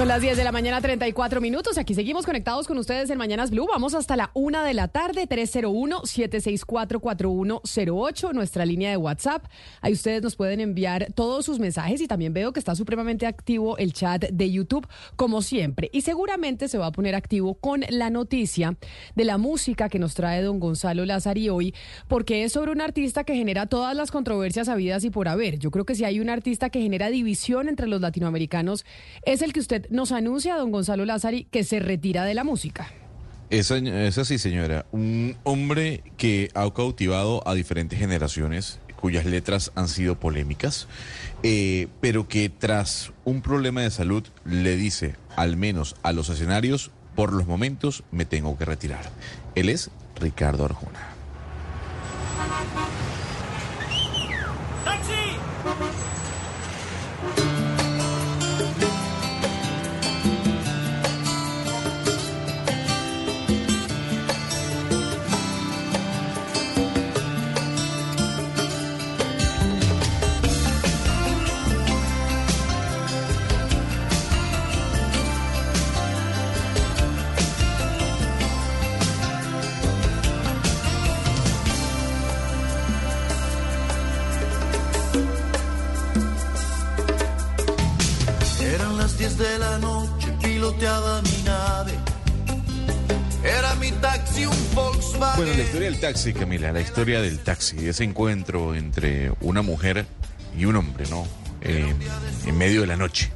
Son las 10 de la mañana, 34 minutos. Aquí seguimos conectados con ustedes en Mañanas Blue. Vamos hasta la 1 de la tarde, 301-764-4108, nuestra línea de WhatsApp. Ahí ustedes nos pueden enviar todos sus mensajes y también veo que está supremamente activo el chat de YouTube, como siempre. Y seguramente se va a poner activo con la noticia de la música que nos trae don Gonzalo Lazari hoy, porque es sobre un artista que genera todas las controversias habidas y por haber. Yo creo que si hay un artista que genera división entre los latinoamericanos, es el que usted nos anuncia, don Gonzalo Lázari, que se retira de la música. Es, así, señora. Un hombre que ha cautivado a diferentes generaciones, cuyas letras han sido polémicas, eh, pero que tras un problema de salud le dice, al menos a los escenarios, por los momentos me tengo que retirar. Él es Ricardo Arjona. Bueno, la historia del taxi, Camila, la historia del taxi, ese encuentro entre una mujer y un hombre, ¿no? Eh, en medio de la noche.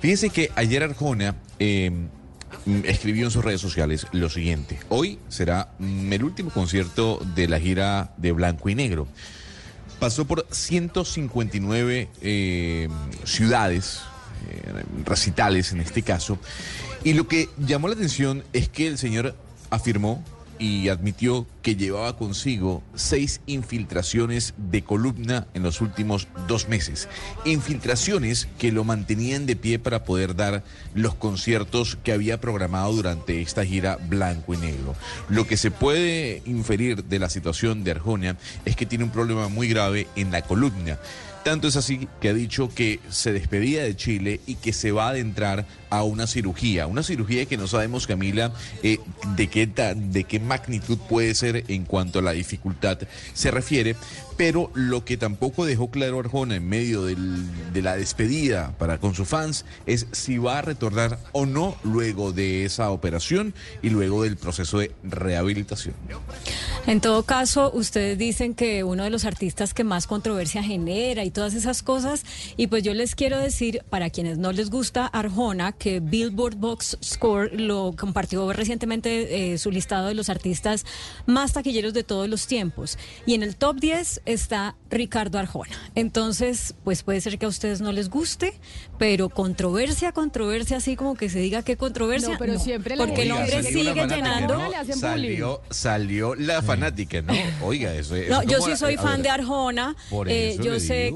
Fíjense que ayer Arjona eh, escribió en sus redes sociales lo siguiente. Hoy será el último concierto de la gira de Blanco y Negro. Pasó por 159 eh, ciudades, recitales en este caso, y lo que llamó la atención es que el señor afirmó y admitió que llevaba consigo seis infiltraciones de columna en los últimos dos meses. Infiltraciones que lo mantenían de pie para poder dar los conciertos que había programado durante esta gira blanco y negro. Lo que se puede inferir de la situación de Arjonia es que tiene un problema muy grave en la columna. Tanto es así que ha dicho que se despedía de Chile y que se va a adentrar a una cirugía. Una cirugía que no sabemos, Camila, eh, de, qué, de qué magnitud puede ser en cuanto a la dificultad se refiere. Pero lo que tampoco dejó claro Arjona en medio de la despedida para con sus fans es si va a retornar o no luego de esa operación y luego del proceso de rehabilitación. En todo caso, ustedes dicen que uno de los artistas que más controversia genera y todas esas cosas, y pues yo les quiero decir, para quienes no les gusta Arjona, que Billboard Box Score lo compartió recientemente eh, su listado de los artistas más taquilleros de todos los tiempos. Y en el top 10 está Ricardo Arjona. Entonces, pues puede ser que a ustedes no les guste, pero controversia, controversia, así como que se diga qué controversia. No, pero siempre Porque el hombre sigue llenando. Salió, salió la fanática, ¿no? Oiga, eso, es. No, yo sí soy fan de Arjona. Eh, yo sé.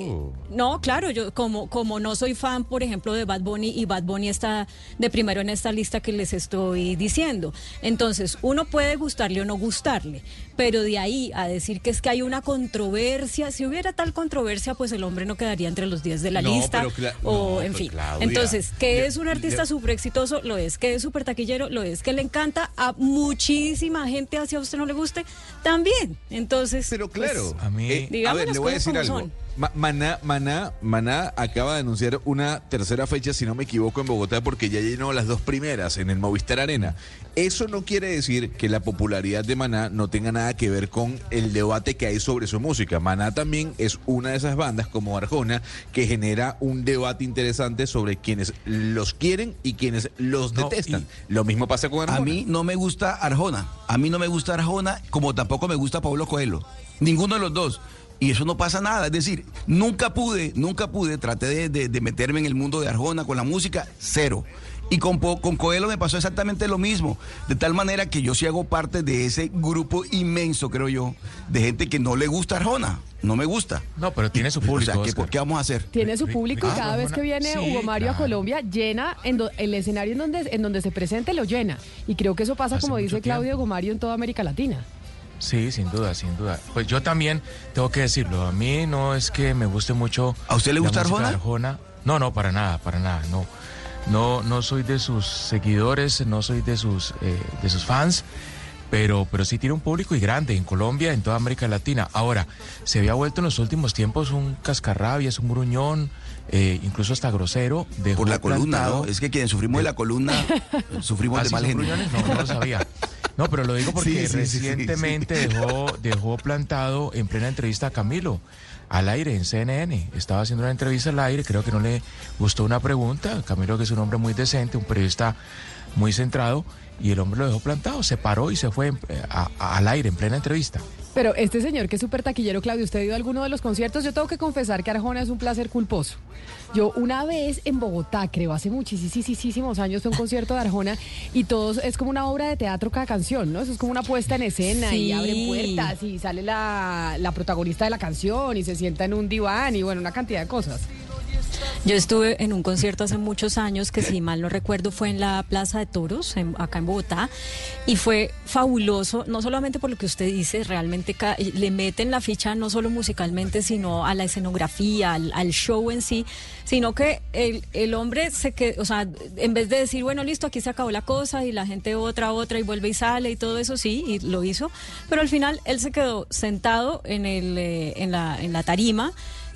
no, claro, yo como, como no soy fan, por ejemplo, de Bad Bunny y Bad Bunny está de primero en esta lista que les estoy diciendo. Entonces, uno puede gustarle o no gustarle, pero de ahí a decir que es que hay una controversia, si hubiera tal controversia, pues el hombre no quedaría entre los 10 de la lista, o en fin. Entonces, que es un artista súper exitoso, lo es, que es súper taquillero, lo es, que le encanta a muchísima gente, así a usted no le guste, también. Entonces, pero claro, pues, a mí, eh, a ver, le voy a decir algo. Maná, Maná, Maná acaba de anunciar una tercera fecha, si no me equivoco, en Bogotá, porque ya llenó las dos primeras en el Movistar Arena. Eso no quiere decir que la popularidad de Maná no tenga nada que ver con el debate que hay sobre su música. Maná también es una de esas bandas, como Arjona, que genera un debate interesante sobre quienes los quieren y quienes los detestan. Lo mismo pasa con Arjona. A mí no me gusta Arjona. A mí no me gusta Arjona, como tampoco me gusta Pablo Coelho. Ninguno de los dos y eso no pasa nada. Es decir, nunca pude, nunca pude, traté de, meterme en el mundo de Arjona con la música, cero. Y con, con Coelho me pasó exactamente lo mismo. De tal manera que yo sí hago parte de ese grupo inmenso, creo yo, de gente que no le gusta Arjona. No me gusta. No, pero tiene su público. O sea, ¿qué, vamos a hacer? Tiene su público y cada vez que viene Hugo Mario a Colombia, llena el escenario en donde, en donde se presente, lo llena. Y creo que eso pasa, como dice Claudio Hugo Mario, en toda América Latina. Sí, sin duda, sin duda. Pues yo también tengo que decirlo. A mí no es que me guste mucho. ¿A usted le gusta Arjona? No, no, para nada, para nada. No, no, no soy de sus seguidores, no soy de sus, eh, de sus fans. Pero, pero sí tiene un público y grande en Colombia, en toda América Latina. Ahora, se había vuelto en los últimos tiempos un cascarrabias, un gruñón, eh, incluso hasta grosero. Por la columna, ¿no? Es que quienes sufrimos de la columna, sufrimos de ¿Ah, mal genio. No, no lo sabía. No, pero lo digo porque recientemente dejó, dejó plantado en plena entrevista a Camilo al aire en CNN. Estaba haciendo una entrevista al aire, creo que no le gustó una pregunta. Camilo, que es un hombre muy decente, un periodista muy centrado, y el hombre lo dejó plantado, se paró y se fue eh, al aire en plena entrevista. Pero este señor que es súper taquillero, Claudio, ¿usted ha ido a alguno de los conciertos? Yo tengo que confesar que Arjona es un placer culposo. Yo una vez en Bogotá, creo, hace muchísimos años, fue un concierto de Arjona y todos, es como una obra de teatro cada canción, ¿no? Eso es como una puesta en escena y abren puertas y sale la, la protagonista de la canción y se sienta en un diván y bueno, una cantidad de cosas. Yo estuve en un concierto hace muchos años que si mal no recuerdo fue en la Plaza de Toros, acá en Bogotá, y fue fabuloso, no solamente por lo que usted dice, realmente le meten la ficha no solo musicalmente, sino a la escenografía, al, show en sí, sino que el, el hombre se quedó, o sea, en vez de decir, bueno, listo, aquí se acabó la cosa y la gente otra, otra y vuelve y sale y todo eso, sí, y lo hizo, pero al final él se quedó sentado en, el, eh, en, la, en la tarima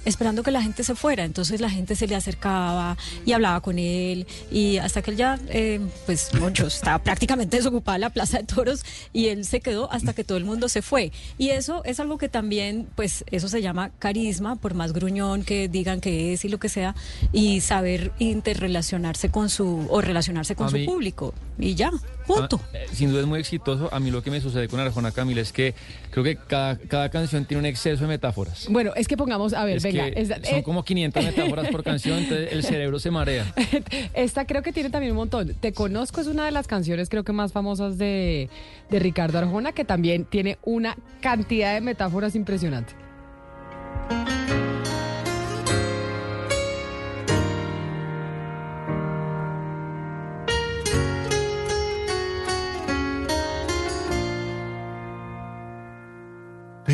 esperando que la gente se fuera. Entonces la gente se le acercaba y hablaba con él y hasta que él ya, eh, pues muchos, estaba prácticamente desocupada la Plaza de Toros y él se quedó hasta que todo el mundo se fue. Y eso es algo que también, pues eso se llama carisma, por más gruñón que digan que es y lo que sea, y saber interrelacionarse con su, o relacionarse con su público. Y ya, punto. Ah, eh, sin duda es muy exitoso. A mí lo que me sucede con Arjona Camila es que creo que cada, cada canción tiene un exceso de metáforas. Bueno, es que pongamos, a ver, venga son eh, como 500 metáforas por canción, entonces el cerebro se marea. Esta creo que tiene también un montón. Te conozco es una de las canciones creo que más famosas de, de Ricardo Arjona, que también tiene una cantidad de metáforas impresionante.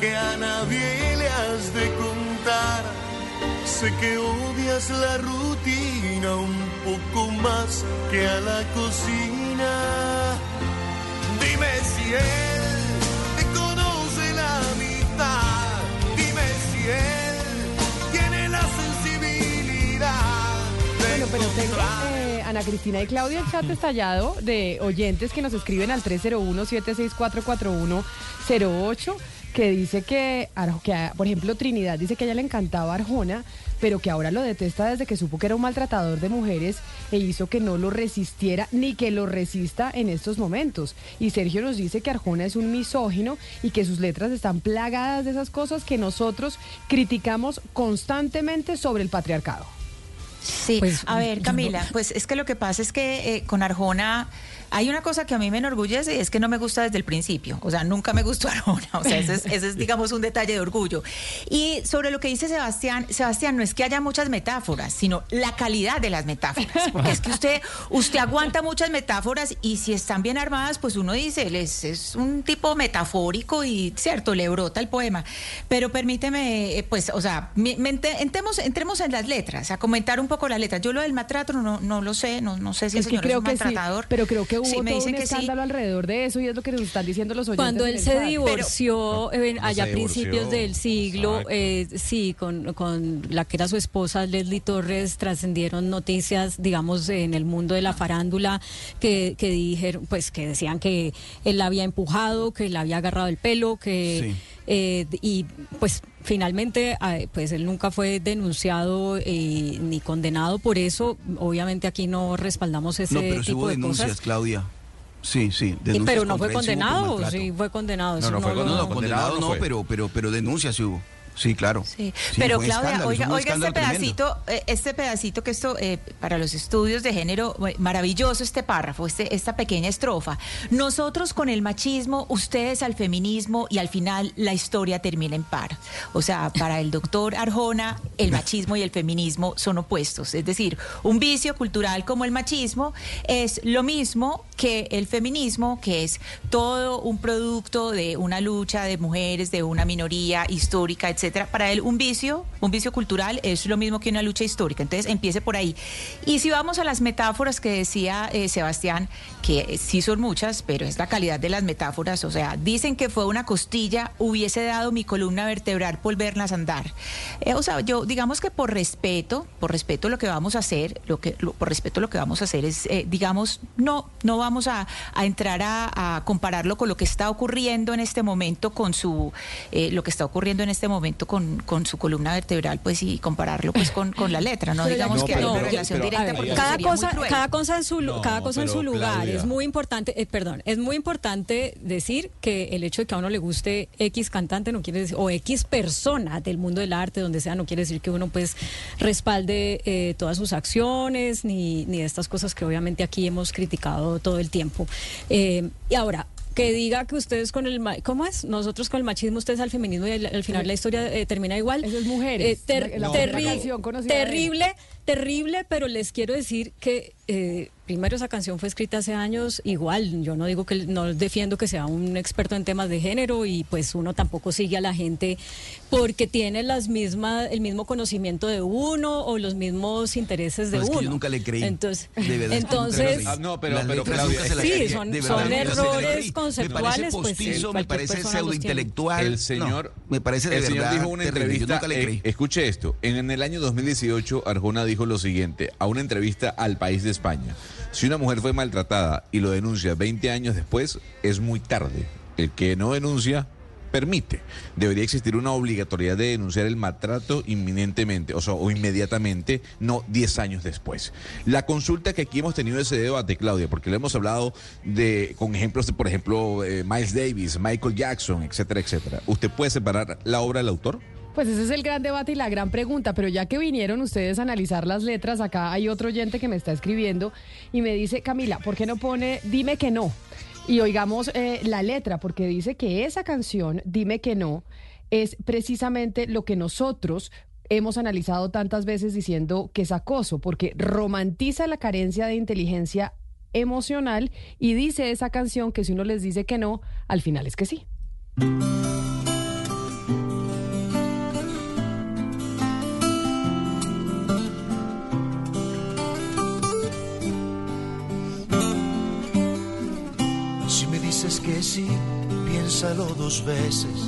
que a nadie le has de contar Sé que odias la rutina un poco más que a la cocina. Dime si él te conoce la mitad. Dime si él pero tengo, eh, Ana Cristina y Claudia, el chat estallado de oyentes que nos escriben al 301-764-4108 que dice que, que, por ejemplo, Trinidad dice que a ella le encantaba Arjona, pero que ahora lo detesta desde que supo que era un maltratador de mujeres e hizo que no lo resistiera ni que lo resista en estos momentos. Y Sergio nos dice que Arjona es un misógino y que sus letras están plagadas de esas cosas que nosotros criticamos constantemente sobre el patriarcado. Sí, pues, a ver, Camila, pues es que lo que pasa es que eh, con Arjona hay una cosa que a mí me enorgullece y es que no me gusta desde el principio. O sea, nunca me gustó Arjona. O sea, ese es, digamos, un detalle de orgullo. Y sobre lo que dice Sebastián, Sebastián, no es que haya muchas metáforas, sino la calidad de las metáforas. Porque es que usted, usted aguanta muchas metáforas y si están bien armadas, pues uno dice, es, es un tipo metafórico y, cierto, le brota el poema. Pero permíteme, eh, pues, o sea, entremos, entremos en las letras, a comentar un poco la letra. Yo lo del maltrato no, no lo sé, no, no sé si el señor creo es un que maltratador. pero creo que hubo todo un escándalo alrededor de eso y es lo que nos están diciendo los oyentes. Cuando él se divorció eh, allá a principios del siglo, eh, sí, con, con la que era su esposa Leslie Torres, trascendieron noticias, digamos, en el mundo de la farándula que, que dijeron, pues que decían que él la había empujado, que le había agarrado el pelo, que... Eh, y pues finalmente ah, pues él nunca fue denunciado eh, ni condenado por eso obviamente aquí no respaldamos ese no, pero tipo hubo de denuncias cosas. Claudia Sí, sí. pero no fue condenado, sí fue condenado. No, no, fue condenado, condenado no, pero, pero, pero denuncias sí hubo. Sí, claro. Sí. Pero Claudia, oiga, oiga este pedacito, eh, este pedacito que esto eh, para los estudios de género maravilloso este párrafo, este, esta pequeña estrofa. Nosotros con el machismo, ustedes al feminismo y al final la historia termina en par. O sea, para el doctor Arjona, el machismo y el feminismo son opuestos. Es decir, un vicio cultural como el machismo es lo mismo que el feminismo, que es todo un producto de una lucha de mujeres, de una minoría histórica, etc para él un vicio, un vicio cultural es lo mismo que una lucha histórica. Entonces empiece por ahí. Y si vamos a las metáforas que decía eh, Sebastián, que sí son muchas, pero es la calidad de las metáforas. O sea, dicen que fue una costilla, hubiese dado mi columna vertebral por verlas andar. Eh, o sea, yo digamos que por respeto, por respeto lo que vamos a hacer, lo que, por respeto lo que vamos a hacer es, eh, digamos, no, no vamos a, entrar a, compararlo con lo que está ocurriendo en este momento con su, lo que está ocurriendo en este momento con, con su columna vertebral, pues y compararlo pues con, con la letra, no digamos que hay una relación directa porque cada cosa, cada cosa en su cada cosa en su lugar. Es muy importante, eh, perdón, es muy importante decir que el hecho de que a uno le guste X cantante no quiere decir, o X persona del mundo del arte, donde sea, no quiere decir que uno pues respalde eh, todas sus acciones ni, ni de estas cosas que obviamente aquí hemos criticado todo el tiempo. Eh, y ahora, que diga que ustedes con el ¿cómo es? Nosotros con el machismo, ustedes al feminismo y al, final la historia eh, termina igual. Eso es mujeres. Eh, terrible, terrible, pero les quiero decir que eh, primero esa canción fue escrita hace años, igual, yo no digo que no defiendo que sea un experto en temas de género y pues uno tampoco sigue a la gente porque tiene las mismas, el mismo conocimiento de uno o los mismos intereses de uno. que yo nunca le creí. Entonces, entonces no, pero, pero sí, son, son errores conceptuales. Me parece postizo, pues, me parece pseudo intelectual. El señor, me parece de el verdad señor dijo una entrevista, eh, escuche esto, en el año 2018 Arjona dijo lo siguiente, a una entrevista al País de España. Si una mujer fue maltratada y lo denuncia 20 años después, es muy tarde. El que no denuncia permite. Debería existir una obligatoriedad de denunciar el maltrato inminentemente, o sea, o inmediatamente, no 10 años después. La consulta que aquí hemos tenido ese debate, Claudia, porque le hemos hablado de con ejemplos de, por ejemplo, eh, Miles Davis, Michael Jackson, etcétera, etcétera. ¿Usted puede separar la obra del autor? Pues ese es el gran debate y la gran pregunta, pero ya que vinieron ustedes a analizar las letras, acá hay otro oyente que me está escribiendo y me dice, Camila, ¿por qué no pone Dime que no? Y oigamos eh, la letra, porque dice que esa canción, Dime que no, es precisamente lo que nosotros hemos analizado tantas veces diciendo que es acoso, porque romantiza la carencia de inteligencia emocional y dice esa canción que si uno les dice que no, al final es que sí. Que sí, piénsalo dos veces.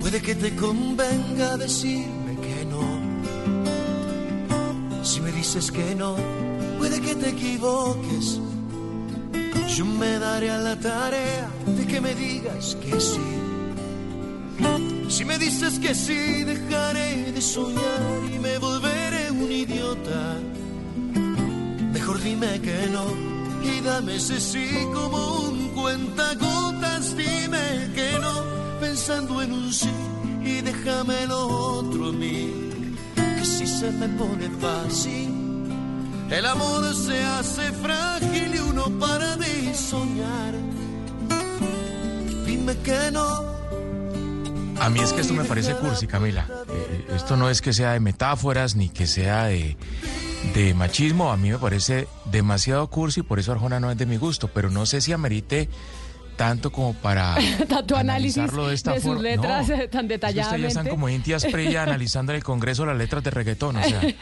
Puede que te convenga decirme que no. Si me dices que no, puede que te equivoques. Yo me daré a la tarea de que me digas que sí. Si me dices que sí, dejaré de soñar y me volveré un idiota. Mejor dime que no y dame ese sí como un cuentagotas. Dime que no, pensando en un sí y déjame lo otro a mí. Que si se me pone fácil, el amor se hace frágil y uno para de soñar. Dime que no. A mí es que esto me parece cursi, Camila. Eh, esto no es que sea de metáforas ni que sea de de machismo a mí me parece demasiado cursi, por eso Arjona no es de mi gusto, pero no sé si amerite tanto como para tanto análisis de, esta sus letras tan detalladamente. Es están como Intias Prilla analizando en el Congreso las letras de reggaetón, o sea.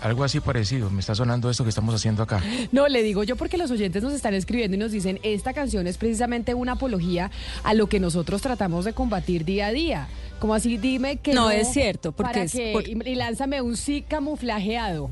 Algo así parecido, me está sonando esto que estamos haciendo acá. No, le digo yo porque los oyentes nos están escribiendo y nos dicen, esta canción es precisamente una apología a lo que nosotros tratamos de combatir día a día. Como así, dime que no, es cierto, porque y, lánzame un sí camuflajeado.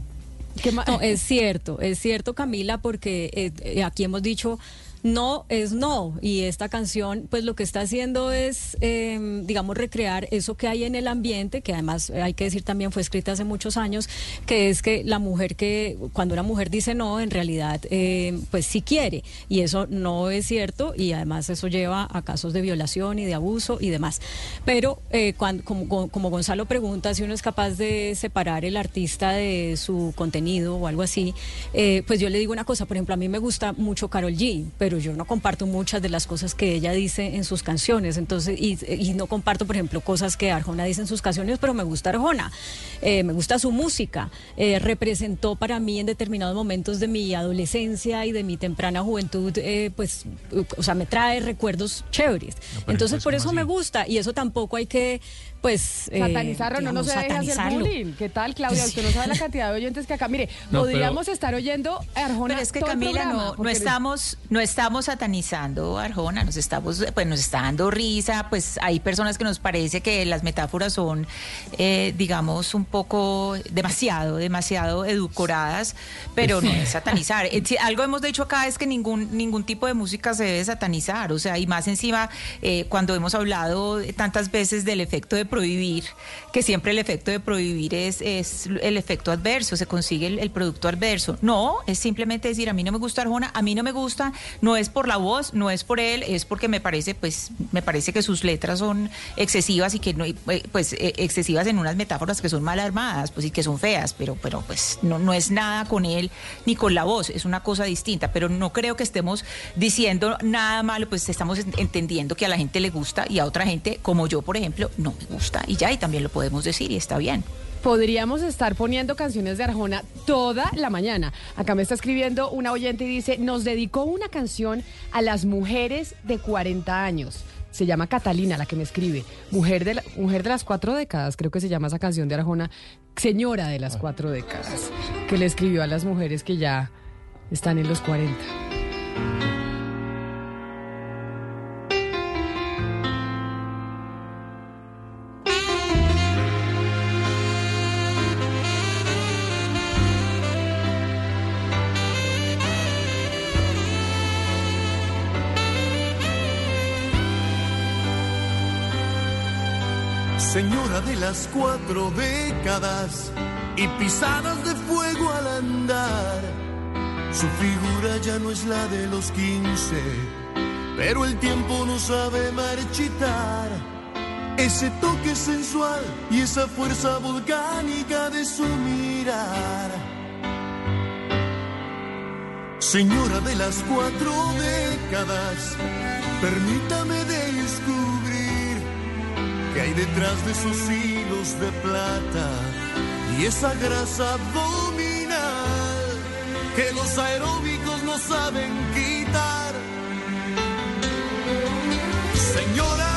No, es cierto, es cierto Camila, porque eh, eh, aquí hemos dicho no es no. Y esta canción, pues lo que está haciendo es, em, digamos, recrear eso que hay en el ambiente, que además hay que decir también fue escrita hace muchos años, que es que la mujer que, cuando una mujer dice no, en realidad, em, pues sí quiere. Y eso no es cierto y además eso lleva a casos de violación y de abuso y demás. Pero eh, cuando, como, como Gonzalo pregunta si uno es capaz de separar el artista de su contenido o algo así, eh, pues yo le digo una cosa, por ejemplo, a mí me gusta mucho Carol G, pero pero yo no comparto muchas de las cosas que ella dice en sus canciones. Entonces, y, no comparto, por ejemplo, cosas que Arjona dice en sus canciones, pero me gusta Arjona, eh, me gusta su música. Eh, representó para mí en determinados momentos de mi adolescencia y de mi temprana juventud, eh, pues, o sea, me trae recuerdos chéveres. Entonces, por eso me gusta y eso tampoco hay que pues eh, satanizarlo, no nos se deje hacer bullying. ¿Qué tal, Claudia? Usted no sabe la cantidad de oyentes que acá. Mire, podríamos estar oyendo a Arjona. Pero es que Camila, no, no estamos, no estamos satanizando a Arjona, nos estamos, pues nos está dando risa, pues hay personas que nos parece que las metáforas son, eh, digamos, un poco demasiado, demasiado edulcoradas, pero no es satanizar. Eh, algo hemos dicho acá es que ningún, ningún tipo de música se debe satanizar, o sea, y más encima, cuando hemos hablado tantas veces del efecto de prohibir, que siempre el efecto de prohibir es, es el efecto adverso, se consigue el, producto adverso. No, es simplemente decir, a mí no me gusta Arjona, a mí no me gusta, no es por la voz, no es por él, es porque me parece, pues, me parece que sus letras son excesivas y que no, eh, pues, eh, excesivas en unas metáforas que son mal armadas, pues, y que son feas, pero, pero pues, no, no es nada con él ni con la voz, es una cosa distinta, pero no creo que estemos diciendo nada malo, pues estamos entendiendo que a la gente le gusta y a otra gente, como yo, por ejemplo, no me gusta y ya, y también lo podemos decir y está bien. Podríamos estar poniendo canciones de Arjona toda la mañana. Acá me está escribiendo una oyente y dice, nos dedicó una canción a las mujeres de 40 años. Se llama Catalina, la que me escribe. Mujer de, mujer de las cuatro décadas, creo que se llama esa canción de Arjona. Señora de las cuatro décadas, que le escribió a las mujeres que ya están en los 40. De las cuatro décadas y pisadas de fuego al andar. Su figura ya no es la de los quince, pero el tiempo no sabe marchitar. Ese toque sensual y esa fuerza volcánica de su mirar. Señora de las cuatro décadas, permítame descubrir que hay detrás de esos hilos de plata y esa grasa abdominal que los aeróbicos no saben quitar. Señora,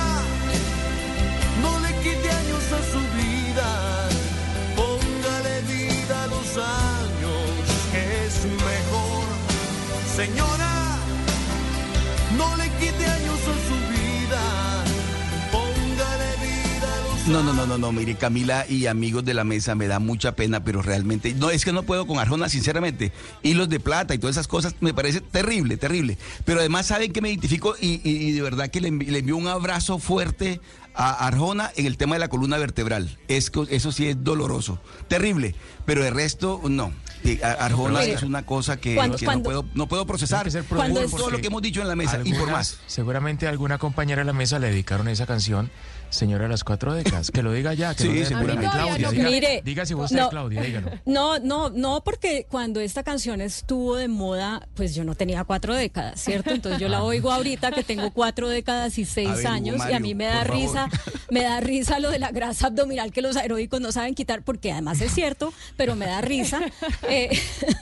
no, no, no, mire, Camila y amigos de la mesa, me da mucha pena, pero realmente, no, es que no puedo con Arjona, sinceramente. Hilos de plata y todas esas cosas me parece terrible, terrible. Pero además saben que me identifico y, de verdad que le, le envío un abrazo fuerte a Arjona en el tema de la columna vertebral. Es, eso sí es doloroso, terrible, pero el resto no. Arjona es una cosa que, no, puedo, no puedo procesar. Por todo lo que hemos dicho en la mesa y por más. Seguramente alguna compañera de la mesa le dedicaron esa canción Señora de las cuatro décadas, que lo diga ya, que sí, seguramente. Claudia, diga, Mire, diga si vos no, Claudia, dígalo. No, no, no, porque cuando esta canción estuvo de moda, pues yo no tenía cuatro décadas, ¿cierto? Entonces yo la oigo ahorita que tengo cuatro décadas y seis años y a mí me da risa, me da risa lo de la grasa abdominal que los aeróbicos no saben quitar, porque además es cierto, pero me da risa. Eh,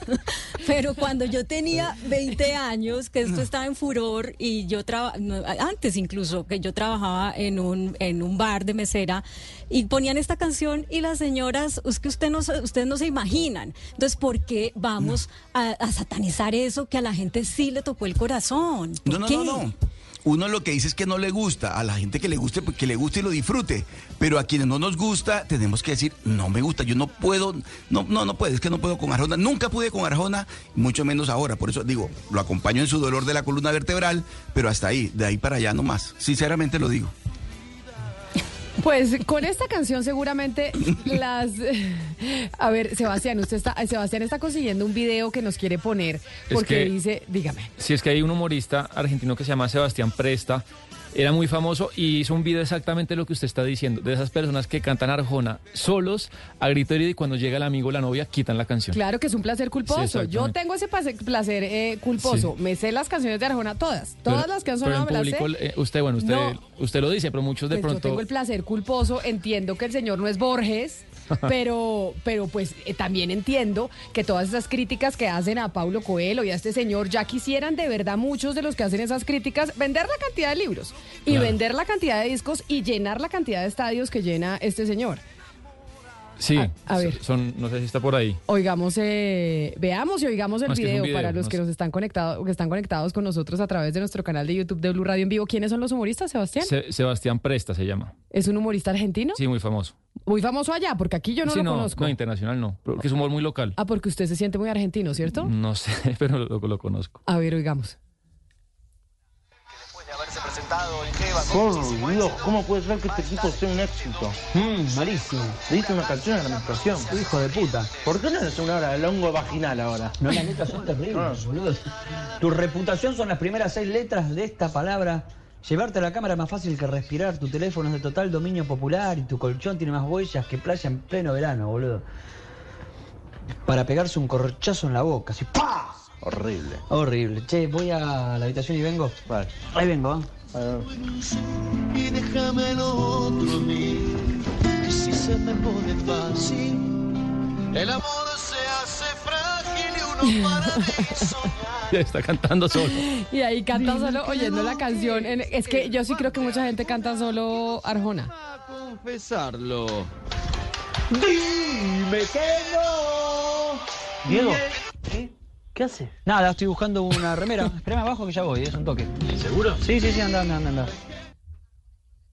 Pero cuando yo tenía 20 años, que esto estaba en furor y yo trabajaba, antes incluso, que yo trabajaba en un, en un bar de mesera y ponían esta canción y las señoras, es que usted no, ustedes no se imaginan. Entonces, ¿por qué vamos a, satanizar eso que a la gente sí le tocó el corazón? no, no, no, no uno lo que dice es que no le gusta, a la gente que le guste, pues, que le guste y lo disfrute, pero a quienes no nos gusta, tenemos que decir, no me gusta, yo no puedo, no, no, no puedo, es que no puedo con Arjona, nunca pude con Arjona, mucho menos ahora, por eso digo, lo acompaño en su dolor de la columna vertebral, pero hasta ahí, de ahí para allá no más, sinceramente lo digo. Pues con esta canción seguramente las... A ver, Sebastián, usted está, Sebastián está consiguiendo un video que nos quiere poner porque dice, dígame. Si es que hay un humorista argentino que se llama Sebastián Presta era muy famoso y hizo un video exactamente lo que usted está diciendo, de esas personas que cantan Arjona solos, a grito herido y cuando llega el amigo o la novia quitan la canción. Claro que es un placer culposo. Yo tengo ese placer eh, culposo. Me sé las canciones de Arjona todas. Todas las que han sonado me las sé. Eh, usted, bueno, usted, usted lo dice, pero muchos de pues pronto... Yo tengo el placer culposo. Entiendo que el señor no es Borges. pero, pero pues eh, también entiendo que todas esas críticas que hacen a Paulo Coelho y a este señor ya quisieran de verdad muchos de los que hacen esas críticas vender la cantidad de libros y vender la cantidad de discos y llenar la cantidad de estadios que llena este señor. Sí, a, ver. Son, no sé si está por ahí. Oigamos, eh, veamos y oigamos el video, para los que nos están conectados, que están conectados con nosotros a través de nuestro canal de YouTube de Blue Radio en vivo. ¿Quiénes son los humoristas, Sebastián? Sebastián Presta se llama. ¿Es un humorista argentino? Sí, muy famoso. Muy famoso allá, porque aquí yo no lo conozco. No, internacional no, porque es humor muy local. Ah, porque usted se siente muy argentino, ¿cierto? No sé, pero lo, lo conozco. A ver, oigamos haberse presentado en Por Dios, ¿cómo puede ser que este equipo sea un éxito? Mmm, malísimo. Le diste una canción a la menstruación. Hijo de puta. ¿Por qué no eres una hora de hongo vaginal ahora? No, las letras son terribles, boludo. Tu reputación son las primeras seis letras de esta palabra. Llevarte a la cámara es más fácil que respirar. Tu teléfono es de total dominio popular y tu colchón tiene más huellas que playa en pleno verano, boludo. Para pegarse un corchazo en la boca, así ¡pah! Horrible. Horrible. Che, voy a la habitación y vengo. Vale. Ahí vengo, ¿eh? Y déjame el otro a mí, que si se me pone fácil, el amor se hace frágil y Está cantando solo. Y ahí canta solo oyendo la canción. Es que yo sí creo que mucha gente canta solo Arjona. A confesarlo. Dime que no. Diego. ¿Qué? ¿Qué hace? Nada, estoy buscando una remera. Espérame abajo que ya voy, es un toque. ¿Seguro? Sí, sí, sí, anda, anda, anda.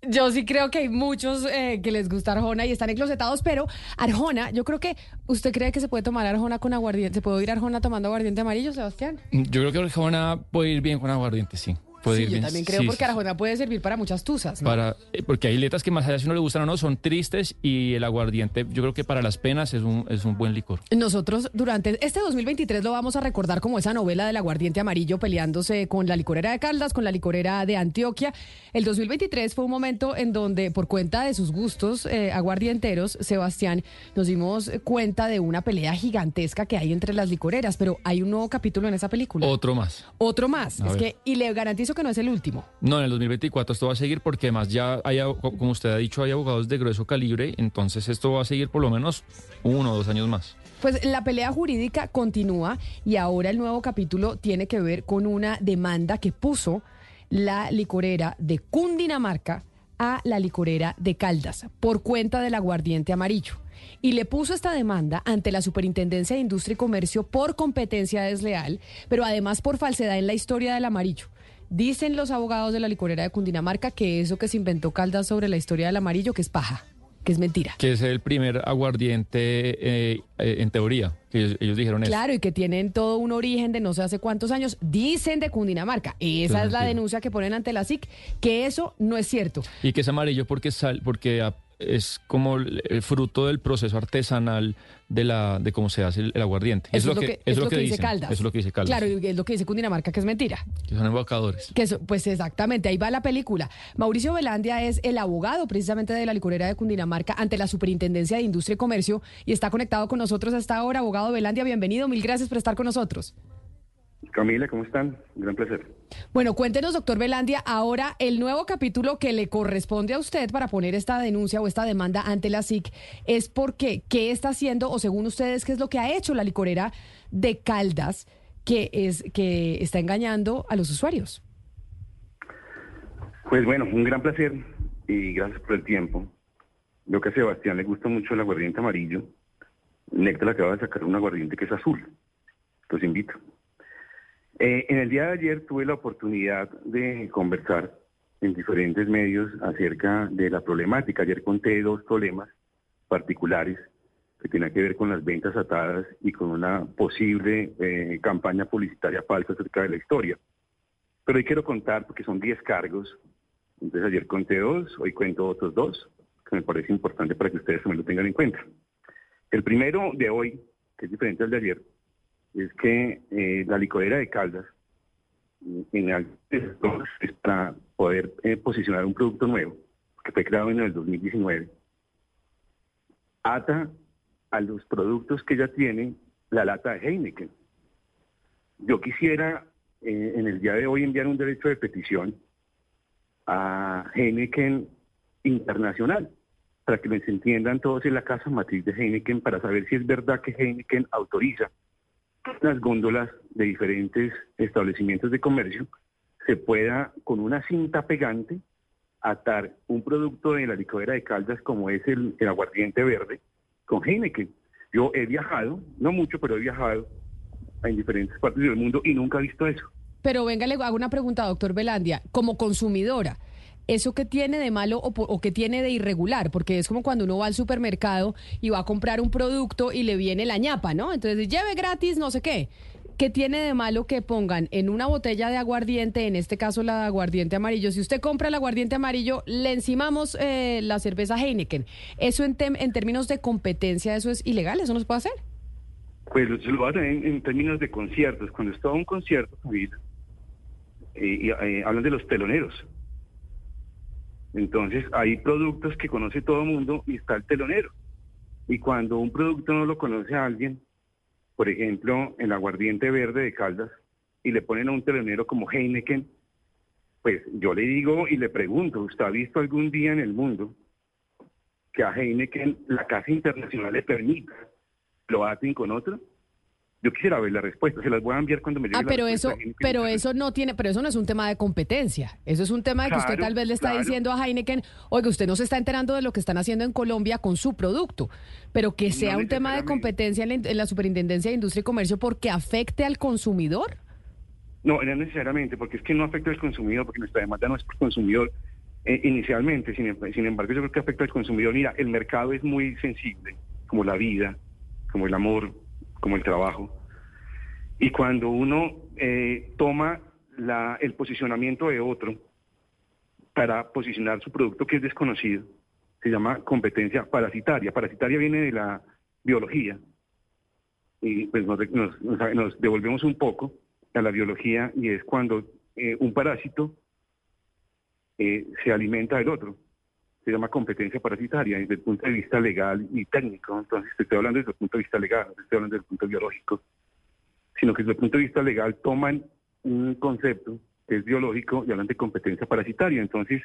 Yo sí creo que hay muchos eh, que les gusta Arjona y están enclosetados, pero Arjona, yo creo que usted cree que se puede tomar Arjona con aguardiente. ¿Se puede oír Arjona tomando aguardiente amarillo, Sebastián? Yo creo que Arjona puede ir bien con aguardiente, sí sí, yo también creo porque Arjona puede servir para muchas tusas. Para, eh, porque hay letras que más allá si no le gustan o no son tristes y el aguardiente yo creo que para las penas es un, es un buen licor. Nosotros durante este 2023 lo vamos a recordar como esa novela del aguardiente amarillo peleándose con la licorera de Caldas, con la licorera de Antioquia. El 2023 fue un momento en donde por cuenta de sus gustos eh, aguardienteros, Sebastián, nos dimos cuenta de una pelea gigantesca que hay entre las licoreras, pero hay un nuevo capítulo en esa película. Otro más. Otro más. es que, y le garantizo que no es el último. No, en el 2024 esto va a seguir porque además ya hay, como usted ha dicho, hay abogados de grueso calibre, entonces esto va a seguir por lo menos uno o dos años más. Pues la pelea jurídica continúa y ahora el nuevo capítulo tiene que ver con una demanda que puso la licorera de Cundinamarca a la licorera de Caldas por cuenta del aguardiente amarillo y le puso esta demanda ante la Superintendencia de Industria y Comercio por competencia desleal, pero además por falsedad en la historia del amarillo. Dicen los abogados de la licorera de Cundinamarca que eso que se inventó Caldas sobre la historia del amarillo, que es paja, que es mentira. Que es el primer aguardiente eh, eh, en teoría, que ellos, dijeron eso. Claro, y que tienen todo un origen de no sé hace cuántos años, dicen de Cundinamarca. Esa es la denuncia que ponen ante la SIC, que eso no es cierto. Y que es amarillo porque, sal, porque es como el fruto del proceso artesanal de la de cómo se hace el, aguardiente. es, lo que, es lo que, dice Caldas. es lo que dice Caldas. Claro, es lo que dice Cundinamarca, que es mentira. Que son embocadores. Que pues exactamente, ahí va la película. Mauricio Velandia es el abogado precisamente de la licorera de Cundinamarca ante la Superintendencia de Industria y Comercio y está conectado con nosotros hasta ahora. Abogado Velandia, bienvenido. Mil gracias por estar con nosotros. Camila, ¿cómo están? gran placer. Bueno, cuéntenos, doctor Velandia, ahora el nuevo capítulo que le corresponde a usted para poner esta denuncia o esta demanda ante la SIC es porque qué está haciendo o según ustedes qué es lo que ha hecho la licorera de Caldas que es que está engañando a los usuarios. Pues bueno, un gran placer y gracias por el tiempo. Veo que a Sebastián le gusta mucho el aguardiente amarillo. Néctar acaba de sacar un aguardiente que es azul. Los invito. Eh, en el día de ayer tuve la oportunidad de conversar en diferentes medios acerca de la problemática. Ayer conté dos problemas particulares que tienen que ver con las ventas atadas y con una posible eh, campaña publicitaria falsa acerca de la historia. Pero hoy quiero contar, porque son 10 cargos, entonces ayer conté dos, hoy cuento otros dos, que me parece importante para que ustedes también lo tengan en cuenta. El primero de hoy, que es diferente al de ayer, es que eh, la licorera de Caldas, en para poder eh, posicionar un producto nuevo, que fue creado en el 2019, ata a los productos que ya tienen la lata de Heineken. Yo quisiera eh, en el día de hoy enviar un derecho de petición a Heineken Internacional para que les entiendan todos en la casa matriz de Heineken para saber si es verdad que Heineken autoriza las góndolas de diferentes establecimientos de comercio se pueda con una cinta pegante atar un producto de la licuadora de Caldas como es el, aguardiente verde con Heineken. Yo he viajado, no mucho, pero he viajado en diferentes partes del mundo y nunca he visto eso. Pero venga, le hago una pregunta, doctor Velandia. Como consumidora, ¿eso qué tiene de malo o, o qué tiene de irregular? Porque es como cuando uno va al supermercado y va a comprar un producto y le viene la ñapa, ¿no? Entonces, lleve gratis, no sé qué. ¿Qué tiene de malo que pongan en una botella de aguardiente, en este caso la de aguardiente amarillo? Si usted compra el aguardiente amarillo, le encimamos eh, la cerveza Heineken. ¿Eso en, en términos de competencia, eso es ilegal? ¿Eso no se puede hacer? Pues lo hacen en, en términos de conciertos. Cuando está un concierto, y, eh, hablan de los teloneros. Entonces, hay productos que conoce todo el mundo y está el telonero. Y cuando un producto no lo conoce a alguien, por ejemplo, el aguardiente verde de Caldas, y le ponen a un telonero como Heineken, pues yo le digo y le pregunto, ¿usted ha visto algún día en el mundo que a Heineken la Casa Internacional le permita lo aten con otro? Yo quisiera ver la respuesta, se las voy a enviar cuando me llegue Ah, pero eso, pero eso no tiene, pero eso no es un tema de competencia. Eso es un tema de que usted tal vez le está diciendo a Heineken, oiga, usted no se está enterando de lo que están haciendo en Colombia con su producto, pero que sea un tema de competencia en la, Superintendencia de Industria y Comercio porque afecte al consumidor. No, no necesariamente, porque es que no afecta al consumidor, porque nuestra demanda no es por consumidor eh, inicialmente, sin, sin embargo yo creo que afecta al consumidor. Mira, el mercado es muy sensible, como la vida, como el amor, como el trabajo. Y cuando uno eh, toma la, el posicionamiento de otro para posicionar su producto que es desconocido, se llama competencia parasitaria. Parasitaria viene de la biología. Y pues nos, nos, devolvemos un poco a la biología y es cuando eh, un parásito eh, se alimenta del otro. Se llama competencia parasitaria desde el punto de vista legal y técnico. Entonces, estoy hablando desde el punto de vista legal, estoy hablando desde el punto biológico, sino que desde el punto de vista legal toman un concepto que es biológico y hablan de competencia parasitaria. Entonces,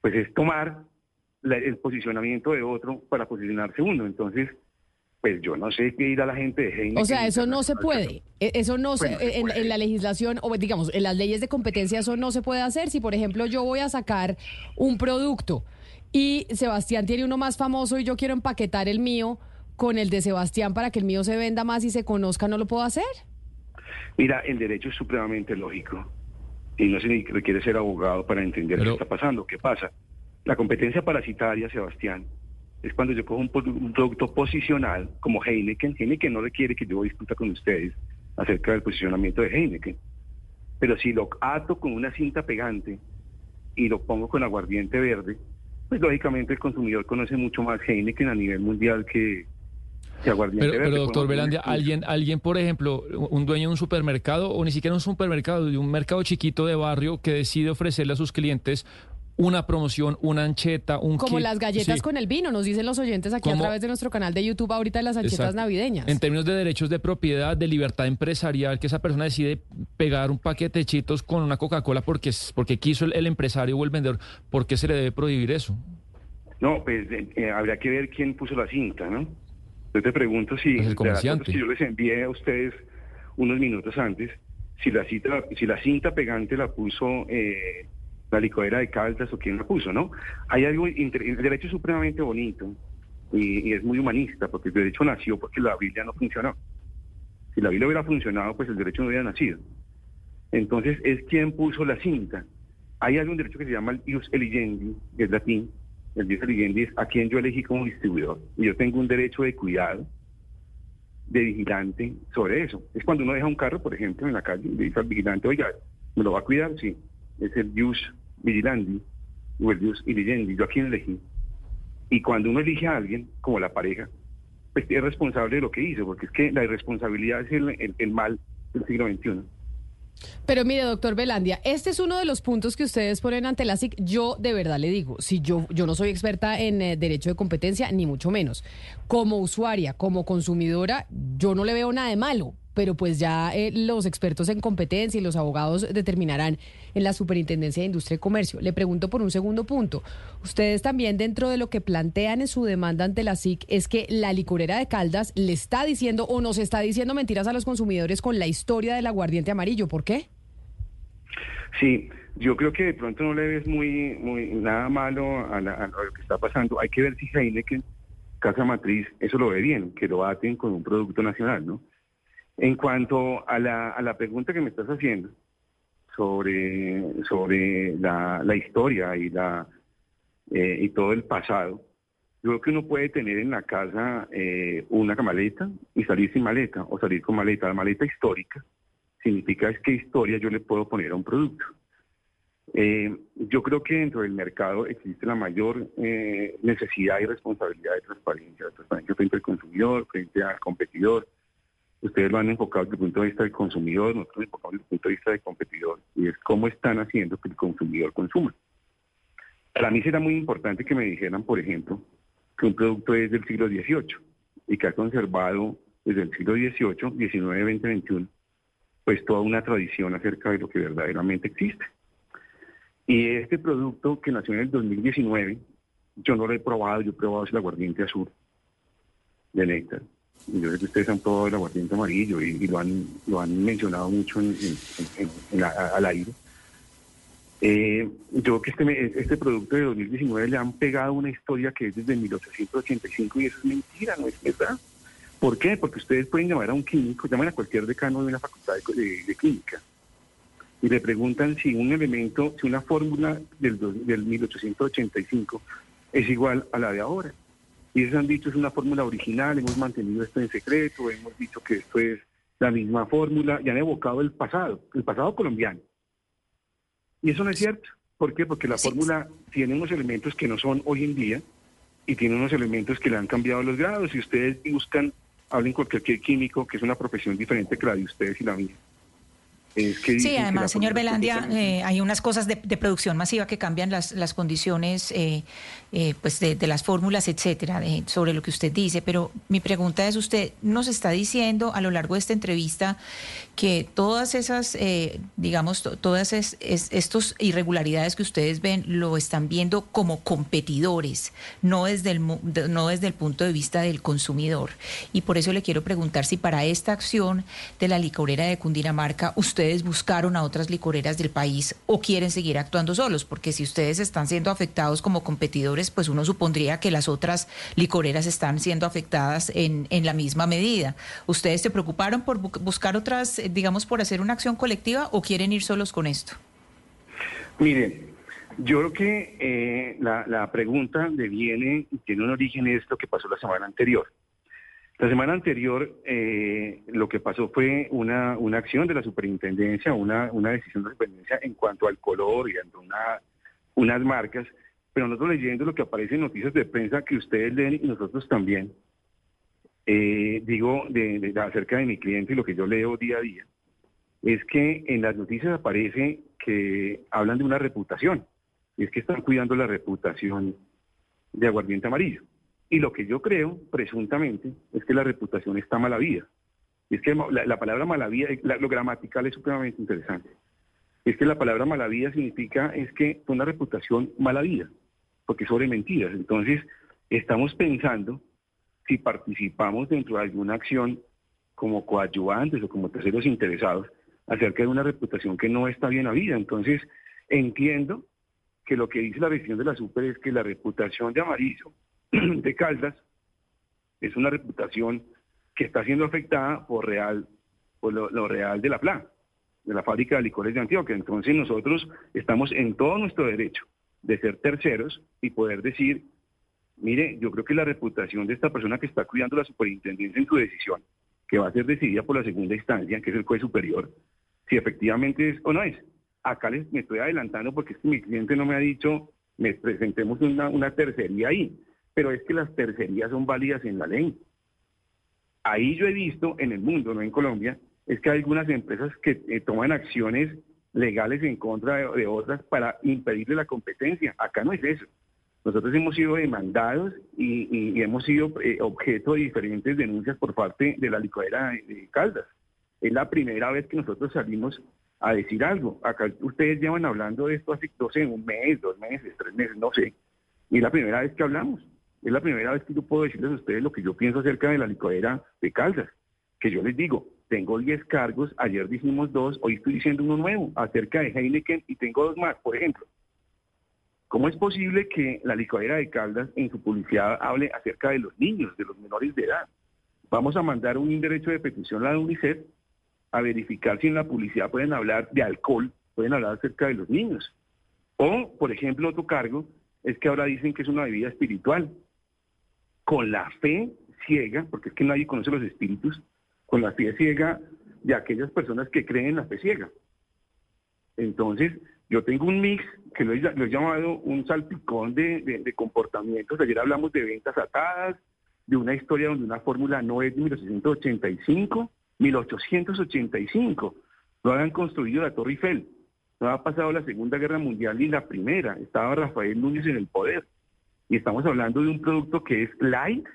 pues es tomar el posicionamiento de otro para posicionarse uno. Entonces, pues yo no sé qué ir a la gente de Heineken. O sea, eso no se puede. E, eso no se, pues en, en, la legislación, o digamos, en las leyes de competencia, eso no se puede hacer. Si, por ejemplo, yo voy a sacar un producto y Sebastián tiene uno más famoso y yo quiero empaquetar el mío con el de Sebastián para que el mío se venda más y se conozca, ¿no lo puedo hacer? Mira, el derecho es supremamente lógico y no se requiere ser abogado para entender qué está pasando. ¿Qué pasa? La competencia parasitaria, Sebastián, es cuando yo cojo un, producto posicional como Heineken. Heineken no requiere que yo discuta con ustedes acerca del posicionamiento de Heineken. Pero si lo ato con una cinta pegante y lo pongo con aguardiente verde, pues lógicamente el consumidor conoce mucho más Heineken a nivel mundial que, pero, doctor Velandia, alguien, alguien, por ejemplo, un dueño de un supermercado o ni siquiera un supermercado, de un mercado chiquito de barrio que decide ofrecerle a sus clientes una promoción, una ancheta, un Como las galletas con el vino, nos dicen los oyentes aquí a través de nuestro canal de YouTube ahorita de las anchetas navideñas. En términos de derechos de propiedad, de libertad empresarial, que esa persona decide pegar un paquete de chitos con una Coca-Cola porque, porque quiso el, empresario o el vendedor, ¿por qué se le debe prohibir eso? No, pues eh, eh, habría que ver quién puso la cinta, ¿no? Yo te pregunto si, pues si yo les envié a ustedes unos minutos antes, si la, cita, si la cinta pegante la puso... Eh, la licuadora de Caldas o quién la puso, ¿no? Hay algo, el derecho es supremamente bonito y, es muy humanista, porque el derecho nació porque la Biblia no funcionó. Si la Biblia hubiera funcionado, pues el derecho no hubiera nacido. Entonces, es quien puso la cinta. Hay algún derecho que se llama el ius eligendi, que es latín. El ius eligendi es a quien yo elegí como distribuidor. Y yo tengo un derecho de cuidado, de vigilante sobre eso. Es cuando uno deja un carro, por ejemplo, en la calle, y le dice al vigilante, oiga, ¿me lo va a cuidar? Sí. Es el ius vigilandi el Dios irigendi, yo a quién elegí. Y cuando uno elige a alguien, como la pareja, pues es responsable de lo que hizo, porque es que la irresponsabilidad es el, el, mal del siglo XXI. Pero mire, doctor Belandia, este es uno de los puntos que ustedes ponen ante la SIC. Yo de verdad le digo, si yo, yo no soy experta en eh, derecho de competencia, ni mucho menos. Como usuaria, como consumidora, yo no le veo nada de malo pero pues ya eh, los expertos en competencia y los abogados determinarán en la Superintendencia de Industria y Comercio. Le pregunto por un segundo punto. Ustedes también dentro de lo que plantean en su demanda ante la SIC es que la licorera de Caldas le está diciendo o nos está diciendo mentiras a los consumidores con la historia del aguardiente amarillo. ¿Por qué? Sí, yo creo que de pronto no le ves muy, muy nada malo a, lo que está pasando. Hay que ver si Heineken, Casa Matriz, eso lo ve bien, que lo aten con un producto nacional, ¿no? En cuanto a la, pregunta que me estás haciendo sobre, sobre la, historia y, la, eh, y todo el pasado, yo creo que uno puede tener en la casa eh, una maleta y salir sin maleta o salir con maleta. La maleta histórica significa es que historia yo le puedo poner a un producto. Eh, yo creo que dentro del mercado existe la mayor necesidad y responsabilidad de transparencia, de transparencia frente al consumidor, frente al competidor, ustedes lo han enfocado desde el punto de vista del consumidor, nosotros lo enfocamos desde el punto de vista del competidor, y es cómo están haciendo que el consumidor consuma. Para mí será muy importante que me dijeran, por ejemplo, que un producto es del siglo XVIII y que ha conservado desde el siglo XVIII, XIX, XX, XXI, pues toda una tradición acerca de lo que verdaderamente existe. Y este producto que nació en el 2019, yo no lo he probado, yo he probado el aguardiente azul de néctar yo sé que ustedes han probado el aguardiente amarillo y, lo, han, lo han mencionado mucho en, al aire. Eh, yo creo que este, este producto de 2019 le han pegado una historia que es desde 1885 y eso es mentira, no es verdad. ¿Por qué? Porque ustedes pueden llamar a un químico, llaman a cualquier decano de una facultad de, de, química y le preguntan si un elemento, si una fórmula del, del 1885 es igual a la de ahora. Y ellos han dicho es una fórmula original, hemos mantenido esto en secreto, hemos dicho que esto es la misma fórmula y han evocado el pasado, el pasado colombiano. Y eso no es cierto. ¿Por qué? Porque la fórmula tiene unos elementos que no son hoy en día y tiene unos elementos que le han cambiado los grados. Si ustedes buscan, hablen con cualquier químico, que es una profesión diferente que la de ustedes y la mía sí, además, señor Belandia, eh, hay unas cosas de, producción masiva que cambian las, las condiciones eh, eh, pues de, las fórmulas, etcétera, sobre lo que usted dice. Pero mi pregunta es: usted nos está diciendo a lo largo de esta entrevista que todas esas, digamos, todas es, irregularidades que ustedes ven lo están viendo como competidores, no desde, el, no desde el punto de vista del consumidor. Y por eso le quiero preguntar si para esta acción de la licorera de Cundinamarca, usted ustedes buscaron a otras licoreras del país o quieren seguir actuando solos, porque si ustedes están siendo afectados como competidores, pues uno supondría que las otras licoreras están siendo afectadas en, en la misma medida. ¿Ustedes se preocuparon por buscar otras, eh, digamos, por hacer una acción colectiva o quieren ir solos con esto? Miren, yo creo que eh, la, la pregunta deviene tiene un origen es lo que pasó la semana anterior. La semana anterior eh, lo que pasó fue una, una acción de la superintendencia, una, una decisión de la superintendencia en cuanto al color y ante una, unas marcas, pero nosotros leyendo lo que aparece en noticias de prensa que ustedes leen y nosotros también, eh, digo acerca de mi cliente y lo que yo leo día a día, es que en las noticias aparece que hablan de una reputación. es que están cuidando la reputación de aguardiente amarillo. Y lo que yo creo, presuntamente, es que la reputación está mala vida. Es que la, palabra mala vida, lo gramatical es supremamente interesante. Es que la palabra mala vida significa es que una reputación mala vida, porque sobre mentiras. Entonces, estamos pensando si participamos dentro de alguna acción como coadyuvantes o como terceros interesados acerca de una reputación que no está bien habida. Entonces, entiendo que lo que dice la decisión de la Super es que la reputación de Amarillo, de Caldas, es una reputación que está siendo afectada por real, por lo, real de la PLA, de la fábrica de licores de Antioquia. Entonces nosotros estamos en todo nuestro derecho de ser terceros y poder decir, mire, yo creo que la reputación de esta persona que está cuidando la superintendencia en su decisión, que va a ser decidida por la segunda instancia, que es el juez superior, si efectivamente es o no es. Acá les, me estoy adelantando porque mi cliente no me ha dicho, me presentemos una, una tercería ahí, pero es que las tercerías son válidas en la ley. Ahí yo he visto en el mundo, no en Colombia, es que hay algunas empresas que eh, toman acciones legales en contra de, otras para impedirle la competencia. Acá no es eso. Nosotros hemos sido demandados y, hemos sido eh, objeto de diferentes denuncias por parte de la licuadera de Caldas. Es la primera vez que nosotros salimos a decir algo. Acá ustedes llevan hablando de esto hace, no sé, un mes, dos meses, tres meses, no sé. Y es la primera vez que hablamos. Es la primera vez que yo puedo decirles a ustedes lo que yo pienso acerca de la licuadera de Caldas. Que yo les digo, tengo 10 cargos, ayer dijimos dos, hoy estoy diciendo uno nuevo acerca de Heineken y tengo dos más, por ejemplo. ¿Cómo es posible que la licuadera de Caldas en su publicidad hable acerca de los niños, de los menores de edad? Vamos a mandar un derecho de petición a la UNICEF a verificar si en la publicidad pueden hablar de alcohol, pueden hablar acerca de los niños. O, por ejemplo, otro cargo es que ahora dicen que es una bebida espiritual. Con la fe ciega, porque es que nadie conoce los espíritus, con la fe ciega de aquellas personas que creen en la fe ciega. Entonces, yo tengo un mix que lo he, llamado un salpicón de, comportamientos. Ayer hablamos de ventas atadas, de una historia donde una fórmula no es de 1985 1885. No habían construido la Torre Eiffel. No ha pasado la Segunda Guerra Mundial ni la Primera. Estaba Rafael Núñez en el poder. Y estamos hablando de un producto que es light,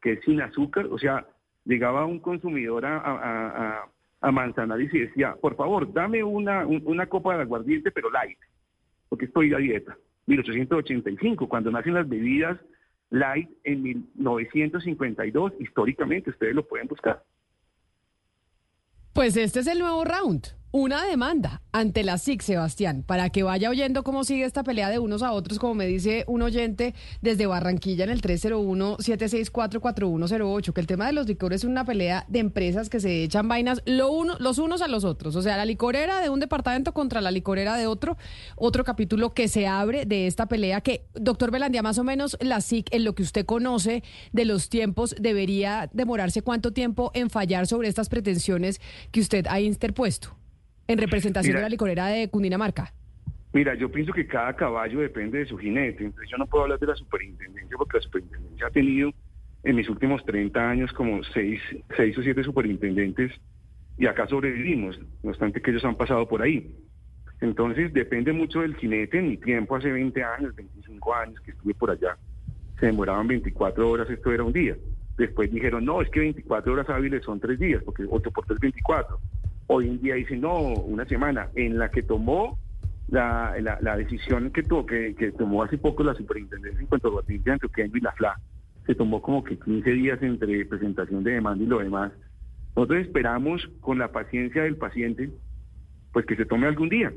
que es sin azúcar. O sea, llegaba un consumidor a, Manzanares y decía, por favor, dame una, una copa de aguardiente, pero light, porque estoy a dieta. 1885, cuando nacen las bebidas light en 1952, históricamente, ustedes lo pueden buscar. Pues este es el nuevo round una demanda ante la SIC, Sebastián, para que vaya oyendo cómo sigue esta pelea de unos a otros, como me dice un oyente desde Barranquilla en el 301-764-4108, que el tema de los licores es una pelea de empresas que se echan vainas los unos a los otros. O sea, la licorera de un departamento contra la licorera de otro. Otro capítulo que se abre de esta pelea que, doctor Belandia, más o menos la SIC, en lo que usted conoce de los tiempos, debería demorarse cuánto tiempo en fallar sobre estas pretensiones que usted ha interpuesto en representación de la licorera de Cundinamarca? Mira, yo pienso que cada caballo depende de su jinete. Entonces yo no puedo hablar de la superintendencia porque la superintendencia ha tenido en mis últimos 30 años como seis, seis o siete superintendentes y acá sobrevivimos, no obstante que ellos han pasado por ahí. Entonces depende mucho del jinete. En mi tiempo, hace 20 años, 25 años que estuve por allá, se demoraban 24 horas, esto era un día. Después dijeron, no, es que 24 horas hábiles son tres días, porque 8 por 3 24. Hoy en día dice, no, una semana, en la que tomó la, la, decisión que, tuvo, que, que, tomó hace poco la superintendencia en cuanto a de Antioquia y la FLA, se tomó como que 15 días entre presentación de demanda y lo demás. Nosotros esperamos con la paciencia del paciente, pues que se tome algún día.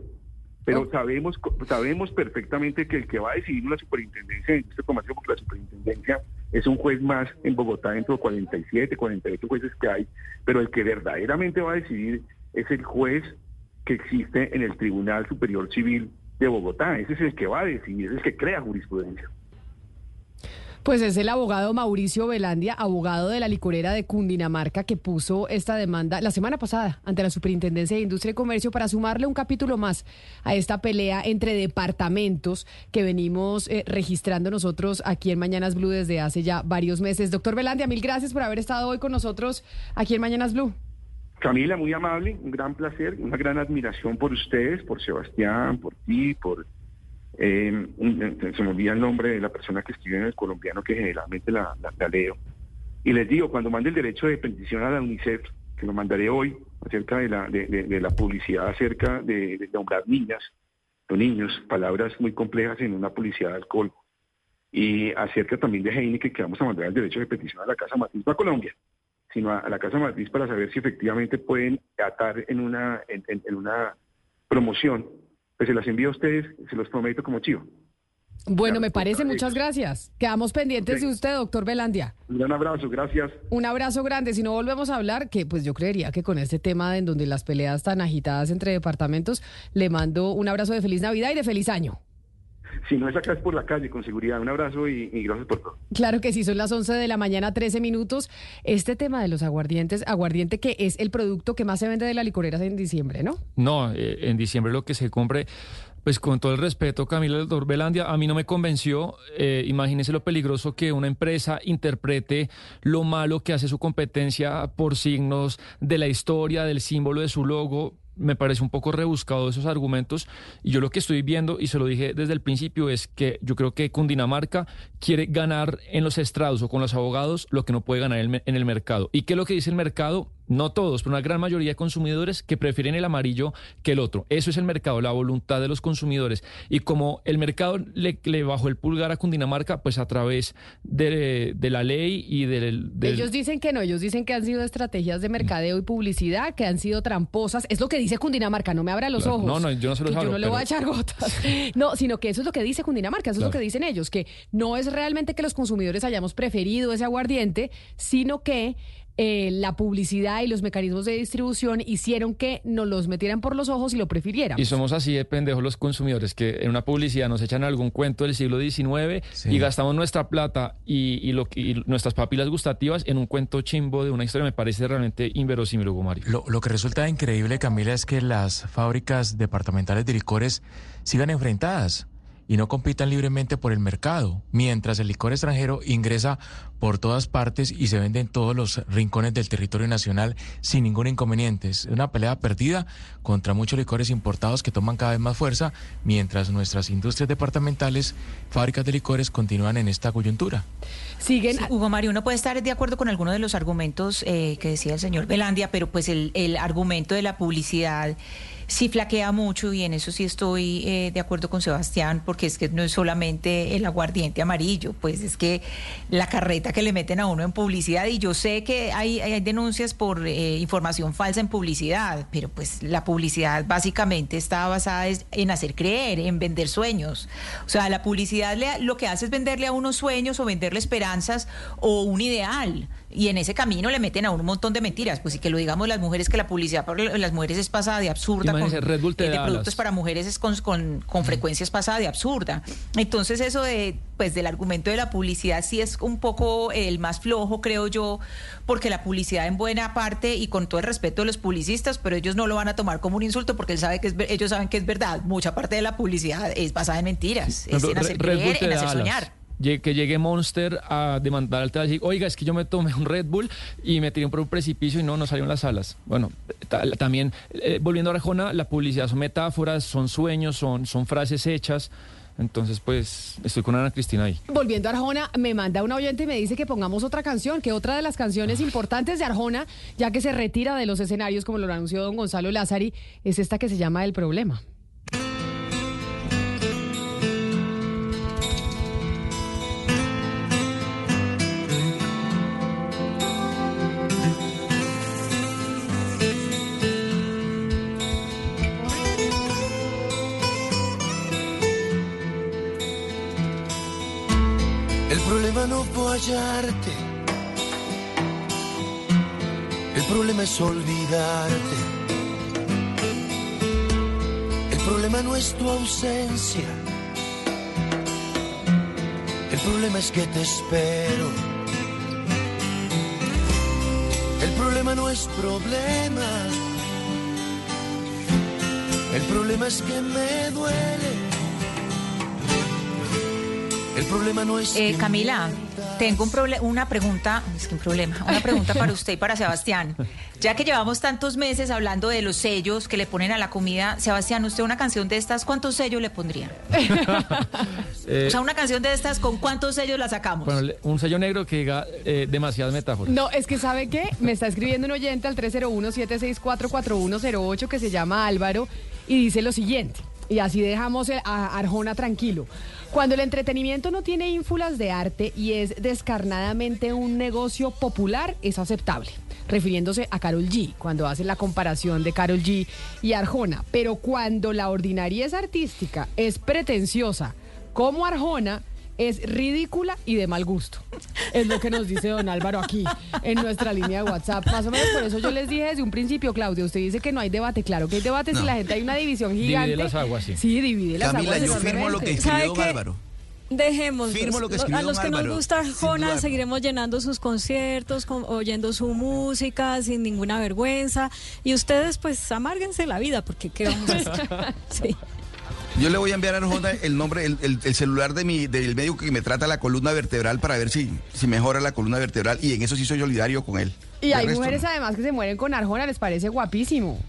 Pero oh. sabemos sabemos perfectamente que el que va a decidir la superintendencia de industria comercio, porque la superintendencia es un juez más en Bogotá dentro de 47, 48 jueces que hay, pero el que verdaderamente va a decidir es el juez que existe en el Tribunal Superior Civil de Bogotá. Ese es el que va a decidir, es el que crea jurisprudencia. Pues es el abogado Mauricio Velandia, abogado de la licorera de Cundinamarca, que puso esta demanda la semana pasada ante la Superintendencia de Industria y Comercio para sumarle un capítulo más a esta pelea entre departamentos que venimos eh, registrando nosotros aquí en Mañanas Blue desde hace ya varios meses. Doctor Velandia, mil gracias por haber estado hoy con nosotros aquí en Mañanas Blue. Camila, muy amable, un gran placer, una gran admiración por ustedes, por Sebastián, por ti, por eh, se me olvida el nombre de la persona que escribe en el colombiano, que generalmente la, leo. Y les digo, cuando mande el derecho de petición a la UNICEF, que lo mandaré hoy, acerca de la, de, la publicidad acerca de, nombrar niñas o niños, palabras muy complejas en una publicidad de alcohol. Y acerca también de Heineken, que vamos a mandar el derecho de petición a la Casa Matriz, para Colombia, sino a, la Casa Matriz para saber si efectivamente pueden atar en una, en una promoción pues se las envío a ustedes, se los prometo como chivo. Bueno, me parece, muchas gracias. Quedamos pendientes de usted, doctor Belandia. Un abrazo, gracias. Un abrazo grande. Si no volvemos a hablar, que pues yo creería que con este tema en donde las peleas tan agitadas entre departamentos, le mando un abrazo de feliz Navidad y de feliz año. Si no es acá, es por la calle, con seguridad. Un abrazo y, gracias por todo. Claro que sí, son las 11 de la mañana, 13 minutos. Este tema de los aguardientes, aguardiente que es el producto que más se vende de la licorera en diciembre, ¿no? No, eh, en diciembre lo que se compre... Pues con todo el respeto, Camila del Dorbelandia, a mí no me convenció. Eh, imagínese lo peligroso que una empresa interprete lo malo que hace su competencia por signos de la historia, del símbolo de su logo me parece un poco rebuscado esos argumentos y yo lo que estoy viendo y se lo dije desde el principio es que yo creo que Cundinamarca quiere ganar en los estrados o con los abogados lo que no puede ganar en el mercado. ¿Y qué es lo que dice el mercado? No todos, pero una gran mayoría de consumidores que prefieren el amarillo que el otro. Eso es el mercado, la voluntad de los consumidores. Y como el mercado le, le bajó el pulgar a Cundinamarca, pues a través de, la ley y del, Ellos dicen que no, ellos dicen que han sido estrategias de mercadeo y publicidad, que han sido tramposas. Es lo que dice Cundinamarca, no me abra los ojos. No, no, yo no se los Yo no le voy a echar gotas. No, sino que eso es lo que dice Cundinamarca, eso es lo que dicen ellos, que no es realmente que los consumidores hayamos preferido ese aguardiente, sino que eh, la publicidad y los mecanismos de distribución hicieron que nos los metieran por los ojos y lo prefiriéramos. Y somos así de pendejos los consumidores, que en una publicidad nos echan algún cuento del siglo XIX y gastamos nuestra plata y, lo, nuestras papilas gustativas en un cuento chimbo de una historia. Me parece realmente inverosímil, Hugo Mario. Lo, lo que resulta increíble, Camila, es que las fábricas departamentales de licores sigan enfrentadas y no compitan libremente por el mercado, mientras el licor extranjero ingresa por todas partes y se vende en todos los rincones del territorio nacional sin ningún inconveniente. Es una pelea perdida contra muchos licores importados que toman cada vez más fuerza, mientras nuestras industrias departamentales, fábricas de licores, continúan en esta coyuntura. Siguen. Hugo Mario, uno puede estar de acuerdo con alguno de los argumentos eh, que decía el señor Belandia, pero pues el, el argumento de la publicidad sí flaquea mucho y en eso sí estoy eh, de acuerdo con Sebastián, porque es que no es solamente el aguardiente amarillo, pues es que la carreta que le meten a uno en publicidad, y yo sé que hay, hay denuncias por eh, información falsa en publicidad, pero pues la publicidad básicamente está basada en hacer creer, en vender sueños. O sea, la publicidad lo que hace es venderle a unos sueños o venderle esperanzas o un ideal y en ese camino le meten a un montón de mentiras. Pues y que lo digamos las mujeres, que la publicidad para las mujeres es pasada de absurda. Con, Red Bull eh, de productos para mujeres es con, con, con frecuencia es pasada de absurda. Entonces eso de pues del argumento de la publicidad sí es un poco el más flojo, creo yo, porque la publicidad en buena parte y con todo el respeto de los publicistas, pero ellos no lo van a tomar como un insulto porque él sabe que es, ellos saben que es verdad. Mucha parte de la publicidad es basada en mentiras, es en hacer creer, en hacer soñar que llegue Monster a demandar al decir, oiga, es que yo me tomé un Red Bull y me tiré por un precipicio y no, no salieron las alas. Bueno, también, eh, volviendo a Arjona, la publicidad son metáforas, son sueños, son, son frases hechas. Entonces, pues, estoy con Ana Cristina ahí. Volviendo a Arjona, me manda un oyente y me dice que pongamos otra canción, que otra de las canciones importantes de Arjona, ya que se retira de los escenarios, como lo anunció don Gonzalo Lázari, es esta que se llama El Problema. No hallarte. El problema es olvidarte. El problema no es tu ausencia. El problema es que te espero. El problema no es problema. El problema es que me duele. El problema no es. Eh, Camila, tengo un una pregunta, es que un problema, una pregunta para usted y para Sebastián. Ya que llevamos tantos meses hablando de los sellos que le ponen a la comida, Sebastián, usted una canción de estas, ¿cuántos sellos le pondría? Eh, o sea, una canción de estas, ¿con cuántos sellos la sacamos? Bueno, un sello negro que diga eh, demasiadas metáforas. No, es que ¿sabe qué? Me está escribiendo un oyente al 301-764-4108 que se llama Álvaro y dice lo siguiente. Y así dejamos a Arjona tranquilo. Cuando el entretenimiento no tiene ínfulas de arte y es descarnadamente un negocio popular, es aceptable. Refiriéndose a Carol G, cuando hace la comparación de Carol G y Arjona. Pero cuando la ordinariedad artística es pretenciosa, como Arjona, es ridícula y de mal gusto. Es lo que nos dice don Álvaro aquí en nuestra línea de WhatsApp. Más o menos por eso yo les dije desde un principio, Claudio, usted dice que no hay debate. Claro que hay debate si la gente hay una división gigante. Divide las aguas, sí. Sí, divide las Camila, aguas. yo firmo lo que escribió don Álvaro. Dejemos. Firmo lo que escribió a los que nos gusta sin Jona, dudarlo. seguiremos llenando sus conciertos, con- oyendo su música sin ninguna vergüenza. Y ustedes, pues, amárguense la vida, porque ¿qué vamos a hacer? Sí. Yo le voy a enviar a Arjona el nombre, el, el- el celular de mi, del médico que me trata la columna vertebral para ver si, si mejora la columna vertebral y en eso sí soy solidario con él. Y hay resto, mujeres no. además que se mueren con Arjona, les parece guapísimo.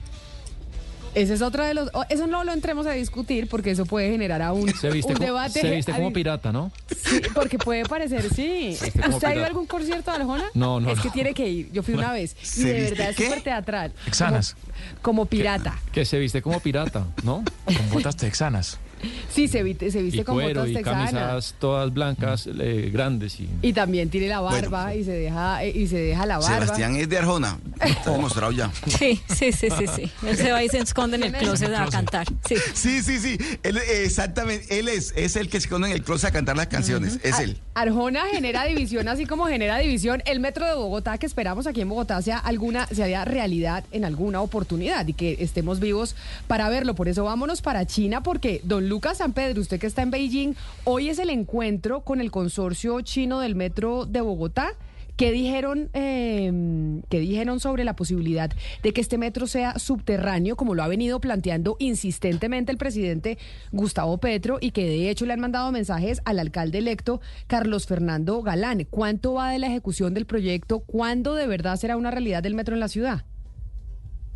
Ese es otro de los... oh, Eso no lo entremos a discutir porque eso puede generar aún Se viste, un como, debate. se viste como pirata, ¿no? Sí, porque puede parecer, sí. ¿Usted ha ido a algún concierto de Arjona? No, no, Es que tiene que ir. Yo fui una vez. Y ¿Se de viste verdad es súper teatral. Texanas. Como, como pirata. Que se viste como pirata, ¿no? Con botas texanas. Sí, se viste, se viste Y con cuero botas y texanas. camisas todas blancas, eh, grandes y... Y también tiene la barba Bueno, y se deja eh, y se deja la barba. Sebastián es de Arjona. Está demostrado ya. Sí, sí, sí, sí, sí. Él se va y se esconde en el closet a cantar. Sí. Sí, sí, sí. Él, exactamente. Él es, es el que se esconde en el closet a cantar las canciones. Es él. Arjona genera división, así como genera división el metro de Bogotá, que esperamos aquí en Bogotá sea alguna, se haga realidad en alguna oportunidad y que estemos vivos para verlo. Por eso vámonos para China, porque don Lucas San Pedro, usted que está en Beijing, hoy es el encuentro con el consorcio chino del metro de Bogotá. ¿Qué dijeron, eh, ¿Qué dijeron sobre la posibilidad de que este metro sea subterráneo, como lo ha venido planteando insistentemente el presidente Gustavo Petro y que de hecho le han mandado mensajes al alcalde electo Carlos Fernando Galán? ¿Cuánto va de la ejecución del proyecto? ¿Cuándo de verdad será una realidad del metro en la ciudad?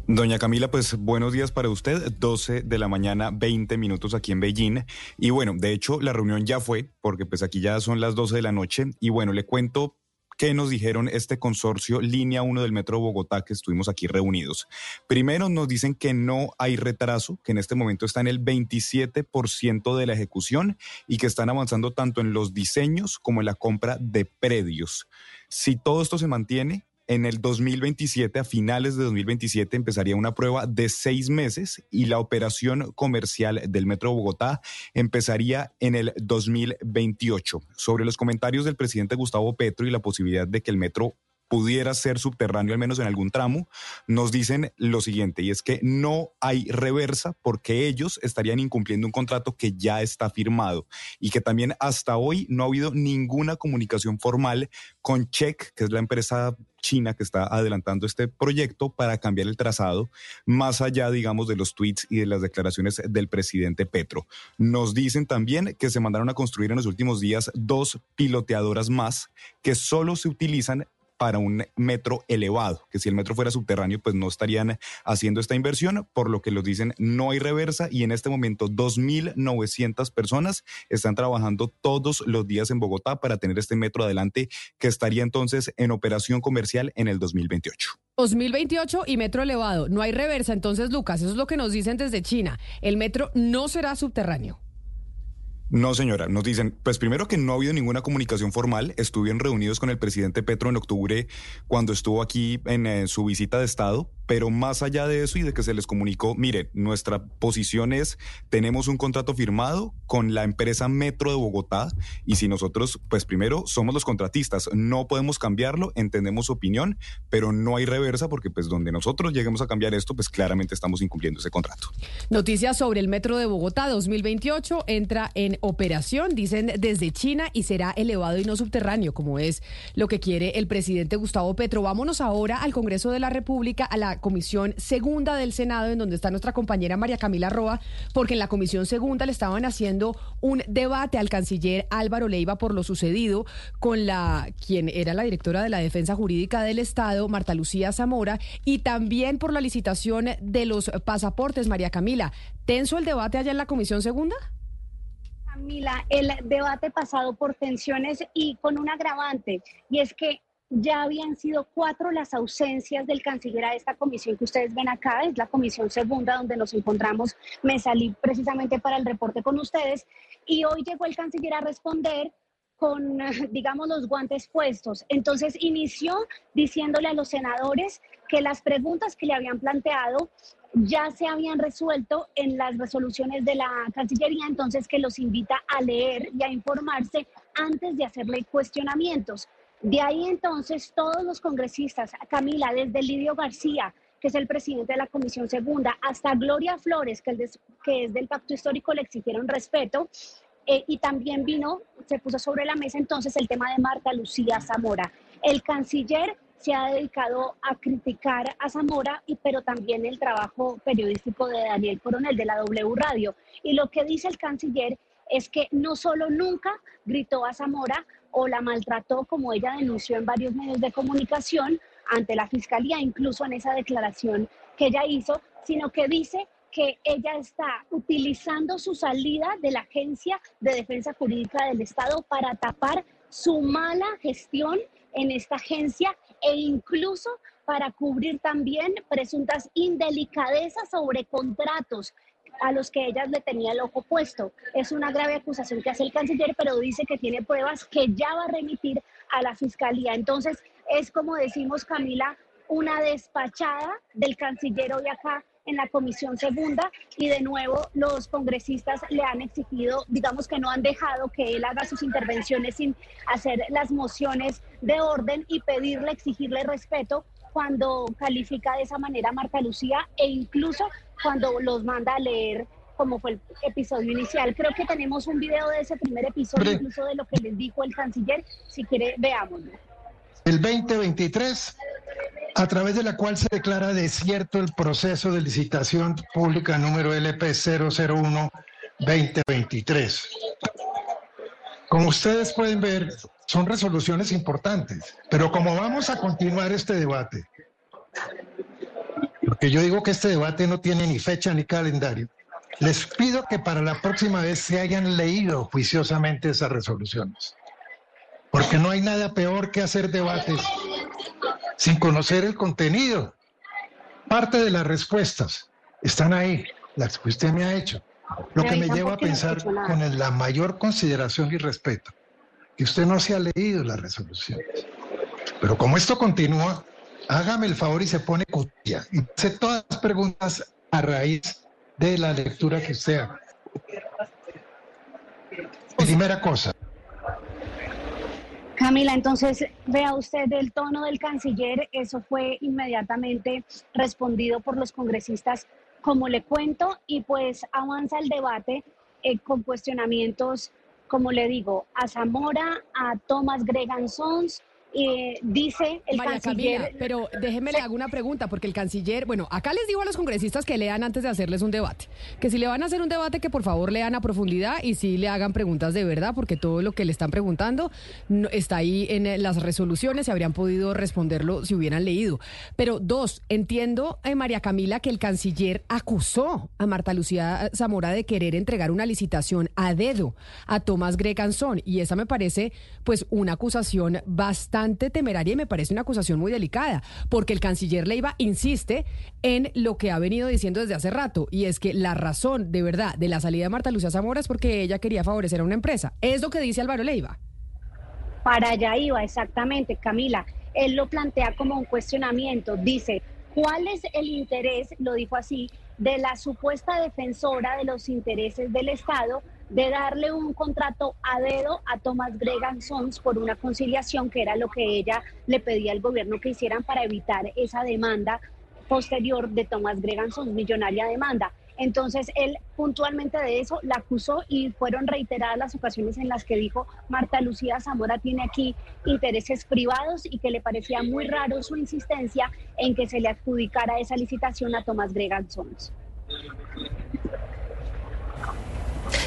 Doña Camila, pues buenos días para usted. 12 de la mañana, 20 minutos aquí en Beijing. Y bueno, de hecho la reunión ya fue, porque pues aquí ya son las 12 de la noche. Y bueno, le cuento qué nos dijeron este consorcio Línea 1 del Metro Bogotá que estuvimos aquí reunidos. Primero nos dicen que no hay retraso, que en este momento está en el 27% de la ejecución y que están avanzando tanto en los diseños como en la compra de predios. Si todo esto se mantiene, en el 2027, a finales de 2027, empezaría una prueba de seis meses y la operación comercial del Metro Bogotá empezaría en el 2028. Sobre los comentarios del presidente Gustavo Petro y la posibilidad de que el metro pudiera ser subterráneo al menos en algún tramo, nos dicen lo siguiente, y es que no hay reversa porque ellos estarían incumpliendo un contrato que ya está firmado y que también hasta hoy no ha habido ninguna comunicación formal con Check, que es la empresa china que está adelantando este proyecto para cambiar el trazado, más allá, digamos, de los tweets y de las declaraciones del presidente Petro. Nos dicen también que se mandaron a construir en los últimos días dos piloteadoras más que solo se utilizan para un metro elevado, que si el metro fuera subterráneo, pues no estarían haciendo esta inversión, por lo que los dicen no hay reversa y en este momento 2.900 personas están trabajando todos los días en Bogotá para tener este metro adelante, que estaría entonces en operación comercial en el 2028. 2028 y metro elevado. No hay reversa. Entonces, Lucas, eso es lo que nos dicen desde China. El metro no será subterráneo. No, señora, nos dicen, pues primero que no ha habido ninguna comunicación formal, estuvieron reunidos con el presidente Petro en octubre cuando estuvo aquí en eh, su visita de Estado, pero más allá de eso y de que se les comunicó, mire, nuestra posición es, tenemos un contrato firmado con la empresa Metro de Bogotá y si nosotros, pues primero somos los contratistas, no podemos cambiarlo, entendemos su opinión, pero no hay reversa porque pues donde nosotros lleguemos a cambiar esto, pues claramente estamos incumpliendo ese contrato. Noticias sobre el metro de Bogotá 2028 entra en operación, dicen desde China, y será elevado y no subterráneo, como es lo que quiere el presidente Gustavo Petro. Vámonos ahora al Congreso de la República, a la Comisión Segunda del Senado, en donde está nuestra compañera María Camila Roa, porque en la Comisión Segunda le estaban haciendo un debate al canciller Álvaro Leiva por lo sucedido con la quien era la directora de la Defensa Jurídica del Estado, Marta Lucía Zamora, y también por la licitación de los pasaportes, María Camila. ¿Tenso el debate allá en la Comisión Segunda? Camila, el debate pasado por tensiones y con un agravante, y es que ya habían sido cuatro las ausencias del canciller a esta comisión que ustedes ven acá, es la comisión segunda donde nos encontramos, me salí precisamente para el reporte con ustedes, y hoy llegó el canciller a responder con, digamos, los guantes puestos. Entonces inició diciéndole a los senadores que las preguntas que le habían planteado ya se habían resuelto en las resoluciones de la Cancillería, entonces que los invita a leer y a informarse antes de hacerle cuestionamientos. De ahí entonces todos los congresistas, Camila, desde Lidio García, que es el presidente de la Comisión Segunda, hasta Gloria Flores, que, es del Pacto Histórico, le exigieron respeto. Eh, y también vino, se puso sobre la mesa entonces el tema de Marta Lucía Zamora. El canciller se ha dedicado a criticar a Zamora, y, pero también el trabajo periodístico de Daniel Coronel de la W Radio. Y lo que dice el canciller es que no solo nunca gritó a Zamora o la maltrató, como ella denunció en varios medios de comunicación ante la fiscalía, incluso en esa declaración que ella hizo, sino que dice que ella está utilizando su salida de la Agencia de Defensa Jurídica del Estado para tapar su mala gestión en esta agencia e incluso para cubrir también presuntas indelicadezas sobre contratos a los que ella le tenía el ojo puesto. Es una grave acusación que hace el canciller, pero dice que tiene pruebas que ya va a remitir a la fiscalía. Entonces, es como decimos, Camila, una despachada del canciller hoy acá en la comisión segunda y de nuevo los congresistas le han exigido, digamos que no han dejado que él haga sus intervenciones sin hacer las mociones de orden y pedirle, exigirle respeto cuando califica de esa manera a Marta Lucía e incluso cuando los manda a leer como fue el episodio inicial. Creo que tenemos un video de ese primer episodio, incluso de lo que les dijo el canciller. Si quiere, veámoslo. El 2023 a través de la cual se declara desierto el proceso de licitación pública número LP 001-2023. Como ustedes pueden ver, son resoluciones importantes, pero como vamos a continuar este debate, porque yo digo que este debate no tiene ni fecha ni calendario, les pido que para la próxima vez se hayan leído juiciosamente esas resoluciones, porque no hay nada peor que hacer debates sin conocer el contenido. Parte de las respuestas están ahí, las que usted me ha hecho. Lo que me lleva a pensar con la mayor consideración y respeto, que usted no se ha leído las resoluciones. Pero como esto continúa, hágame el favor y se pone cutilla y hace todas las preguntas a raíz de la lectura que usted haga. Primera cosa, Camila, entonces vea usted el tono del canciller, eso fue inmediatamente respondido por los congresistas, como le cuento, y pues avanza el debate eh, con cuestionamientos, como le digo, a Zamora, a Thomas Gregan Sons, eh, dice el María canciller. Camila, pero déjeme le hago una pregunta, porque el canciller, bueno, acá les digo a los congresistas que lean antes de hacerles un debate. Que si le van a hacer un debate, que por favor lean a profundidad y si le hagan preguntas de verdad, porque todo lo que le están preguntando está ahí en eh, las resoluciones y habrían podido responderlo si hubieran leído. Pero dos, entiendo, eh, María Camila, que el canciller acusó a Marta Lucía Zamora de querer entregar una licitación a dedo a Tomás Greganzón y esa me parece pues una acusación bastante temeraria y me parece una acusación muy delicada, porque el canciller Leiva insiste en lo que ha venido diciendo desde hace rato, y es que la razón de verdad de la salida de Marta Lucía Zamora es porque ella quería favorecer a una empresa. Es lo que dice Álvaro Leiva. Para allá iba, exactamente, Camila. Él lo plantea como un cuestionamiento. Dice, ¿cuál es el interés, lo dijo así, de la supuesta defensora de los intereses del Estado de darle un contrato a dedo a Thomas Gregan Sons por una conciliación, que era lo que ella le pedía al gobierno que hicieran para evitar esa demanda posterior de Thomas Gregan Sons, millonaria demanda. Entonces, él puntualmente de eso la acusó y fueron reiteradas las ocasiones en las que dijo Marta Lucía Zamora tiene aquí intereses privados y que le parecía muy raro su insistencia en que se le adjudicara esa licitación a Tomás Gregan Sons.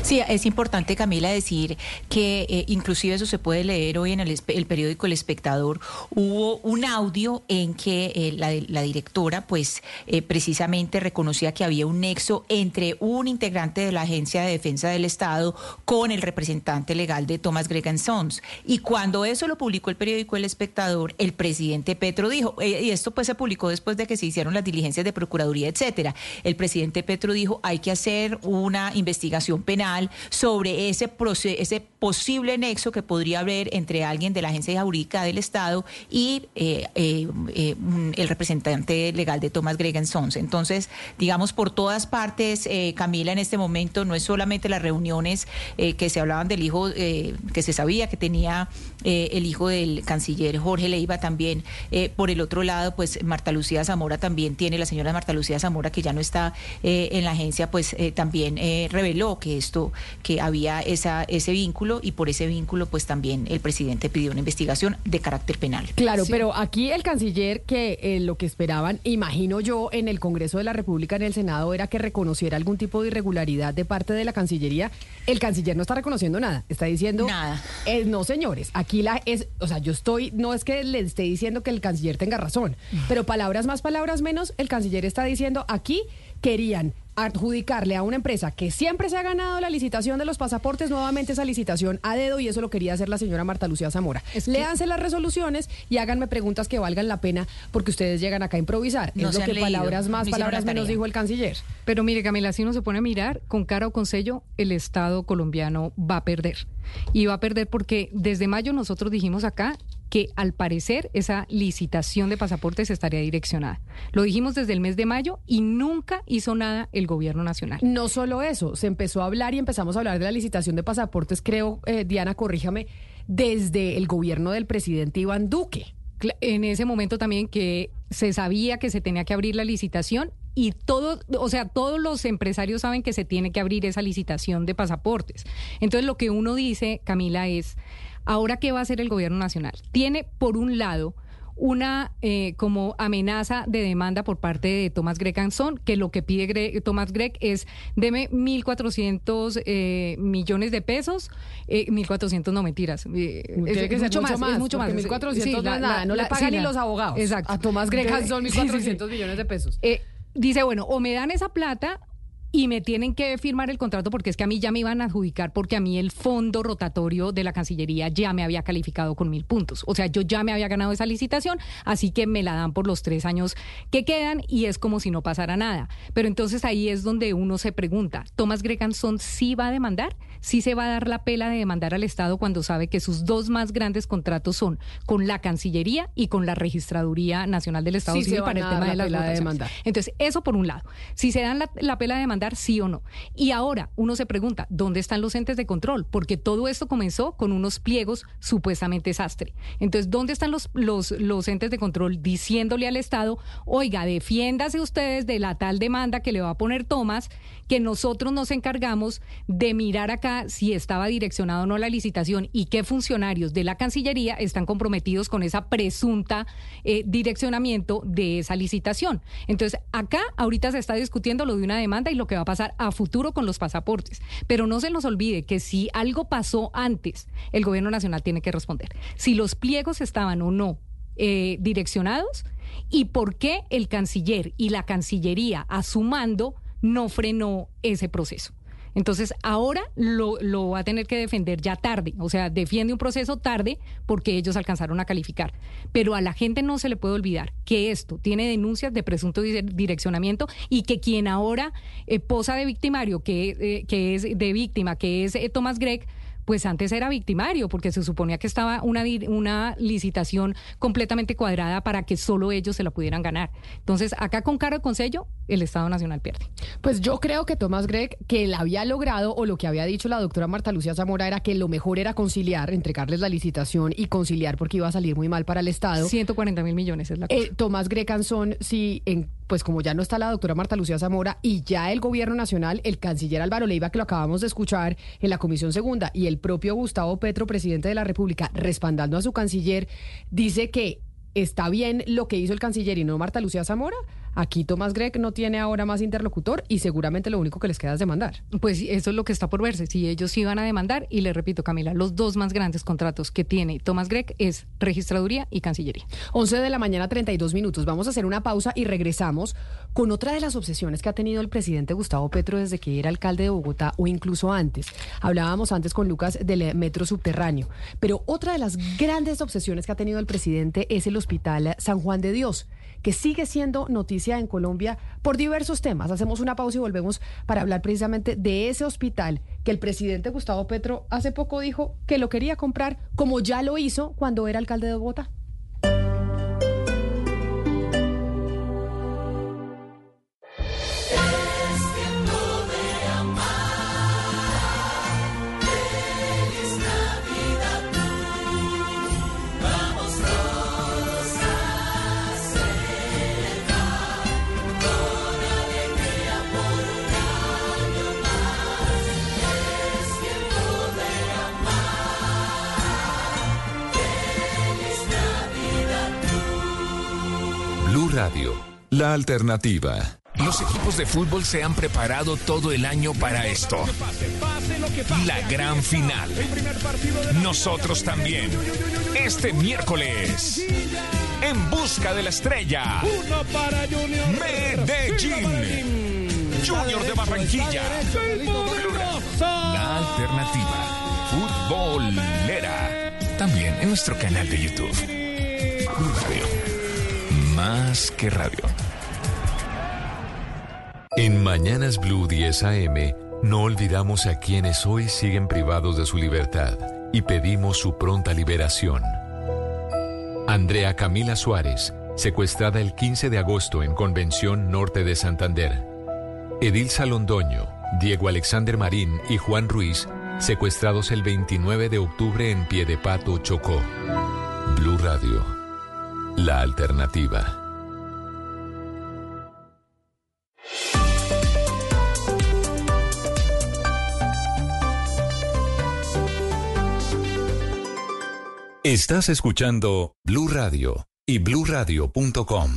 Sí, es importante, Camila, decir que eh, inclusive eso se puede leer hoy en el, periódico El Espectador. Hubo un audio en que eh, la, directora, pues, eh, precisamente reconocía que había un nexo entre un integrante de la Agencia de Defensa del Estado con el representante legal de Thomas Gregan Sons. Y cuando eso lo publicó el periódico El Espectador, el presidente Petro dijo, y esto pues se publicó después de que se hicieron las diligencias de procuraduría, etcétera. El presidente Petro dijo, hay que hacer una investigación penal sobre ese, ese posible nexo que podría haber entre alguien de la agencia jurídica del Estado y eh, eh, eh, el representante legal de Thomas Gregan Sons. Entonces, digamos, por todas partes, Camila, en este momento no es solamente las reuniones que se hablaban del hijo, que se sabía que tenía el hijo del canciller Jorge Leiva también. por el otro lado, pues Marta Lucía Zamora también tiene, la señora Marta Lucía Zamora, que ya no está en la agencia, pues también reveló que esto que había esa, ese vínculo y por ese vínculo pues también el presidente pidió una investigación de carácter penal. Claro, pero aquí el canciller que eh, lo que esperaban, imagino yo, en el Congreso de la República, en el Senado, era que reconociera algún tipo de irregularidad de parte de la Cancillería. El canciller no está reconociendo nada, está diciendo... Nada. Eh, no, señores, aquí la es, o sea, yo estoy, no es que le esté diciendo que el canciller tenga razón, pero palabras más, palabras menos, el canciller está diciendo aquí querían adjudicarle a una empresa que siempre se ha ganado la licitación de los pasaportes nuevamente esa licitación a dedo y eso lo quería hacer la señora Marta Lucía Zamora. Es Léanse las resoluciones y háganme preguntas que valgan la pena porque ustedes llegan acá a improvisar. No es lo que palabras más, palabras menos dijo el canciller. Pero mire Camila, si uno se pone a mirar con cara o con sello, el Estado colombiano va a perder. Y va a perder porque desde mayo nosotros dijimos acá que al parecer esa licitación de pasaportes estaría direccionada. Lo dijimos desde el mes de mayo y nunca hizo nada el gobierno nacional. No solo eso, se empezó a hablar y empezamos a hablar de la licitación de pasaportes, creo, eh, Diana, corríjame, desde el gobierno del presidente Iván Duque. En ese momento también que se sabía que se tenía que abrir la licitación y todo, o sea, todos los empresarios saben que se tiene que abrir esa licitación de pasaportes. Entonces lo que uno dice, Camila, es Ahora, ¿qué va a hacer el gobierno nacional? Tiene, por un lado, una eh, como amenaza de demanda por parte de Thomas Gregg Anson, que lo que pide Thomas Gregg es deme 1.400 eh, millones de pesos, eh, 1.400 no mentiras, eh, es, mucho, más, es mucho más, 1.400 no, nada, no le pagan ni los abogados. Exacto. A Thomas Gregg Anson 1.400 millones de pesos. dice, bueno, o me dan esa plata y me tienen que firmar el contrato porque es que a mí ya me iban a adjudicar porque a mí el fondo rotatorio de la Cancillería ya me había calificado con mil puntos. O sea, yo ya me había ganado esa licitación, así que me la dan por los tres años que quedan y es como si no pasara nada. Pero entonces ahí es donde uno se pregunta, ¿Thomas Greganson sí va a demandar? ¿Sí se va a dar la pela de demandar al Estado cuando sabe que sus dos más grandes contratos son con la Cancillería y con la Registraduría Nacional del Estado Civil para el tema de la, de demanda. Entonces, eso por un lado. Si se dan la, la pela de demandar, sí o no. Y ahora uno se pregunta, ¿dónde están los entes de control? Porque todo esto comenzó con unos pliegos supuestamente sastre. Entonces, ¿dónde están los, los, los entes de control diciéndole al Estado, oiga, defiéndase ustedes de la tal demanda que le va a poner Tomás, que nosotros nos encargamos de mirar acá si estaba direccionado o no la licitación y qué funcionarios de la Cancillería están comprometidos con esa presunta eh, direccionamiento de esa licitación? Entonces, acá ahorita se está discutiendo lo de una demanda y lo que va a pasar a futuro con los pasaportes. Pero no se nos olvide que si algo pasó antes, el gobierno nacional tiene que responder. Si los pliegos estaban o no eh, direccionados y por qué el canciller y la cancillería a su mando no frenó ese proceso. Entonces, ahora lo, lo, va a tener que defender ya tarde, o sea, defiende un proceso tarde porque ellos alcanzaron a calificar. Pero a la gente no se le puede olvidar que esto tiene denuncias de presunto direccionamiento y que quien ahora eh, posa de victimario, que, eh, que es de víctima, que es eh, Tomás Gregg, pues antes era victimario, porque se suponía que estaba una, una licitación completamente cuadrada para que solo ellos se la pudieran ganar. Entonces, acá con caro con sello, el Estado Nacional pierde. Pues yo creo que Tomás Gregg, que él había logrado, o lo que había dicho la doctora Marta Lucía Zamora, era que lo mejor era conciliar, entregarles la licitación y conciliar porque iba a salir muy mal para el Estado. 140 mil millones es la cosa. Eh, Tomás Gregg Anson, sí, en pues como ya no está la doctora Marta Lucía Zamora y ya el gobierno nacional, el canciller Álvaro Leiva, que lo acabamos de escuchar en la Comisión Segunda, y el propio Gustavo Petro, presidente de la República, respaldando a su canciller, dice que está bien lo que hizo el canciller y no Marta Lucía Zamora, Aquí Tomás Gregg no tiene ahora más interlocutor y seguramente lo único que les queda es demandar. Pues eso es lo que está por verse. Si ellos iban a demandar, y le repito, Camila, los dos más grandes contratos que tiene Tomás Gregg es registraduría y cancillería. 11 de la mañana, 32 minutos. Vamos a hacer una pausa y regresamos con otra de las obsesiones que ha tenido el presidente Gustavo Petro desde que era alcalde de Bogotá o incluso antes. Hablábamos antes con Lucas del metro subterráneo, pero otra de las grandes obsesiones que ha tenido el presidente es el Hospital San Juan de Dios que sigue siendo noticia en Colombia por diversos temas. Hacemos una pausa y volvemos para hablar precisamente de ese hospital que el presidente Gustavo Petro hace poco dijo que lo quería comprar como ya lo hizo cuando era alcalde de Bogotá. Alternativa. Los equipos de fútbol se han preparado todo el año para esto. La gran final. Nosotros también. Este miércoles. En busca de la estrella. Medellín. Junior de Barranquilla. La alternativa. Futbolera. También en nuestro canal de YouTube. Radio más que radio. En Mañanas Blue 10 AM, no olvidamos a quienes hoy siguen privados de su libertad y pedimos su pronta liberación. Andrea Camila Suárez, secuestrada el 15 de agosto en Convención Norte de Santander. Edil Salondoño, Diego Alexander Marín y Juan Ruiz, secuestrados el 29 de octubre en Piedepato, Chocó. Blue Radio la alternativa. Estás escuchando Blue Radio y bluradio.com.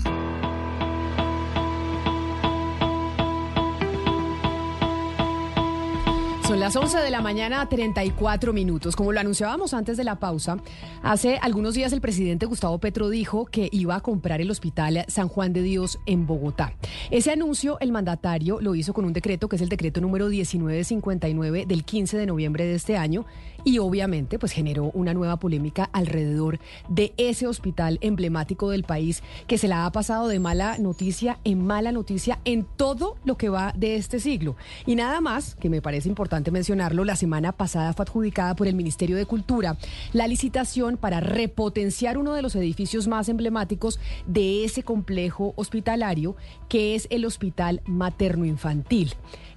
Son las 11 de la mañana, 34 minutos. Como lo anunciábamos antes de la pausa, hace algunos días el presidente Gustavo Petro dijo que iba a comprar el hospital San Juan de Dios en Bogotá. Ese anuncio el mandatario lo hizo con un decreto que es el decreto número 1959 del 15 de noviembre de este año y obviamente pues generó una nueva polémica alrededor de ese hospital emblemático del país que se la ha pasado de mala noticia en mala noticia en todo lo que va de este siglo. Y nada más, que me parece importante mencionarlo, la semana pasada fue adjudicada por el Ministerio de Cultura la licitación para repotenciar uno de los edificios más emblemáticos de ese complejo hospitalario que es el Hospital Materno Infantil.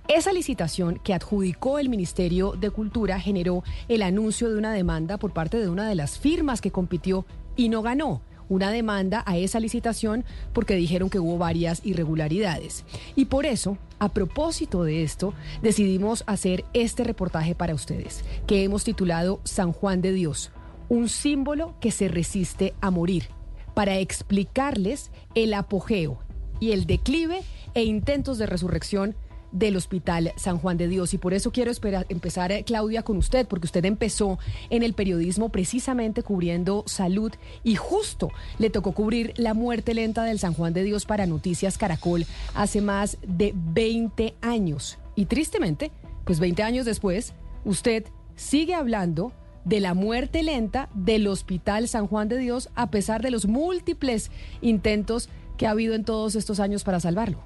Esa licitación que adjudicó el Ministerio de Cultura generó el anuncio de una demanda por parte de una de las firmas que compitió y no ganó una demanda a esa licitación porque dijeron que hubo varias irregularidades. Y por eso, a propósito de esto, decidimos hacer este reportaje para ustedes, que hemos titulado San Juan de Dios, un símbolo que se resiste a morir, para explicarles el apogeo y el declive e intentos de resurrección del Hospital San Juan de Dios. Y por eso quiero empezar, eh, Claudia, con usted, porque usted empezó en el periodismo precisamente cubriendo salud y justo le tocó cubrir la muerte lenta del San Juan de Dios para Noticias Caracol hace más de 20 años. Y tristemente, pues 20 años después, usted sigue hablando de la muerte lenta del Hospital San Juan de Dios a pesar de los múltiples intentos que ha habido en todos estos años para salvarlo.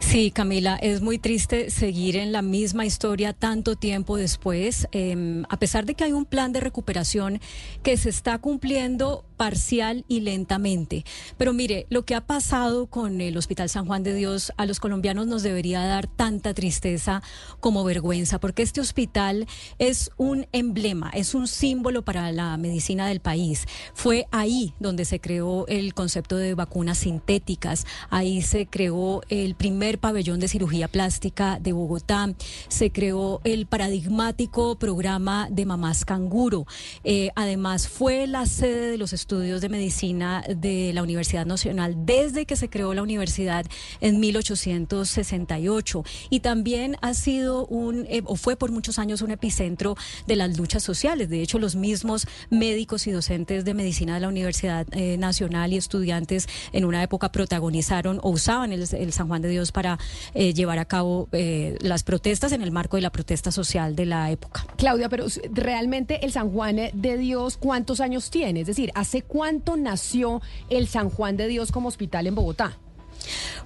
Sí, Camila, es muy triste seguir en la misma historia tanto tiempo después, em, a pesar de que hay un plan de recuperación que se está cumpliendo parcial y lentamente. Pero mire, lo que ha pasado con el Hospital San Juan de Dios a los colombianos nos debería dar tanta tristeza como vergüenza, porque este hospital es un emblema, es un símbolo para la medicina del país. Fue ahí donde se creó el concepto de vacunas sintéticas, ahí se creó el primer pabellón de cirugía plástica de Bogotá, se creó el paradigmático programa de mamás canguro. Eh, además, fue la sede de los estudios de medicina de la Universidad Nacional desde que se creó la universidad en 1868 y también ha sido un eh, o fue por muchos años un epicentro de las luchas sociales. De hecho, los mismos médicos y docentes de medicina de la Universidad eh, Nacional y estudiantes en una época protagonizaron o usaban el, San Juan de Dios para eh, llevar a cabo las protestas en el marco de la protesta social de la época. Claudia, pero realmente el San Juan de Dios, ¿cuántos años tiene? Es decir, ¿Hace cuánto nació el San Juan de Dios como hospital en Bogotá?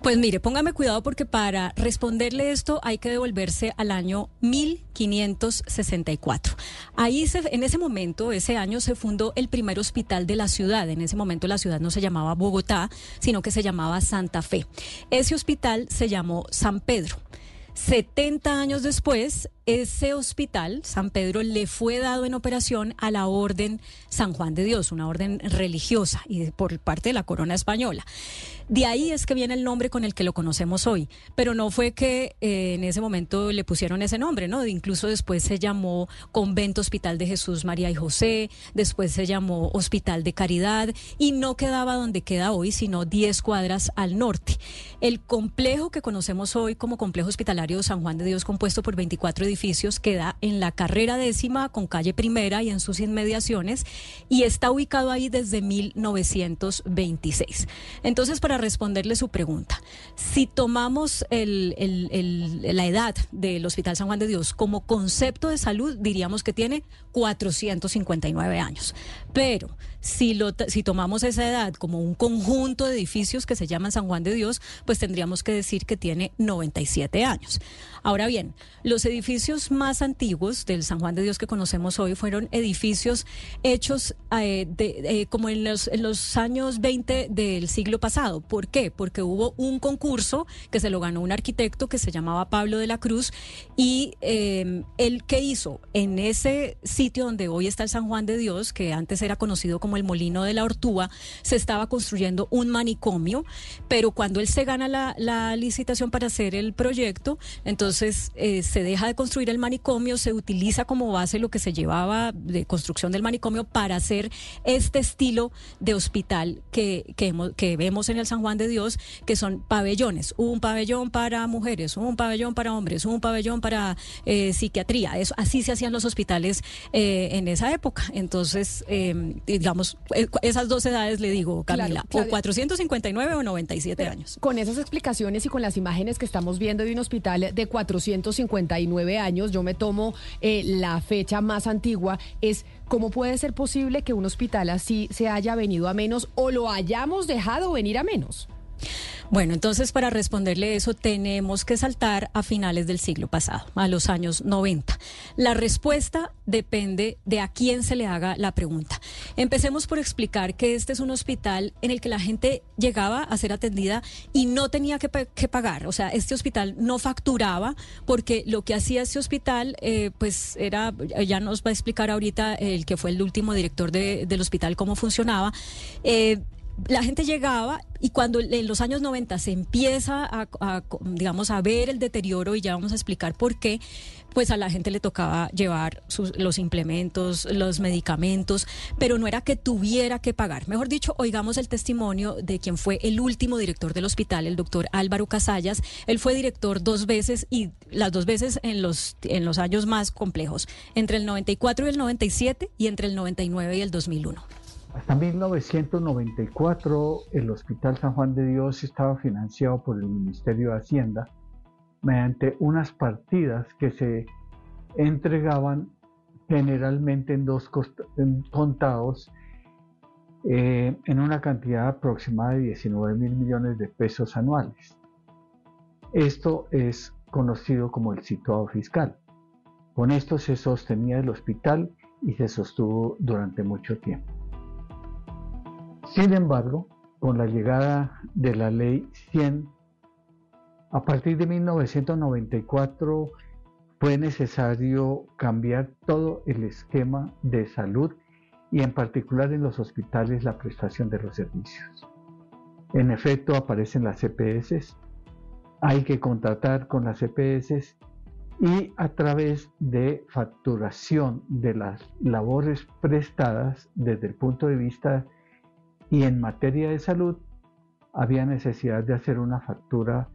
Pues mire, póngame cuidado porque para responderle esto hay que devolverse al año 1564. Ahí en ese momento, ese año se fundó el primer hospital de la ciudad. En ese momento la ciudad no se llamaba Bogotá, sino que se llamaba Santa Fe. Ese hospital se llamó San Pedro. 70 años después, ese hospital, San Pedro, le fue dado en operación a la Orden San Juan de Dios, una orden religiosa y por parte de la corona española. De ahí es que viene el nombre con el que lo conocemos hoy, pero no fue que eh, en ese momento le pusieron ese nombre, ¿no? Incluso después se llamó Convento Hospital de Jesús, María y José, después se llamó Hospital de Caridad y no quedaba donde queda hoy, sino 10 cuadras al norte. El complejo que conocemos hoy como Complejo Hospitalario San Juan de Dios, compuesto por 24 edificios, queda en la carrera décima con calle primera y en sus inmediaciones y está ubicado ahí desde 1926. Entonces, para responderle su pregunta. Si tomamos la edad del Hospital San Juan de Dios como concepto de salud, diríamos que tiene 459 años. Pero si, tomamos esa edad como un conjunto de edificios que se llaman San Juan de Dios, pues tendríamos que decir que tiene 97 años. Ahora bien, los edificios más antiguos del San Juan de Dios que conocemos hoy fueron edificios hechos eh, de, como en los años 20 del siglo pasado. ¿Por qué? Porque hubo un concurso que se lo ganó un arquitecto que se llamaba Pablo de la Cruz y eh, él que hizo en ese sitio donde hoy está el San Juan de Dios, que antes era conocido como el Molino de la Ortúa, se estaba construyendo un manicomio, pero cuando él se gana la, licitación para hacer el proyecto, entonces entonces eh, se deja de construir el manicomio, se utiliza como base lo que se llevaba de construcción del manicomio para hacer este estilo de hospital que, que, vemos en el San Juan de Dios, que son pabellones, un pabellón para mujeres, un pabellón para hombres, un pabellón para eh, psiquiatría. Eso, así se hacían los hospitales eh, en esa época. Entonces, digamos, esas dos edades le digo, Camila, o 459 o 97 años. Con esas explicaciones y con las imágenes que estamos viendo de un hospital de 459 años, yo me tomo eh, la fecha más antigua, es cómo puede ser posible que un hospital así se haya venido a menos o lo hayamos dejado venir a menos. Bueno, entonces para responderle eso tenemos que saltar a finales del siglo pasado, a los años 90. La respuesta depende de a quién se le haga la pregunta. Empecemos por explicar que este es un hospital en el que la gente llegaba a ser atendida y no tenía que, pagar. O sea, este hospital no facturaba porque lo que hacía este hospital, eh, pues era, ya nos va a explicar ahorita el que fue el último director del hospital cómo funcionaba. Eh, la gente llegaba y cuando en los años 90 se empieza a, digamos, a ver el deterioro, y ya vamos a explicar por qué, pues a la gente le tocaba llevar los implementos, los medicamentos, pero no era que tuviera que pagar. Mejor dicho, oigamos el testimonio de quien fue el último director del hospital, el doctor Álvaro Casallas. Él fue director dos veces y las dos veces en los, en los años más complejos, entre el 94 y el 97 y entre el 99 y el 2001. Hasta 1994 el Hospital San Juan de Dios estaba financiado por el Ministerio de Hacienda mediante unas partidas que se entregaban generalmente en dos contados eh, en una cantidad aproximada de 19 mil millones de pesos anuales. Esto es conocido como el situado fiscal. Con esto se sostenía el hospital y se sostuvo durante mucho tiempo. Sin embargo, con la llegada de la ley 100, a partir de 1994 fue necesario cambiar todo el esquema de salud y en particular en los hospitales la prestación de los servicios. En efecto, aparecen las CPS, hay que contratar con las CPS y a través de facturación de las labores prestadas desde el punto de vista y en materia de salud, había necesidad de hacer una factura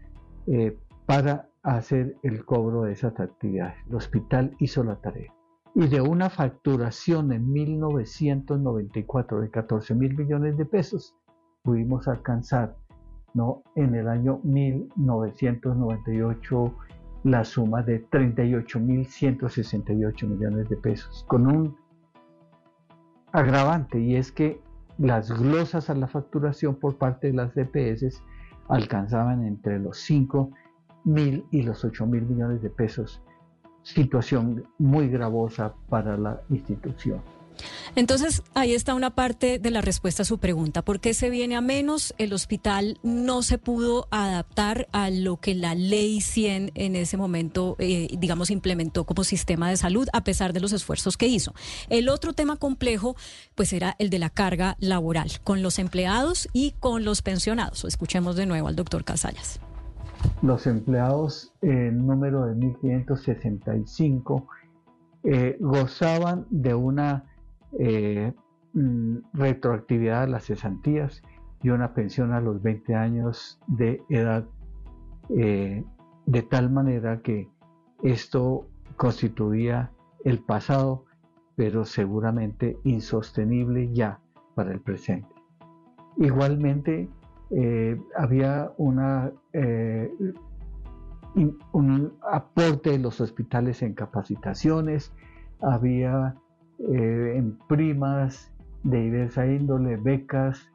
eh, para hacer el cobro de esas actividades. El hospital hizo la tarea. Y de una facturación en 1994 de 14 mil millones de pesos, pudimos alcanzar ¿no? en el año 1998 la suma de 38.168 millones de pesos, con un agravante y es que las glosas a la facturación por parte de las DPS alcanzaban entre los 5 mil y los 8 mil millones de pesos, situación muy gravosa para la institución. Entonces, ahí está una parte de la respuesta a su pregunta. ¿Por qué se viene a menos? El hospital no se pudo adaptar a lo que la ley 100 en ese momento, eh, digamos, implementó como sistema de salud, a pesar de los esfuerzos que hizo. El otro tema complejo, pues era el de la carga laboral, con los empleados y con los pensionados. Escuchemos de nuevo al doctor Casallas. Los empleados, en número de 1.565, eh, gozaban de una eh, mm, retroactividad a las cesantías y una pensión a los 20 años de edad, eh, de tal manera que esto constituía el pasado, pero seguramente insostenible ya para el presente. Igualmente, eh, había una, un aporte de los hospitales en capacitaciones, había eh, en primas de diversa índole, becas,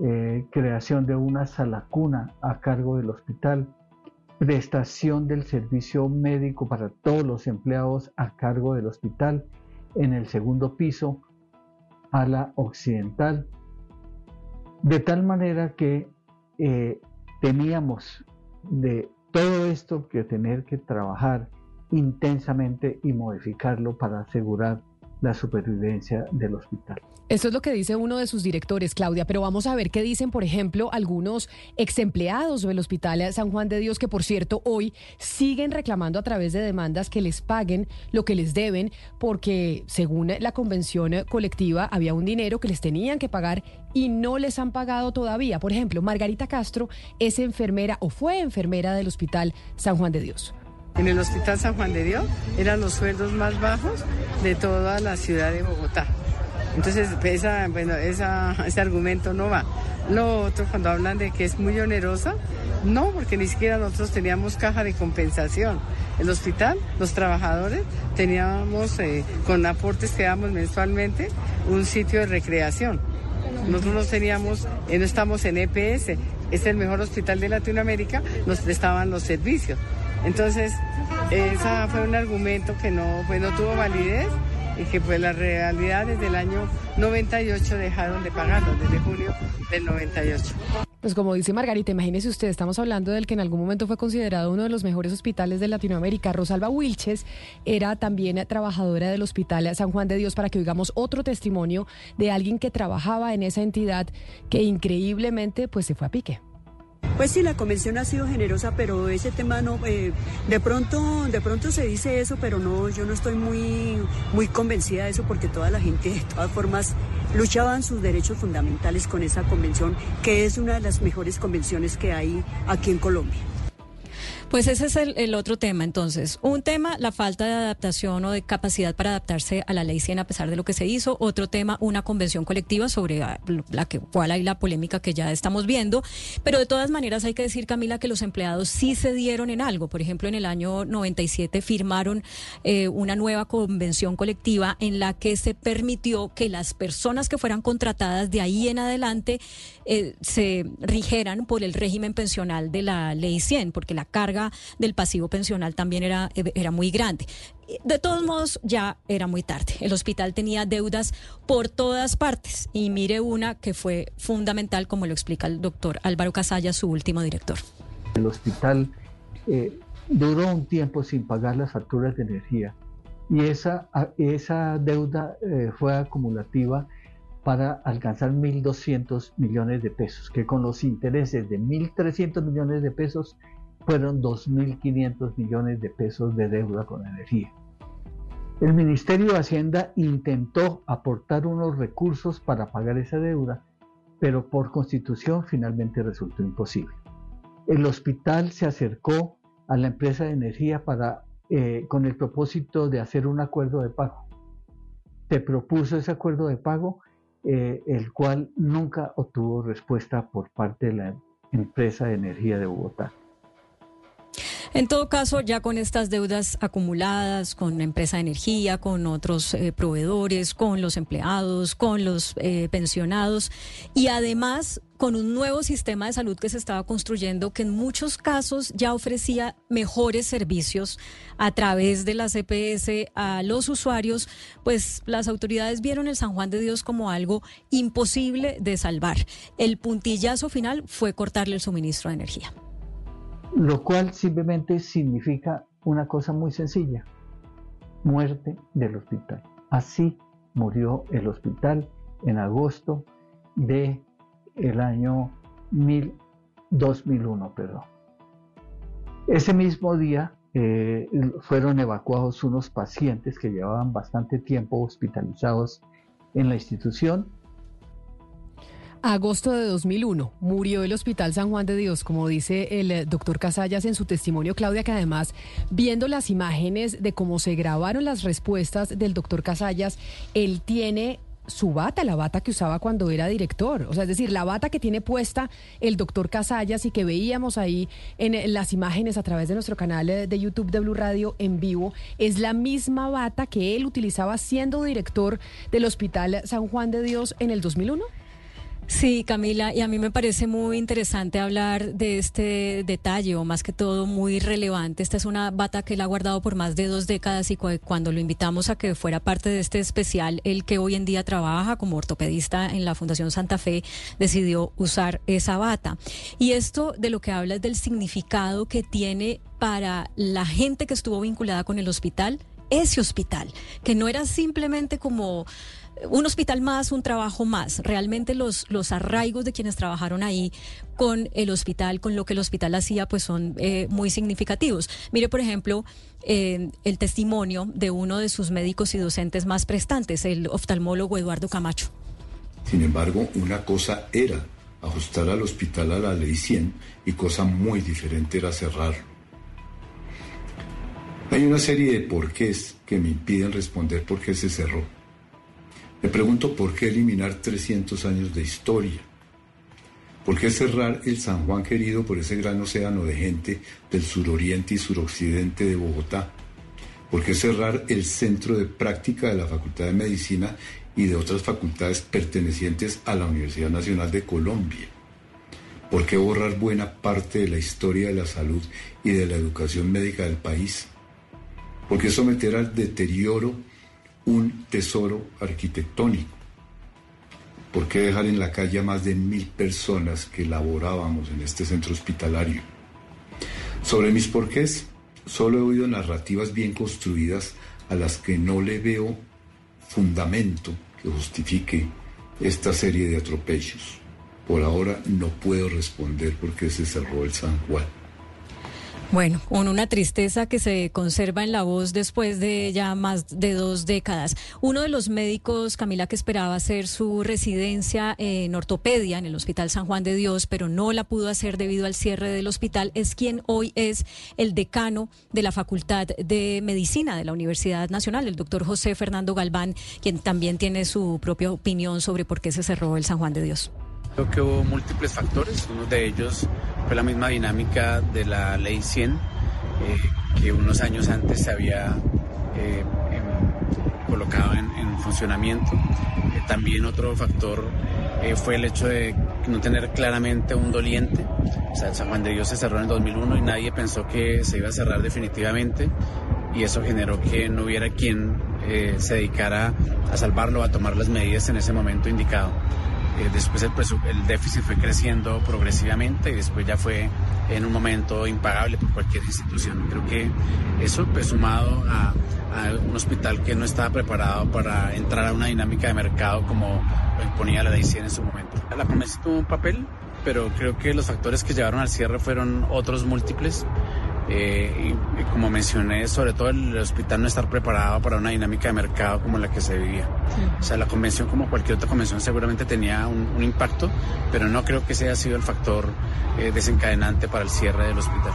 eh, creación de una sala cuna a cargo del hospital, prestación del servicio médico para todos los empleados a cargo del hospital en el segundo piso, a la occidental, de tal manera que eh, teníamos de todo esto que tener que trabajar intensamente y modificarlo para asegurar la supervivencia del hospital. Esto es lo que dice uno de sus directores, Claudia, pero vamos a ver qué dicen, por ejemplo, algunos ex empleados del Hospital San Juan de Dios, que por cierto hoy siguen reclamando a través de demandas que les paguen lo que les deben, porque según la convención colectiva había un dinero que les tenían que pagar y no les han pagado todavía. Por ejemplo, Margarita Castro es enfermera o fue enfermera del Hospital San Juan de Dios. En el Hospital San Juan de Dios eran los sueldos más bajos de toda la ciudad de Bogotá. Entonces, esa, bueno, ese argumento no va. Lo otro, cuando hablan de que es muy onerosa, no, porque ni siquiera nosotros teníamos caja de compensación. El hospital, los trabajadores, teníamos eh, con aportes que damos mensualmente un sitio de recreación. Nosotros no teníamos, eh, no estamos en EPS, es el mejor hospital de Latinoamérica, nos prestaban los servicios. Entonces, ese fue un argumento que no, pues, no tuvo validez y que pues la realidad desde el año 98 dejaron de pagarlo, desde junio del 98. Pues como dice Margarita, imagínese usted, estamos hablando del que en algún momento fue considerado uno de los mejores hospitales de Latinoamérica. Rosalba Wilches era también trabajadora del Hospital San Juan de Dios para que oigamos otro testimonio de alguien que trabajaba en esa entidad que increíblemente pues se fue a pique. Pues sí, la convención ha sido generosa, pero ese tema no, eh, de pronto, de pronto se dice eso, pero no, yo no estoy muy, muy convencida de eso porque toda la gente de todas formas luchaban sus derechos fundamentales con esa convención, que es una de las mejores convenciones que hay aquí en Colombia. Pues ese es el, otro tema, entonces. Un tema, la falta de adaptación o de capacidad para adaptarse a la ley 100 a pesar de lo que se hizo. Otro tema, una convención colectiva sobre ah, la que, cuál hay la polémica que ya estamos viendo. Pero de todas maneras hay que decir, Camila, que los empleados sí se dieron en algo. Por ejemplo, en el año 97 firmaron eh, una nueva convención colectiva en la que se permitió que las personas que fueran contratadas de ahí en adelante eh, se rigeran por el régimen pensional de la ley 100, porque la carga del pasivo pensional también era, era muy grande. De todos modos, ya era muy tarde. El hospital tenía deudas por todas partes y mire una que fue fundamental, como lo explica el doctor Álvaro Casalla, su último director. El hospital eh, duró un tiempo sin pagar las facturas de energía y esa, esa deuda eh, fue acumulativa para alcanzar 1.200 millones de pesos, que con los intereses de 1.300 millones de pesos fueron 2.500 millones de pesos de deuda con energía. El Ministerio de Hacienda intentó aportar unos recursos para pagar esa deuda, pero por constitución finalmente resultó imposible. El hospital se acercó a la empresa de energía para, eh, con el propósito de hacer un acuerdo de pago. Se propuso ese acuerdo de pago, eh, el cual nunca obtuvo respuesta por parte de la empresa de energía de Bogotá. En todo caso, ya con estas deudas acumuladas con la empresa de energía, con otros eh, proveedores, con los empleados, con los eh, pensionados y además con un nuevo sistema de salud que se estaba construyendo que en muchos casos ya ofrecía mejores servicios a través de la CPS a los usuarios, pues las autoridades vieron el San Juan de Dios como algo imposible de salvar. El puntillazo final fue cortarle el suministro de energía lo cual simplemente significa una cosa muy sencilla, muerte del hospital. Así murió el hospital en agosto de el año 2001, perdón. Ese mismo día eh, fueron evacuados unos pacientes que llevaban bastante tiempo hospitalizados en la institución Agosto de 2001 murió el Hospital San Juan de Dios, como dice el eh, doctor Casallas en su testimonio, Claudia, que además, viendo las imágenes de cómo se grabaron las respuestas del doctor Casallas, él tiene su bata, la bata que usaba cuando era director. O sea, es decir, la bata que tiene puesta el doctor Casallas y que veíamos ahí en las imágenes a través de nuestro canal de YouTube de Blue Radio en vivo, es la misma bata que él utilizaba siendo director del Hospital San Juan de Dios en el 2001. Sí, Camila, y a mí me parece muy interesante hablar de este detalle, o más que todo muy relevante. Esta es una bata que él ha guardado por más de dos décadas y cuando lo invitamos a que fuera parte de este especial, el que hoy en día trabaja como ortopedista en la Fundación Santa Fe, decidió usar esa bata. Y esto de lo que habla es del significado que tiene para la gente que estuvo vinculada con el hospital, ese hospital, que no era simplemente como un hospital más, un trabajo más. Realmente los, los arraigos de quienes trabajaron ahí con el hospital, con lo que el hospital hacía, pues son eh, muy significativos. Mire, por ejemplo, eh, el testimonio de uno de sus médicos y docentes más prestantes, el oftalmólogo Eduardo Camacho. Sin embargo, una cosa era ajustar al hospital a la ley 100 y cosa muy diferente era cerrarlo. Hay una serie de porqués que me impiden responder por qué se cerró. Me pregunto por qué eliminar 300 años de historia. ¿Por qué cerrar el San Juan querido por ese gran océano de gente del suroriente y suroccidente de Bogotá? ¿Por qué cerrar el centro de práctica de la Facultad de Medicina y de otras facultades pertenecientes a la Universidad Nacional de Colombia? ¿Por qué borrar buena parte de la historia de la salud y de la educación médica del país? ¿Por qué someter al deterioro un tesoro arquitectónico. ¿Por qué dejar en la calle a más de mil personas que laborábamos en este centro hospitalario? Sobre mis porqués, solo he oído narrativas bien construidas a las que no le veo fundamento que justifique esta serie de atropellos. Por ahora no puedo responder por qué se cerró el San Juan. Bueno, con una tristeza que se conserva en la voz después de ya más de dos décadas. Uno de los médicos, Camila, que esperaba hacer su residencia en ortopedia en el Hospital San Juan de Dios, pero no la pudo hacer debido al cierre del hospital, es quien hoy es el decano de la Facultad de Medicina de la Universidad Nacional, el doctor José Fernando Galván, quien también tiene su propia opinión sobre por qué se cerró el San Juan de Dios. Creo que hubo múltiples factores. Uno de ellos fue la misma dinámica de la ley 100, eh, que unos años antes se había eh, em, colocado en, funcionamiento. Eh, también otro factor fue el hecho de no tener claramente un doliente. O sea, San Juan de Dios se cerró en el 2001 y nadie pensó que se iba a cerrar definitivamente y eso generó que no hubiera quien se dedicara a salvarlo, a tomar las medidas en ese momento indicado. Eh, después el, el, déficit fue creciendo progresivamente y después ya fue en un momento impagable por cualquier institución. Creo que eso, pues sumado a, un hospital que no estaba preparado para entrar a una dinámica de mercado como lo imponía la ley en su momento. La promesa tuvo un papel, pero creo que los factores que llevaron al cierre fueron otros múltiples. Eh, y, como mencioné, sobre todo el hospital no estar preparado para una dinámica de mercado como la que se vivía. O sea, la convención, como cualquier otra convención, seguramente tenía un, impacto, pero no creo que ese haya sido el factor eh, desencadenante para el cierre del hospital.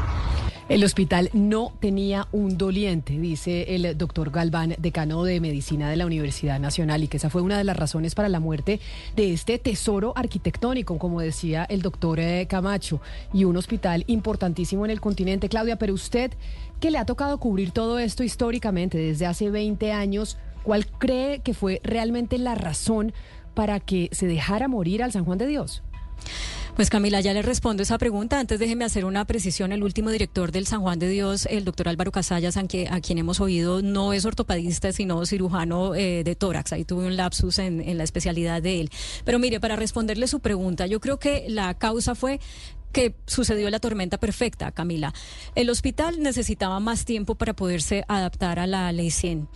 El hospital no tenía un doliente, dice el doctor Galván, decano de medicina de la Universidad Nacional, y que esa fue una de las razones para la muerte de este tesoro arquitectónico, como decía el doctor eh, Camacho, y un hospital importantísimo en el continente. Claudia, pero usted, que le ha tocado cubrir todo esto históricamente desde hace 20 años, ¿cuál cree que fue realmente la razón para que se dejara morir al San Juan de Dios? Pues Camila, ya le respondo esa pregunta. Antes déjeme hacer una precisión. El último director del San Juan de Dios, el doctor Álvaro Casallas, a quien hemos oído, no es ortopedista, sino cirujano eh, de tórax. Ahí tuve un lapsus en, en la especialidad de él. Pero mire, para responderle su pregunta, yo creo que la causa fue que sucedió la tormenta perfecta, Camila. El hospital necesitaba más tiempo para poderse adaptar a la ley 100.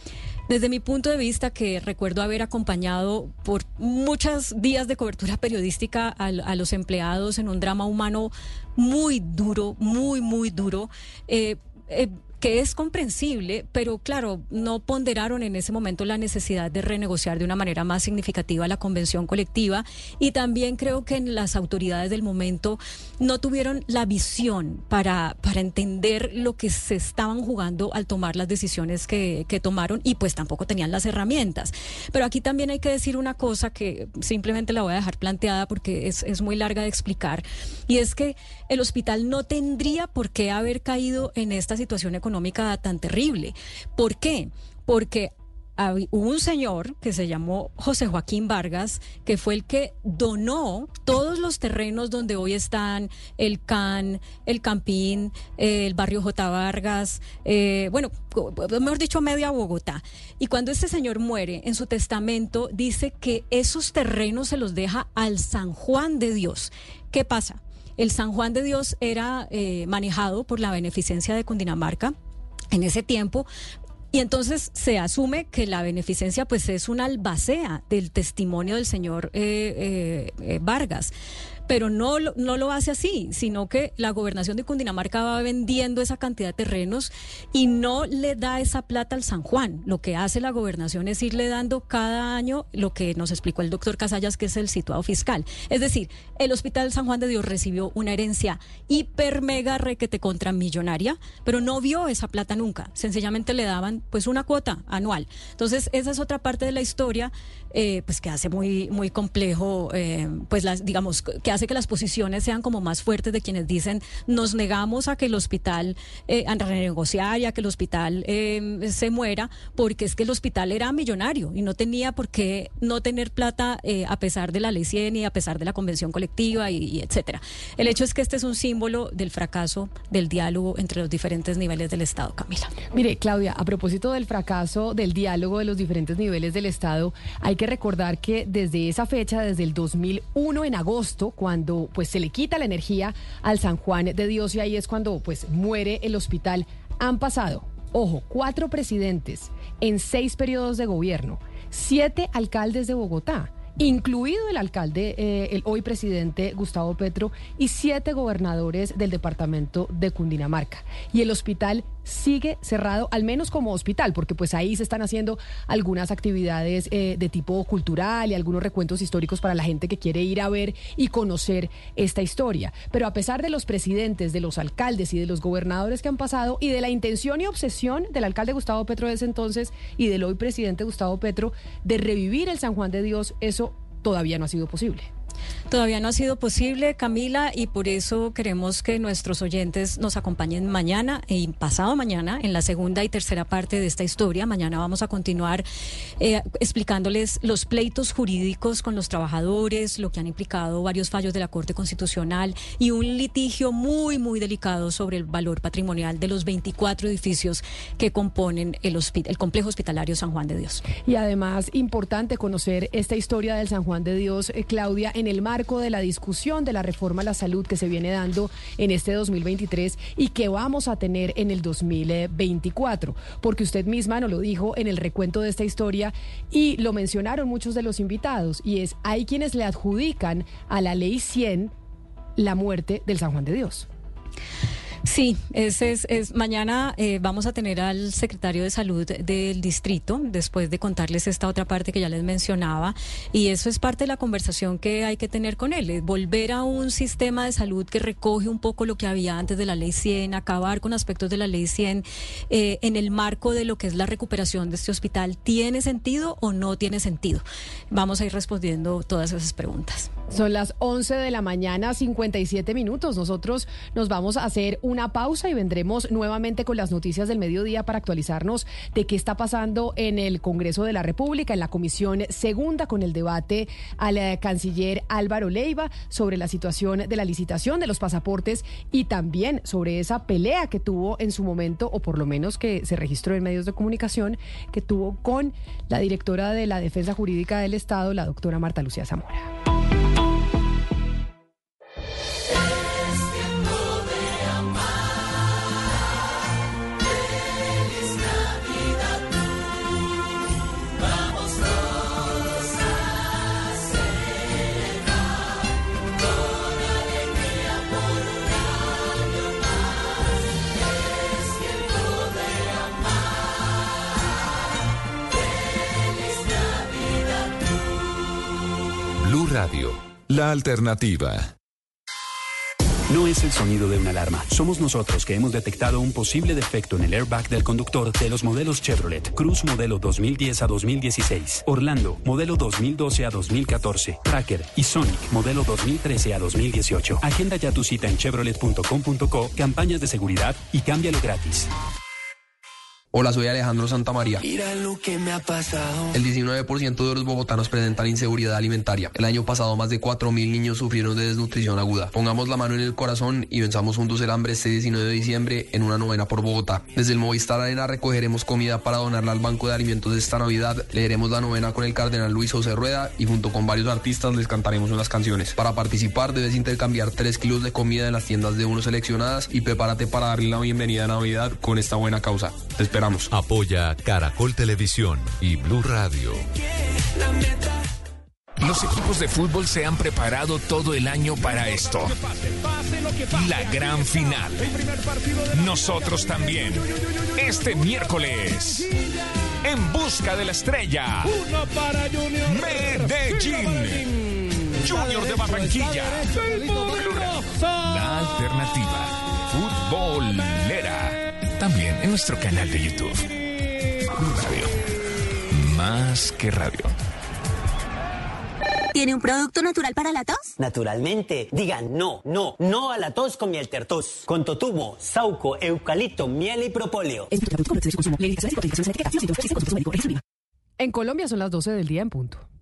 Desde mi punto de vista, que recuerdo haber acompañado por muchos días de cobertura periodística a, los empleados en un drama humano muy duro, muy, muy duro, eh, eh, que es comprensible, pero claro, no ponderaron en ese momento la necesidad de renegociar de una manera más significativa la convención colectiva y también creo que en las autoridades del momento no tuvieron la visión para, para entender lo que se estaban jugando al tomar las decisiones que, que tomaron y pues tampoco tenían las herramientas. Pero aquí también hay que decir una cosa que simplemente la voy a dejar planteada porque es, es muy larga de explicar y es que el hospital no tendría por qué haber caído en esta situación económica económica tan terrible. ¿Por qué? Porque hubo un señor que se llamó José Joaquín Vargas, que fue el que donó todos los terrenos donde hoy están el CAN, el Campín, el barrio J. Vargas, eh, bueno, mejor dicho, media Bogotá. Y cuando este señor muere, en su testamento dice que esos terrenos se los deja al San Juan de Dios. ¿Qué pasa? El San Juan de Dios era eh, manejado por la beneficencia de Cundinamarca en ese tiempo, y entonces se asume que la beneficencia pues es una albacea del testimonio del señor eh, eh, Vargas pero no, no lo hace así, sino que la gobernación de Cundinamarca va vendiendo esa cantidad de terrenos y no le da esa plata al San Juan. Lo que hace la gobernación es irle dando cada año lo que nos explicó el doctor Casallas, que es el situado fiscal. Es decir, el Hospital San Juan de Dios recibió una herencia hiper mega requete contra millonaria, pero no vio esa plata nunca. Sencillamente le daban pues una cuota anual. Entonces, esa es otra parte de la historia, eh, pues que hace muy, muy complejo, eh, pues las, digamos, que hace que las posiciones sean como más fuertes de quienes dicen nos negamos a que el hospital, eh, a renegociar y a que el hospital eh, se muera, porque es que el hospital era millonario y no tenía por qué no tener plata eh, a pesar de la ley 100 y a pesar de la convención colectiva y, etcétera. El hecho es que este es un símbolo del fracaso del diálogo entre los diferentes niveles del Estado, Camila. Mire, Claudia, a propósito del fracaso del diálogo de los diferentes niveles del Estado, hay que recordar que desde esa fecha, desde el 2001 en agosto, cuando cuando pues se le quita la energía al San Juan de Dios y ahí es cuando pues muere el hospital. Han pasado, ojo, cuatro presidentes en seis periodos de gobierno, siete alcaldes de Bogotá incluido el alcalde, eh, el hoy presidente Gustavo Petro, y siete gobernadores del departamento de Cundinamarca. Y el hospital sigue cerrado, al menos como hospital, porque pues ahí se están haciendo algunas actividades eh, de tipo cultural y algunos recuentos históricos para la gente que quiere ir a ver y conocer esta historia. Pero a pesar de los presidentes, de los alcaldes y de los gobernadores que han pasado y de la intención y obsesión del alcalde Gustavo Petro de ese entonces y del hoy presidente Gustavo Petro de revivir el San Juan de Dios, eso todavía no ha sido posible. Todavía no ha sido posible, Camila, y por eso queremos que nuestros oyentes nos acompañen mañana y pasado mañana en la segunda y tercera parte de esta historia. Mañana vamos a continuar eh, explicándoles los pleitos jurídicos con los trabajadores, lo que han implicado varios fallos de la Corte Constitucional y un litigio muy, muy delicado sobre el valor patrimonial de los 24 edificios que componen el, el complejo hospitalario San Juan de Dios. Y además, importante conocer esta historia del San Juan de Dios, eh, Claudia, en el marco de la discusión de la reforma a la salud que se viene dando en este 2023 y que vamos a tener en el 2024. Porque usted misma nos lo dijo en el recuento de esta historia y lo mencionaron muchos de los invitados, y es, hay quienes le adjudican a la ley 100 la muerte del San Juan de Dios. Sí, ese es, es mañana eh, vamos a tener al secretario de salud del distrito después de contarles esta otra parte que ya les mencionaba y eso es parte de la conversación que hay que tener con él, volver a un sistema de salud que recoge un poco lo que había antes de la ley 100, acabar con aspectos de la ley 100 eh, en el marco de lo que es la recuperación de este hospital, ¿tiene sentido o no tiene sentido? Vamos a ir respondiendo todas esas preguntas. Son las 11 de la mañana, 57 minutos. Nosotros nos vamos a hacer una pausa y vendremos nuevamente con las noticias del mediodía para actualizarnos de qué está pasando en el Congreso de la República, en la Comisión Segunda, con el debate al eh, canciller Álvaro Leiva sobre la situación de la licitación de los pasaportes y también sobre esa pelea que tuvo en su momento, o por lo menos que se registró en medios de comunicación, que tuvo con la directora de la Defensa Jurídica del Estado, la doctora Marta Lucía Zamora. Radio, la alternativa. No es el sonido de una alarma. Somos nosotros que hemos detectado un posible defecto en el airbag del conductor de los modelos Chevrolet. Cruz modelo 2010 a 2016. Orlando modelo 2012 a 2014. Tracker y Sonic modelo 2013 a 2018. Agenda ya tu cita en chevrolet.com.co, campañas de seguridad y cámbialo gratis. Hola, soy Alejandro Santamaría. Mira lo que me ha pasado. El 19% de los bogotanos presentan inseguridad alimentaria. El año pasado más de 4.000 niños sufrieron de desnutrición aguda. Pongamos la mano en el corazón y venzamos juntos el hambre este 19 de diciembre en una novena por Bogotá. Desde el Movistar Arena recogeremos comida para donarla al Banco de Alimentos de esta Navidad. Leeremos la novena con el cardenal Luis José Rueda y junto con varios artistas les cantaremos unas canciones. Para participar debes intercambiar 3 kilos de comida en las tiendas de uno seleccionadas y prepárate para darle la bienvenida a Navidad con esta buena causa. Te Apoya Caracol Televisión y Blue Radio. Los equipos de fútbol se han preparado todo el año para esto. La gran final. Nosotros también. Este miércoles. En busca de la estrella. Medellín. Junior de Barranquilla. La alternativa. Futbolera también en nuestro canal de YouTube. Radio. Más que radio. ¿Tiene un producto natural para la tos? Naturalmente. Digan no, no, no a la tos con miel tertos. Con totumo, sauco, eucalipto, miel y propóleo. En Colombia son las 12 del día en punto.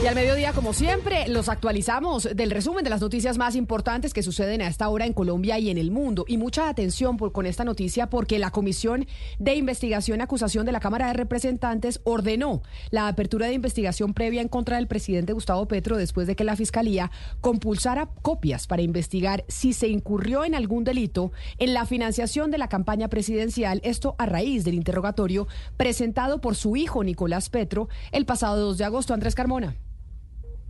Y al mediodía, como siempre, los actualizamos del resumen de las noticias más importantes que suceden a esta hora en Colombia y en el mundo. Y mucha atención por, con esta noticia porque la Comisión de Investigación y Acusación de la Cámara de Representantes ordenó la apertura de investigación previa en contra del presidente Gustavo Petro después de que la Fiscalía compulsara copias para investigar si se incurrió en algún delito en la financiación de la campaña presidencial. Esto a raíz del interrogatorio presentado por su hijo Nicolás Petro el pasado 2 de agosto. Andrés Carmona.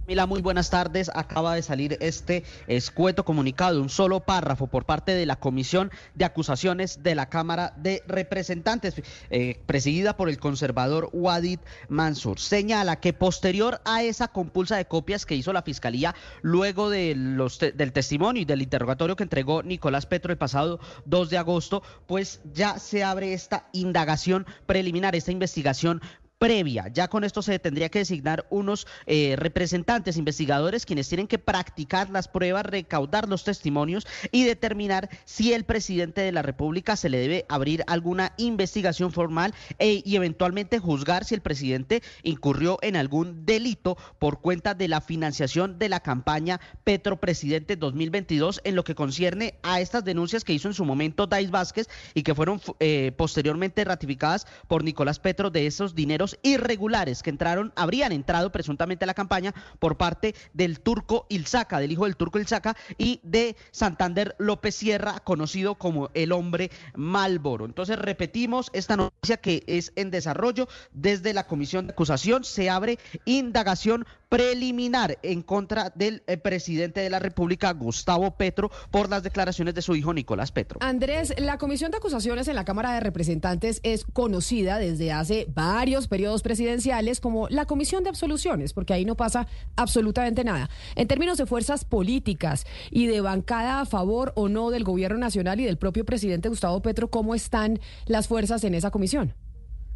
Mila, muy buenas tardes. Acaba de salir este escueto comunicado, un solo párrafo por parte de la Comisión de Acusaciones de la Cámara de Representantes, eh, presidida por el conservador Wadid Mansur. Señala que posterior a esa compulsa de copias que hizo la Fiscalía luego de los del testimonio y del interrogatorio que entregó Nicolás Petro el pasado 2 de agosto, pues ya se abre esta indagación preliminar, esta investigación previa. Ya con esto se tendría que designar unos eh, representantes investigadores quienes tienen que practicar las pruebas, recaudar los testimonios y determinar si el presidente de la República se le debe abrir alguna investigación formal e, y eventualmente juzgar si el presidente incurrió en algún delito por cuenta de la financiación de la campaña Petro Presidente 2022 en lo que concierne a estas denuncias que hizo en su momento Dais Vázquez y que fueron eh, posteriormente ratificadas por Nicolás Petro de esos dineros irregulares que entraron, habrían entrado presuntamente a la campaña por parte del turco Ilzaca, del hijo del turco Ilzaca y de Santander López Sierra, conocido como el hombre Malboro. Entonces repetimos esta noticia que es en desarrollo desde la Comisión de Acusación, se abre indagación preliminar en contra del eh, presidente de la República, Gustavo Petro, por las declaraciones de su hijo Nicolás Petro. Andrés, la Comisión de Acusaciones en la Cámara de Representantes es conocida desde hace varios periodos presidenciales como la Comisión de Absoluciones, porque ahí no pasa absolutamente nada. En términos de fuerzas políticas y de bancada a favor o no del gobierno nacional y del propio presidente Gustavo Petro, ¿cómo están las fuerzas en esa comisión?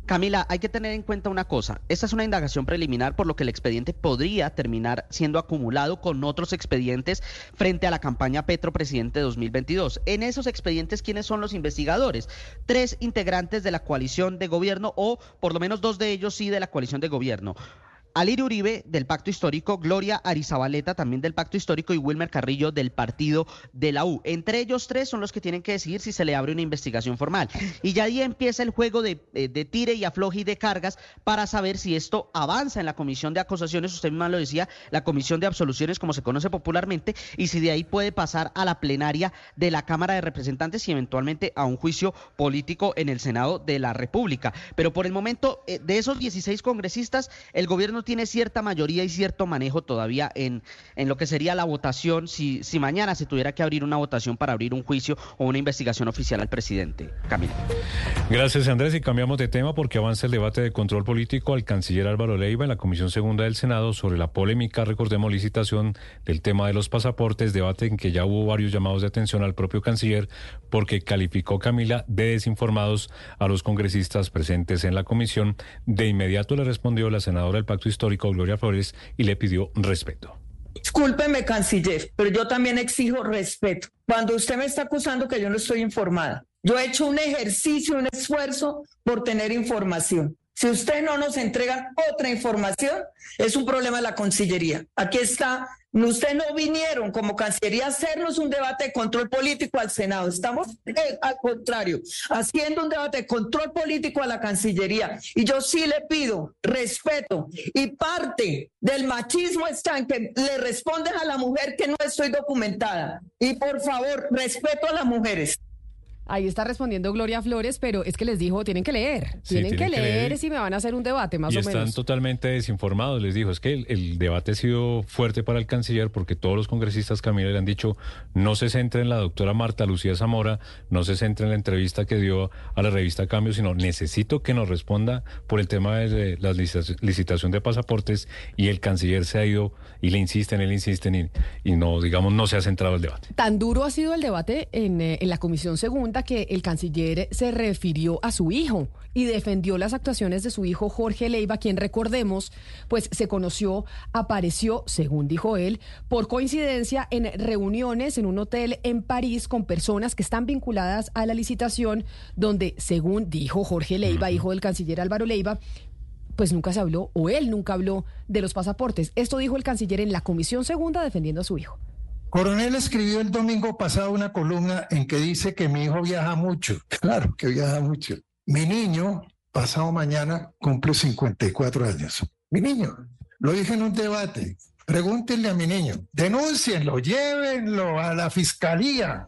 Camila, hay que tener en cuenta una cosa. Esta es una indagación preliminar, por lo que el expediente podría terminar siendo acumulado con otros expedientes frente a la campaña Petro Presidente 2022. En esos expedientes, ¿quiénes son los investigadores? Tres integrantes de la coalición de gobierno o por lo menos dos de ellos sí de la coalición de gobierno. Alirio Uribe del Pacto Histórico, Gloria Arizabaleta también del Pacto Histórico y Wilmer Carrillo del Partido de la U. Entre ellos tres son los que tienen que decidir si se le abre una investigación formal. Y ya ahí empieza el juego de, eh, de tire y afloje y de cargas para saber si esto avanza en la comisión de acusaciones, usted misma lo decía, la comisión de absoluciones como se conoce popularmente, y si de ahí puede pasar a la plenaria de la Cámara de Representantes y eventualmente a un juicio político en el Senado de la República. Pero por el momento, eh, de esos 16 congresistas, el gobierno tiene cierta mayoría y cierto manejo todavía en, en lo que sería la votación, si, si mañana se tuviera que abrir una votación para abrir un juicio o una investigación oficial al presidente. Camilo. Gracias, Andrés. Y cambiamos de tema porque avanza el debate de control político al canciller Álvaro Leiva en la Comisión Segunda del Senado sobre la polémica, recordemos, licitación del tema de los pasaportes, debate en que ya hubo varios llamados de atención al propio canciller porque calificó Camila de desinformados a los congresistas presentes en la comisión. De inmediato le respondió la senadora del Pacto Histórico, Gloria Flores, y le pidió respeto. Discúlpeme, canciller, pero yo también exijo respeto. Cuando usted me está acusando que yo no estoy informada, yo he hecho un ejercicio, un esfuerzo por tener información. Si usted no nos entrega otra información, es un problema de la Cancillería. Aquí está. Ustedes no vinieron como Cancillería a hacernos un debate de control político al Senado. Estamos eh, al contrario, haciendo un debate de control político a la Cancillería. Y yo sí le pido respeto. Y parte del machismo está en que le responden a la mujer que no estoy documentada. Y por favor, respeto a las mujeres. Ahí está respondiendo Gloria Flores, pero es que les dijo, tienen que leer, tienen, que, leer, si me van a hacer un debate, más o menos. Están totalmente desinformados, les dijo, es que el, debate ha sido fuerte para el canciller porque todos los congresistas Camila le han dicho, no se centre en la doctora Marta Lucía Zamora, no se centre en la entrevista que dio a la revista Cambio, sino necesito que nos responda por el tema de la licitación de pasaportes y el canciller se ha ido y le insisten, él insisten y, y no, digamos, no se ha centrado el debate. Tan duro ha sido el debate en, eh, en la Comisión Segunda cuenta que el canciller se refirió a su hijo y defendió las actuaciones de su hijo Jorge Leiva, quien recordemos, pues se conoció, apareció, según dijo él, por coincidencia en reuniones en un hotel en París con personas que están vinculadas a la licitación, donde, según dijo Jorge Leiva, hijo del canciller Álvaro Leiva, pues nunca se habló, o él nunca habló de los pasaportes. Esto dijo el canciller en la Comisión Segunda defendiendo a su hijo. Coronel escribió el domingo pasado una columna en que dice que mi hijo viaja mucho. Claro que viaja mucho. Mi niño, pasado mañana, cumple 54 años. Mi niño, lo dije en un debate. Pregúntenle a mi niño, denúncienlo, llévenlo a la fiscalía.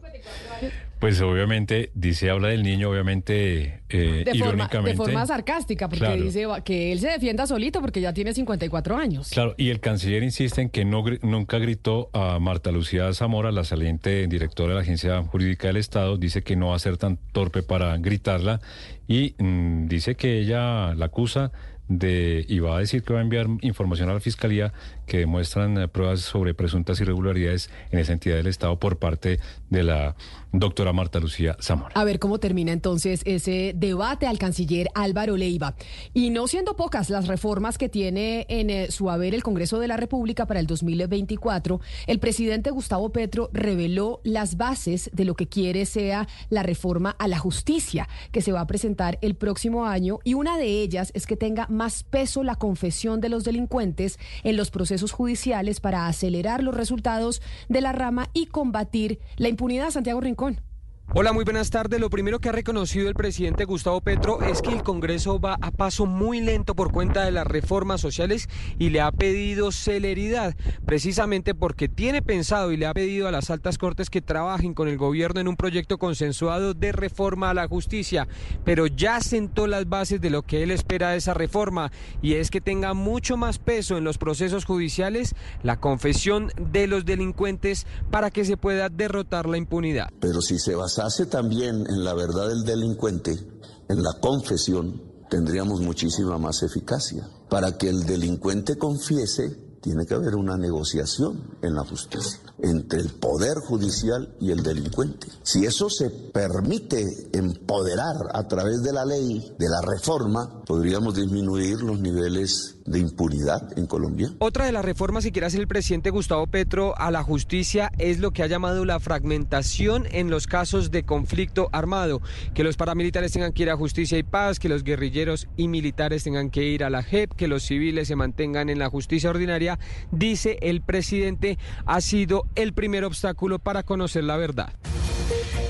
Pues obviamente dice, habla del niño, obviamente eh, de irónicamente. Forma, de forma sarcástica, porque dice que él se defienda solito porque ya tiene 54 años. Claro, y el canciller insiste en que no, nunca gritó a Marta Lucía Zamora, la saliente directora de la Agencia Jurídica del Estado, dice que no va a ser tan torpe para gritarla y mm, dice que ella la acusa de y va a decir que va a enviar información a la fiscalía que demuestran eh, pruebas sobre presuntas irregularidades en esa entidad del Estado por parte de la doctora Marta Lucía Zamora. A ver cómo termina entonces ese debate al canciller Álvaro Leiva. Y no siendo pocas las reformas que tiene en eh, su haber el Congreso de la República para el 2024, el presidente Gustavo Petro reveló las bases de lo que quiere sea la reforma a la justicia que se va a presentar el próximo año y una de ellas es que tenga más peso la confesión de los delincuentes en los procesos judiciales para acelerar los resultados de la rama y combatir la impunidad. Santiago Rincón. Hola, muy buenas tardes. Lo primero que ha reconocido el presidente Gustavo Petro es que el Congreso va a paso muy lento por cuenta de las reformas sociales y le ha pedido celeridad, precisamente porque tiene pensado y le ha pedido a las altas cortes que trabajen con el gobierno en un proyecto consensuado de reforma a la justicia, pero ya sentó las bases de lo que él espera de esa reforma y es que tenga mucho más peso en los procesos judiciales la confesión de los delincuentes para que se pueda derrotar la impunidad. Pero si se hace también en la verdad del delincuente, en la confesión, tendríamos muchísima más eficacia. Para que el delincuente confiese, tiene que haber una negociación en la justicia entre el poder judicial y el delincuente. Si eso se permite empoderar a través de la ley, de la reforma, podríamos disminuir los niveles de impunidad en Colombia. Otra de las reformas que quiere hacer el presidente Gustavo Petro a la justicia es lo que ha llamado la fragmentación en los casos de conflicto armado, que los paramilitares tengan que ir a justicia y paz, que los guerrilleros y militares tengan que ir a la JEP, que los civiles se mantengan en la justicia ordinaria, dice el presidente, ha sido el primer obstáculo para conocer la verdad.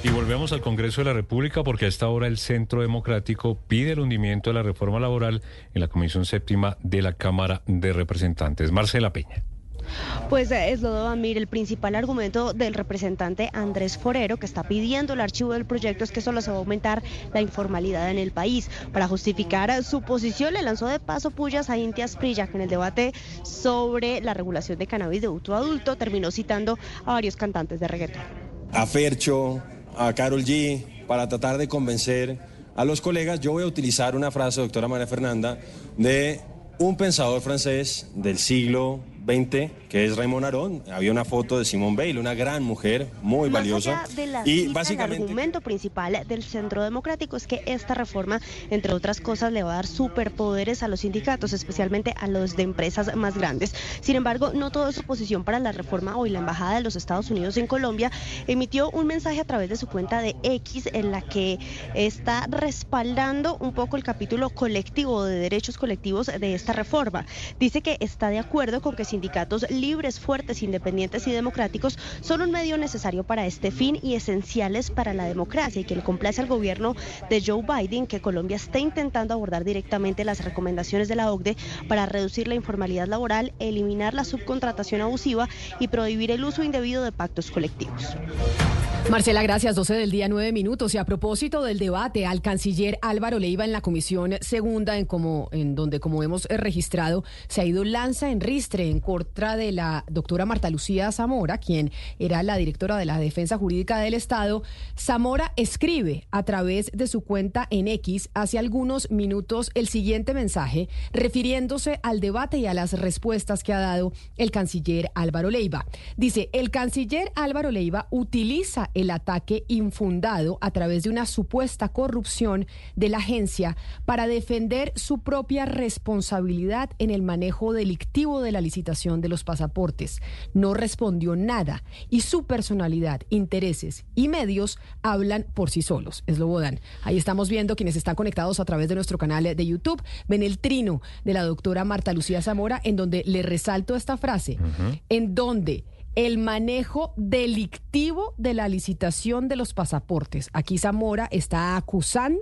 Y volvemos al Congreso de la República porque a esta hora el Centro Democrático pide el hundimiento de la reforma laboral en la Comisión Séptima de la Cámara de Representantes. Marcela Peña. Pues eh, es lo Amir, el principal argumento del representante Andrés Forero, que está pidiendo el archivo del proyecto, es que solo se va a aumentar la informalidad en el país. Para justificar su posición, le lanzó de paso pullas a Intias Prilla, que en el debate sobre la regulación de cannabis de auto adulto terminó citando a varios cantantes de reggaetón. A Fercho, a Carol G para tratar de convencer a los colegas. Yo voy a utilizar una frase, doctora María Fernanda, de un pensador francés del siglo que es Raymond Aron. Había una foto de Simone Veil, una gran mujer, muy valiosa. y básicamente el argumento principal del Centro Democrático es que esta reforma, entre otras cosas, le va a dar superpoderes a los sindicatos, especialmente a los de empresas más grandes. Sin embargo, no todo es oposición para la reforma. Hoy la Embajada de los Estados Unidos en Colombia emitió un mensaje a través de su cuenta de X en la que está respaldando un poco el capítulo colectivo de derechos colectivos de esta reforma. Dice que está de acuerdo con que sindicatos libres, fuertes, independientes y democráticos son un medio necesario para este fin y esenciales para la democracia y que le complace al gobierno de Joe Biden que Colombia esté intentando abordar directamente las recomendaciones de la OCDE para reducir la informalidad laboral, eliminar la subcontratación abusiva y prohibir el uso indebido de pactos colectivos. Marcela, gracias. 12 del día, 9 minutos. Y a propósito del debate al canciller Álvaro Leiva en la comisión segunda, en, como, en donde, como hemos registrado, se ha ido lanza en ristre en contra de la doctora Marta Lucía Zamora, quien era la directora de la Defensa Jurídica del Estado. Zamora escribe a través de su cuenta en X hace algunos minutos el siguiente mensaje, refiriéndose al debate y a las respuestas que ha dado el canciller Álvaro Leiva. Dice, el canciller Álvaro Leiva utiliza el ataque infundado a través de una supuesta corrupción de la agencia para defender su propia responsabilidad en el manejo delictivo de la licitación de los pasaportes. No respondió nada y su personalidad, intereses y medios hablan por sí solos. Es Lobodan. Ahí estamos viendo quienes están conectados a través de nuestro canal de YouTube. Ven el trino de la doctora Marta Lucía Zamora en donde le resalto esta frase, en donde el manejo delictivo de la licitación de los pasaportes. Aquí Zamora está acusando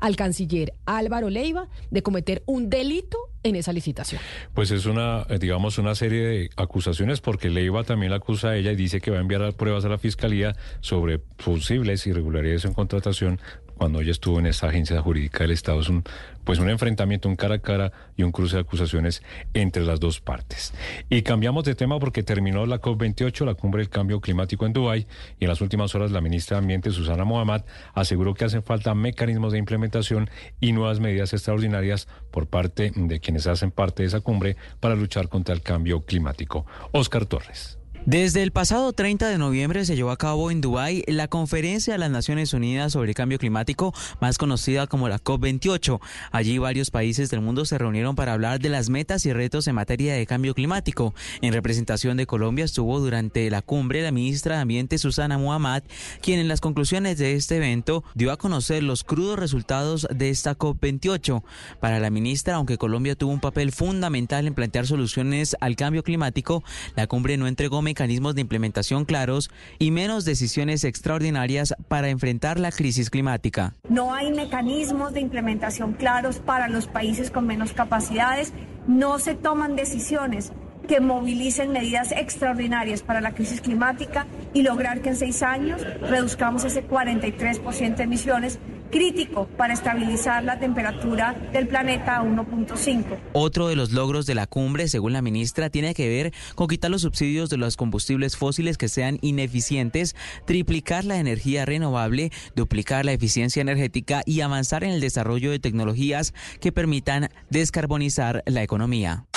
al canciller Álvaro Leiva de cometer un delito en esa licitación. Pues es una, eh, digamos, una serie de acusaciones porque Leiva también la acusa a ella y dice que va a enviar pruebas a la fiscalía sobre posibles irregularidades en contratación cuando ella estuvo en esa agencia jurídica del Estado. Es un, pues un enfrentamiento, un cara a cara y un cruce de acusaciones entre las dos partes. Y cambiamos de tema porque terminó la COP28, la cumbre del cambio climático en Dubái, y en las últimas horas la ministra de Ambiente, Susana Mohamed, aseguró que hacen falta mecanismos de implementación y nuevas medidas extraordinarias por parte de quienes hacen parte de esa cumbre para luchar contra el cambio climático. Oscar Torres. Desde el pasado 30 de noviembre se llevó a cabo en Dubái la Conferencia de las Naciones Unidas sobre el Cambio Climático, más conocida como la COP28. Allí varios países del mundo se reunieron para hablar de las metas y retos en materia de cambio climático. En representación de Colombia estuvo durante la cumbre la ministra de Ambiente Susana Muhammad, quien en las conclusiones de este evento dio a conocer los crudos resultados de esta COP28. Para la ministra, aunque Colombia tuvo un papel fundamental en plantear soluciones al cambio climático, la cumbre no entregó mecanismos de implementación claros y menos decisiones extraordinarias para enfrentar la crisis climática. No hay mecanismos de implementación claros para los países con menos capacidades, no se toman decisiones que movilicen medidas extraordinarias para la crisis climática y lograr que en seis años reduzcamos ese 43% de emisiones crítico para estabilizar la temperatura del planeta a 1.5. Otro de los logros de la cumbre, según la ministra, tiene que ver con quitar los subsidios de los combustibles fósiles que sean ineficientes, triplicar la energía renovable, duplicar la eficiencia energética y avanzar en el desarrollo de tecnologías que permitan descarbonizar la economía.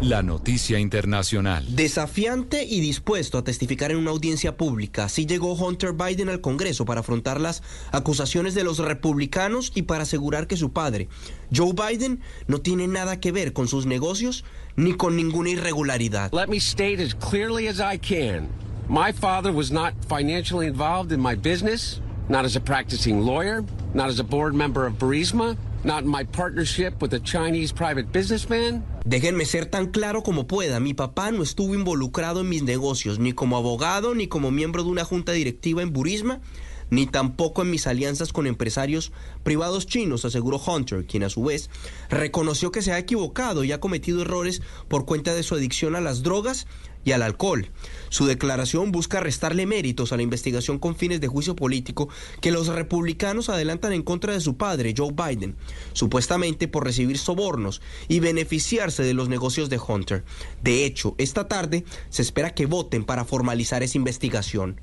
La noticia internacional. Desafiante y dispuesto a testificar en una audiencia pública, así llegó Hunter Biden al Congreso para afrontar las acusaciones de los republicanos y para asegurar que su padre, Joe Biden, no tiene nada que ver con sus negocios ni con ninguna irregularidad. Let me state as clearly as I can. My father was not financially involved in my business, not as a practicing lawyer, not as a board member of Burisma, not my partnership with a Chinese private businessman. Déjenme ser tan claro como pueda, mi papá no estuvo involucrado en mis negocios, ni como abogado, ni como miembro de una junta directiva en Burisma, ni tampoco en mis alianzas con empresarios privados chinos, aseguró Hunter, quien a su vez reconoció que se ha equivocado y ha cometido errores por cuenta de su adicción a las drogas y al alcohol. Su declaración busca restarle méritos a la investigación con fines de juicio político que los republicanos adelantan en contra de su padre, Joe Biden, supuestamente por recibir sobornos y beneficiarse de los negocios de Hunter. De hecho, esta tarde se espera que voten para formalizar esa investigación.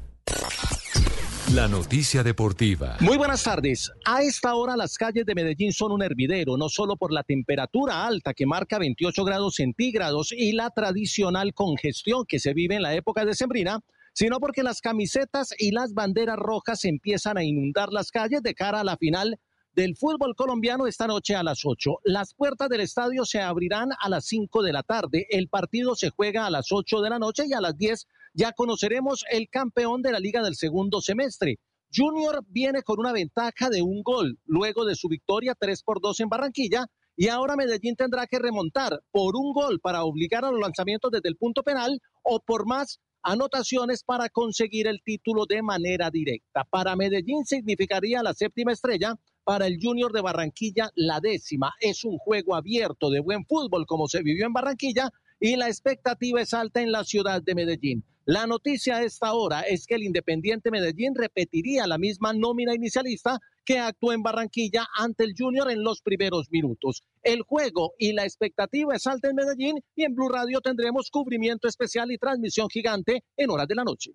La noticia deportiva. Muy buenas tardes. A esta hora las calles de Medellín son un hervidero, no solo por la temperatura alta que marca 28 grados centígrados y la tradicional congestión que se vive en la época de sembrina, sino porque las camisetas y las banderas rojas empiezan a inundar las calles de cara a la final del fútbol colombiano esta noche a las 8. Las puertas del estadio se abrirán a las 5 de la tarde. El partido se juega a las 8 de la noche y a las 10 ya conoceremos el campeón de la liga del segundo semestre. Junior viene con una ventaja de un gol luego de su victoria 3 por 2 en Barranquilla y ahora Medellín tendrá que remontar por un gol para obligar a los lanzamientos desde el punto penal o por más anotaciones para conseguir el título de manera directa. Para Medellín significaría la séptima estrella, para el Junior de Barranquilla la décima. Es un juego abierto de buen fútbol como se vivió en Barranquilla y la expectativa es alta en la ciudad de Medellín. La noticia a esta hora es que el Independiente Medellín repetiría la misma nómina inicialista que actuó en Barranquilla ante el Junior en los primeros minutos. El juego y la expectativa es alta en Medellín y en Blue Radio tendremos cubrimiento especial y transmisión gigante en horas de la noche.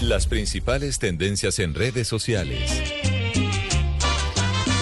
Las principales tendencias en redes sociales.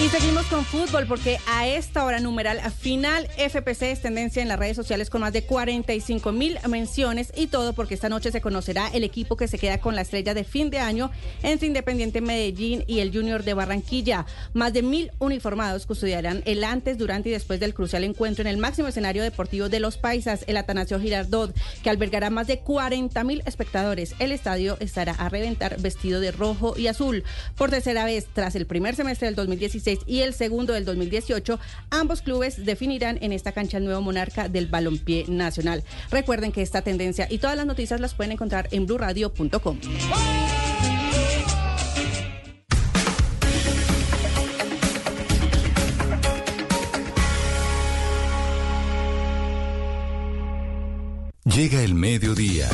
Y seguimos con fútbol porque a esta hora numeral final FPC es tendencia en las redes sociales con más de 45 mil menciones y todo porque esta noche se conocerá el equipo que se queda con la estrella de fin de año entre Independiente Medellín y el Junior de Barranquilla. Más de mil uniformados custodiarán el antes, durante y después del crucial encuentro en el máximo escenario deportivo de los Paisas, el Atanasio Girardot, que albergará más de 40 mil espectadores. El estadio estará a reventar vestido de rojo y azul. Por tercera vez, tras el primer semestre del 2016, y el segundo del 2018, ambos clubes definirán en esta cancha el nuevo monarca del balompié nacional. Recuerden que esta tendencia y todas las noticias las pueden encontrar en blurradio.com. Llega el mediodía.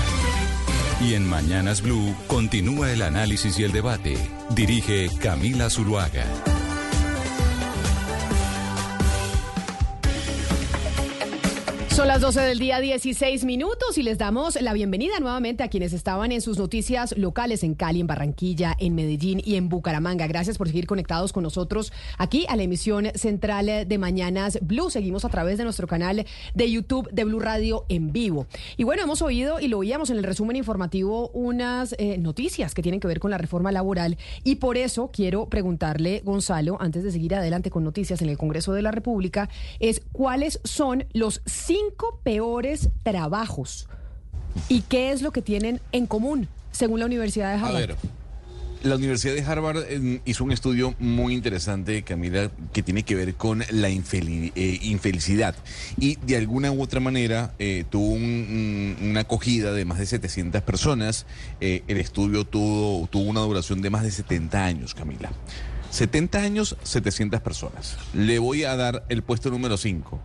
Y en Mañanas Blue continúa el análisis y el debate. Dirige Camila Zuluaga. Son las 12 del día, 16 minutos, y les damos la bienvenida nuevamente a quienes estaban en sus noticias locales en Cali, en Barranquilla, en Medellín y en Bucaramanga. Gracias por seguir conectados con nosotros aquí a la emisión central de Mañanas Blue. Seguimos a través de nuestro canal de YouTube de Blue Radio en vivo. Y bueno, hemos oído y lo oíamos en el resumen informativo unas eh, noticias que tienen que ver con la reforma laboral y por eso quiero preguntarle, Gonzalo, antes de seguir adelante con noticias en el Congreso de la República, es cuáles son los cinco peores trabajos y qué es lo que tienen en común, según la Universidad de Harvard. A ver, la Universidad de Harvard eh, hizo un estudio muy interesante, Camila, que tiene que ver con la eh, infelicidad. Y de alguna u otra manera eh, tuvo una acogida de más de 700 personas. el estudio tuvo, tuvo una duración de más de 70 años, Camila. 70 años, 700 personas. Le voy a dar el puesto número 5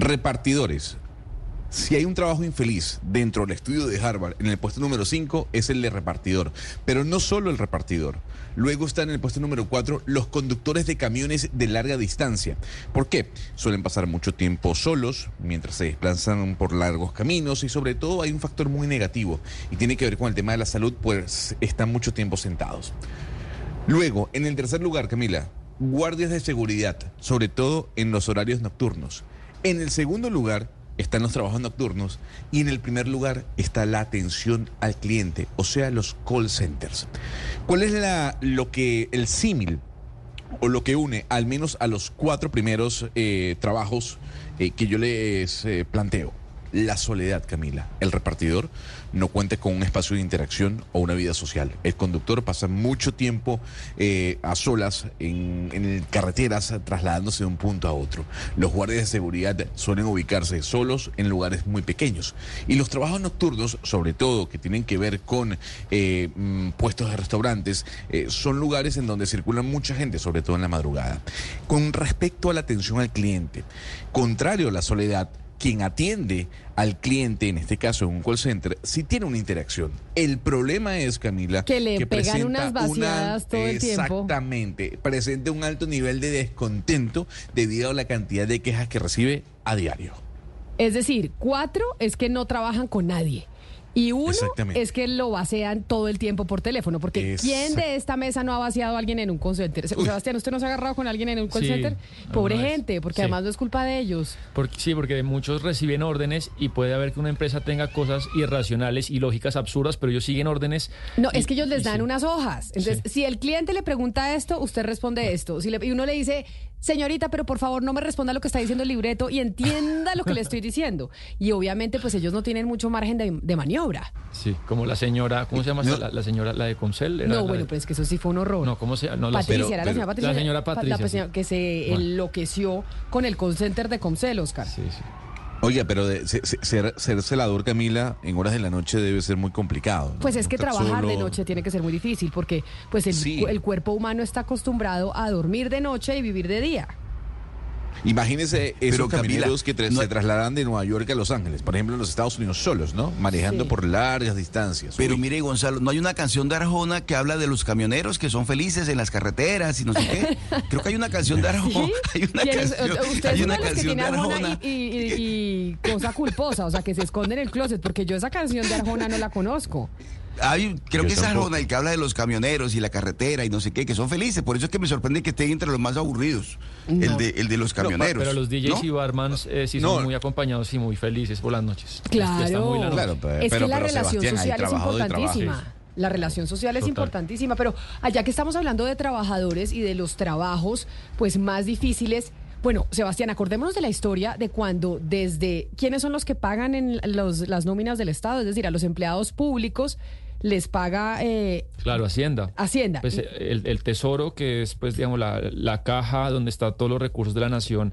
Repartidores. Si hay un trabajo infeliz dentro del estudio de Harvard, en el puesto número 5 es el de repartidor, pero no solo el repartidor. Luego está en el puesto número 4 los conductores de camiones de larga distancia. ¿Por qué? Suelen pasar mucho tiempo solos mientras se desplazan por largos caminos y sobre todo hay un factor muy negativo y tiene que ver con el tema de la salud, pues están mucho tiempo sentados. Luego, en el tercer lugar, Camila, guardias de seguridad, sobre todo en los horarios nocturnos. En el segundo lugar están los trabajos nocturnos y en el primer lugar está la atención al cliente, o sea, los call centers. ¿Cuál es la, lo que el símil o lo que une al menos a los cuatro primeros eh, trabajos eh, que yo les eh, planteo? La soledad, Camila. El repartidor no cuenta con un espacio de interacción o una vida social. El conductor pasa mucho tiempo eh, a solas en, en, carreteras trasladándose de un punto a otro. Los guardias de seguridad suelen ubicarse solos en lugares muy pequeños. Y los trabajos nocturnos, sobre todo que tienen que ver con eh, mm, puestos de restaurantes, eh, son lugares en donde circula mucha gente, sobre todo en la madrugada. Con respecto a la atención al cliente, contrario a la soledad, quien atiende al cliente, en este caso en un call center, sí tiene una interacción. El problema es, Camila, que le pegan unas vaciadas todo el tiempo. Exactamente, presenta un alto nivel de descontento debido a la cantidad de quejas que recibe a diario. Es decir, cuatro es que no trabajan con nadie. Y uno es que lo vacian todo el tiempo por teléfono, porque ¿quién de esta mesa no ha vaciado a alguien en un call center? Sebastián, ¿usted no se ha agarrado con alguien en un call center? Pobre gente, porque además no es culpa de ellos. Porque, sí, porque muchos reciben órdenes y puede haber que una empresa tenga cosas irracionales y lógicas absurdas, pero ellos siguen órdenes. No, es que ellos les dan unas hojas. Entonces, si el cliente le pregunta esto, usted responde esto. Si le, y uno le dice, señorita, pero por favor no me responda lo que está diciendo el libreto y entienda lo que le estoy diciendo. Y obviamente, pues ellos no tienen mucho margen de, maniobra. Sí, como la señora, ¿cómo se llama la, señora, la de Comcel? no, bueno, pues que eso sí fue un horror. No, ¿cómo se llama? Patricia, era la señora Patricia. La señora Patricia. La que se enloqueció con el call center de Comcel, Oscar. Sí, sí. Oiga, pero de, ser, celador, Camila, en horas de la noche debe ser muy complicado. Pues es que trabajar de noche tiene que ser muy difícil porque pues el cuerpo humano está acostumbrado a dormir de noche y vivir de día. Imagínese esos camioneros que se trasladan de Nueva York a Los Ángeles, por ejemplo, en los Estados Unidos solos, ¿no? Manejando por largas distancias. Pero mire, Gonzalo, ¿no hay una canción de Arjona que habla de los camioneros que son felices en las carreteras y no sé qué? Creo que hay una canción de Arjona. Hay una canción, usted hay una canción de Arjona. Y, y, cosa culposa, o sea, que se esconde en el closet, porque yo esa canción de Arjona no la conozco. Hay, creo Yo que es. Arjona el que habla de los camioneros y la carretera y no sé qué, que son felices. Por eso es que me sorprende que estén entre los más aburridos. El, de, el de los camioneros. Pero los DJs ¿no? y barmans eh, sí No. son muy acompañados y muy felices por las noches. Claro. Está muy la noche. Claro, pero- es que la pero, relación social es importantísima. La relación social es Total. importantísima, pero allá que estamos hablando de trabajadores y de los trabajos pues más difíciles, bueno, Sebastián, acordémonos de la historia de cuando desde quiénes son los que pagan en los, las nóminas del Estado, es decir, a los empleados públicos les paga eh, Claro, Hacienda. Hacienda. Pues, eh, el, el tesoro, que es, pues, digamos, la, la caja donde están todos los recursos de la nación,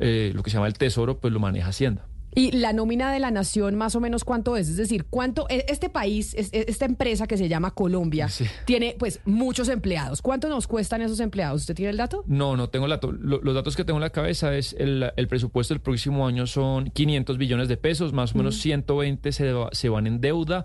eh, lo que se llama el tesoro, pues lo maneja Hacienda. Y la nómina de la nación, más o menos, ¿cuánto es? Es decir, ¿cuánto e- este país, e- esta empresa que se llama Colombia, Sí. tiene pues muchos empleados? ¿Cuánto nos cuestan esos empleados? ¿Usted tiene el dato? No, no tengo la to- lo- los datos que tengo en la cabeza es el, el presupuesto del próximo año son 500 billones de pesos, más o menos 120 se, se van en deuda,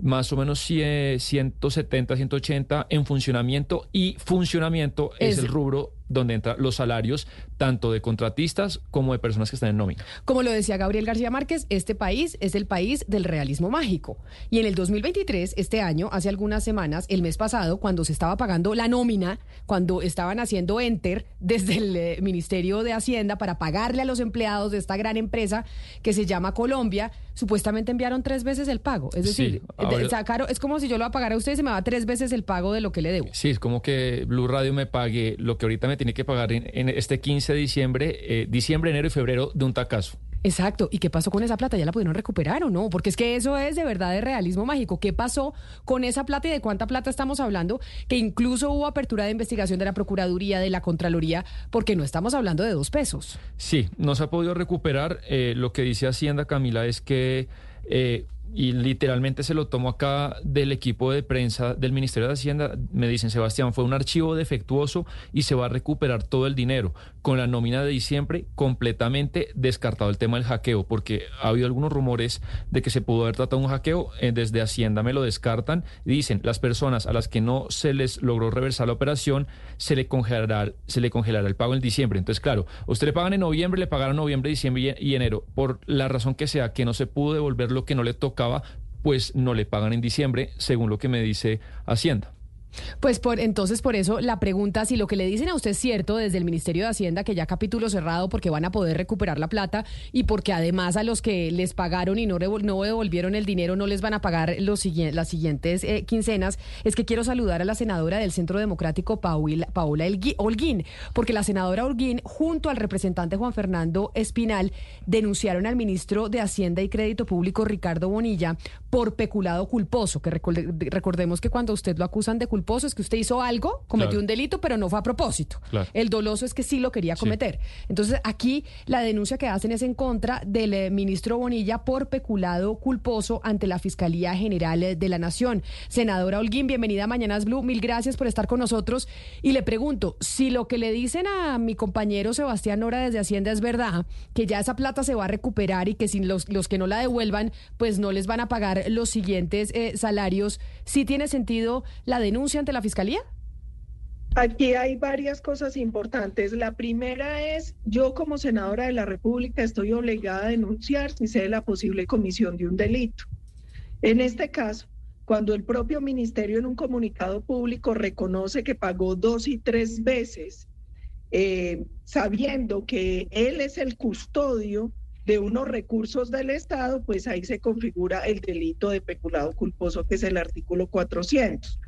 más o menos cie- 170, 180 en funcionamiento y funcionamiento es, Es- el rubro donde entran los salarios tanto de contratistas como de personas que están en nómina. Como lo decía Gabriel García Márquez, este país es el país del realismo mágico. Y en el 2023, este año, hace algunas semanas, el mes pasado, cuando se estaba pagando la nómina, cuando estaban haciendo enter desde el eh, Ministerio de Hacienda para pagarle a los empleados de esta gran empresa que se llama Colombia, supuestamente enviaron tres veces el pago. Es decir, de- ahora- sacaron- es como si yo lo voy a usted y se me va tres veces el pago de lo que le debo. Sí, es como que Blue Radio me pague lo que ahorita me tiene que pagar en, en este 15 de diciembre, eh, diciembre, enero y febrero de un tacazo. Exacto. ¿Y qué pasó con esa plata? ¿Ya la pudieron recuperar o no? Porque es que eso es de verdad de realismo mágico. ¿Qué pasó con esa plata y de cuánta plata estamos hablando? Que incluso hubo apertura de investigación de la Procuraduría, de la Contraloría, porque no estamos hablando de dos pesos. Sí, no se ha podido recuperar. Eh, lo que dice Hacienda, Camila, es que, eh, y literalmente se lo tomo acá del equipo de prensa del Ministerio de Hacienda, me dicen, Sebastián, fue un archivo defectuoso y se va a recuperar todo el dinero. Con la nómina de diciembre, completamente descartado el tema del hackeo, porque ha habido algunos rumores de que se pudo haber tratado un hackeo. eh, desde Hacienda me lo descartan dicen, las personas a las que no se les logró reversar la operación, se le congelará, se le congelará el pago en diciembre. Entonces, claro, usted le pagan en noviembre, le pagaron noviembre, diciembre y enero. Por la razón que sea, que no se pudo devolver lo que no le tocaba, pues no le pagan en diciembre, según lo que me dice Hacienda. Pues por entonces por eso la pregunta si lo que le dicen a usted es cierto desde el Ministerio de Hacienda que ya capítulo cerrado porque van a poder recuperar la plata y porque además a los que les pagaron y no, no devolvieron el dinero no les van a pagar los las siguientes eh, quincenas es que quiero saludar a la senadora del Centro Democrático Paola Elgui- Holguín porque la senadora Holguín junto al representante Juan Fernando Espinal denunciaron al ministro de Hacienda y Crédito Público Ricardo Bonilla por peculado culposo que recorde- recordemos que cuando usted lo acusan de culposo es que usted hizo algo, cometió Claro. un delito, pero no fue a propósito. Claro. El doloso es que sí lo quería cometer. Entonces, aquí la denuncia que hacen es en contra del eh, ministro Bonilla por peculado culposo ante la Fiscalía General eh, de la Nación. Senadora Holguín, bienvenida a Mañanas Blue. Mil gracias por estar con nosotros. Y le pregunto, si lo que le dicen a mi compañero Sebastián Nora desde Hacienda es verdad, que ya esa plata se va a recuperar y que sin los, los que no la devuelvan, pues no les van a pagar los siguientes eh, salarios, ¿sí tiene sentido la denuncia ante la Fiscalía? Aquí hay varias cosas importantes. La primera es, yo como senadora de la República estoy obligada a denunciar si se da la posible comisión de un delito. En este caso, cuando el propio ministerio en un comunicado público reconoce que pagó dos y tres veces, eh, sabiendo que él es el custodio de unos recursos del Estado, pues ahí se configura el delito de peculado culposo, que es el artículo 400.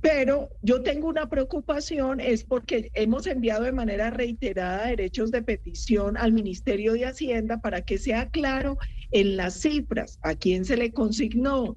Pero yo tengo una preocupación, es porque hemos enviado de manera reiterada derechos de petición al Ministerio de Hacienda para que sea claro en las cifras a quién se le consignó,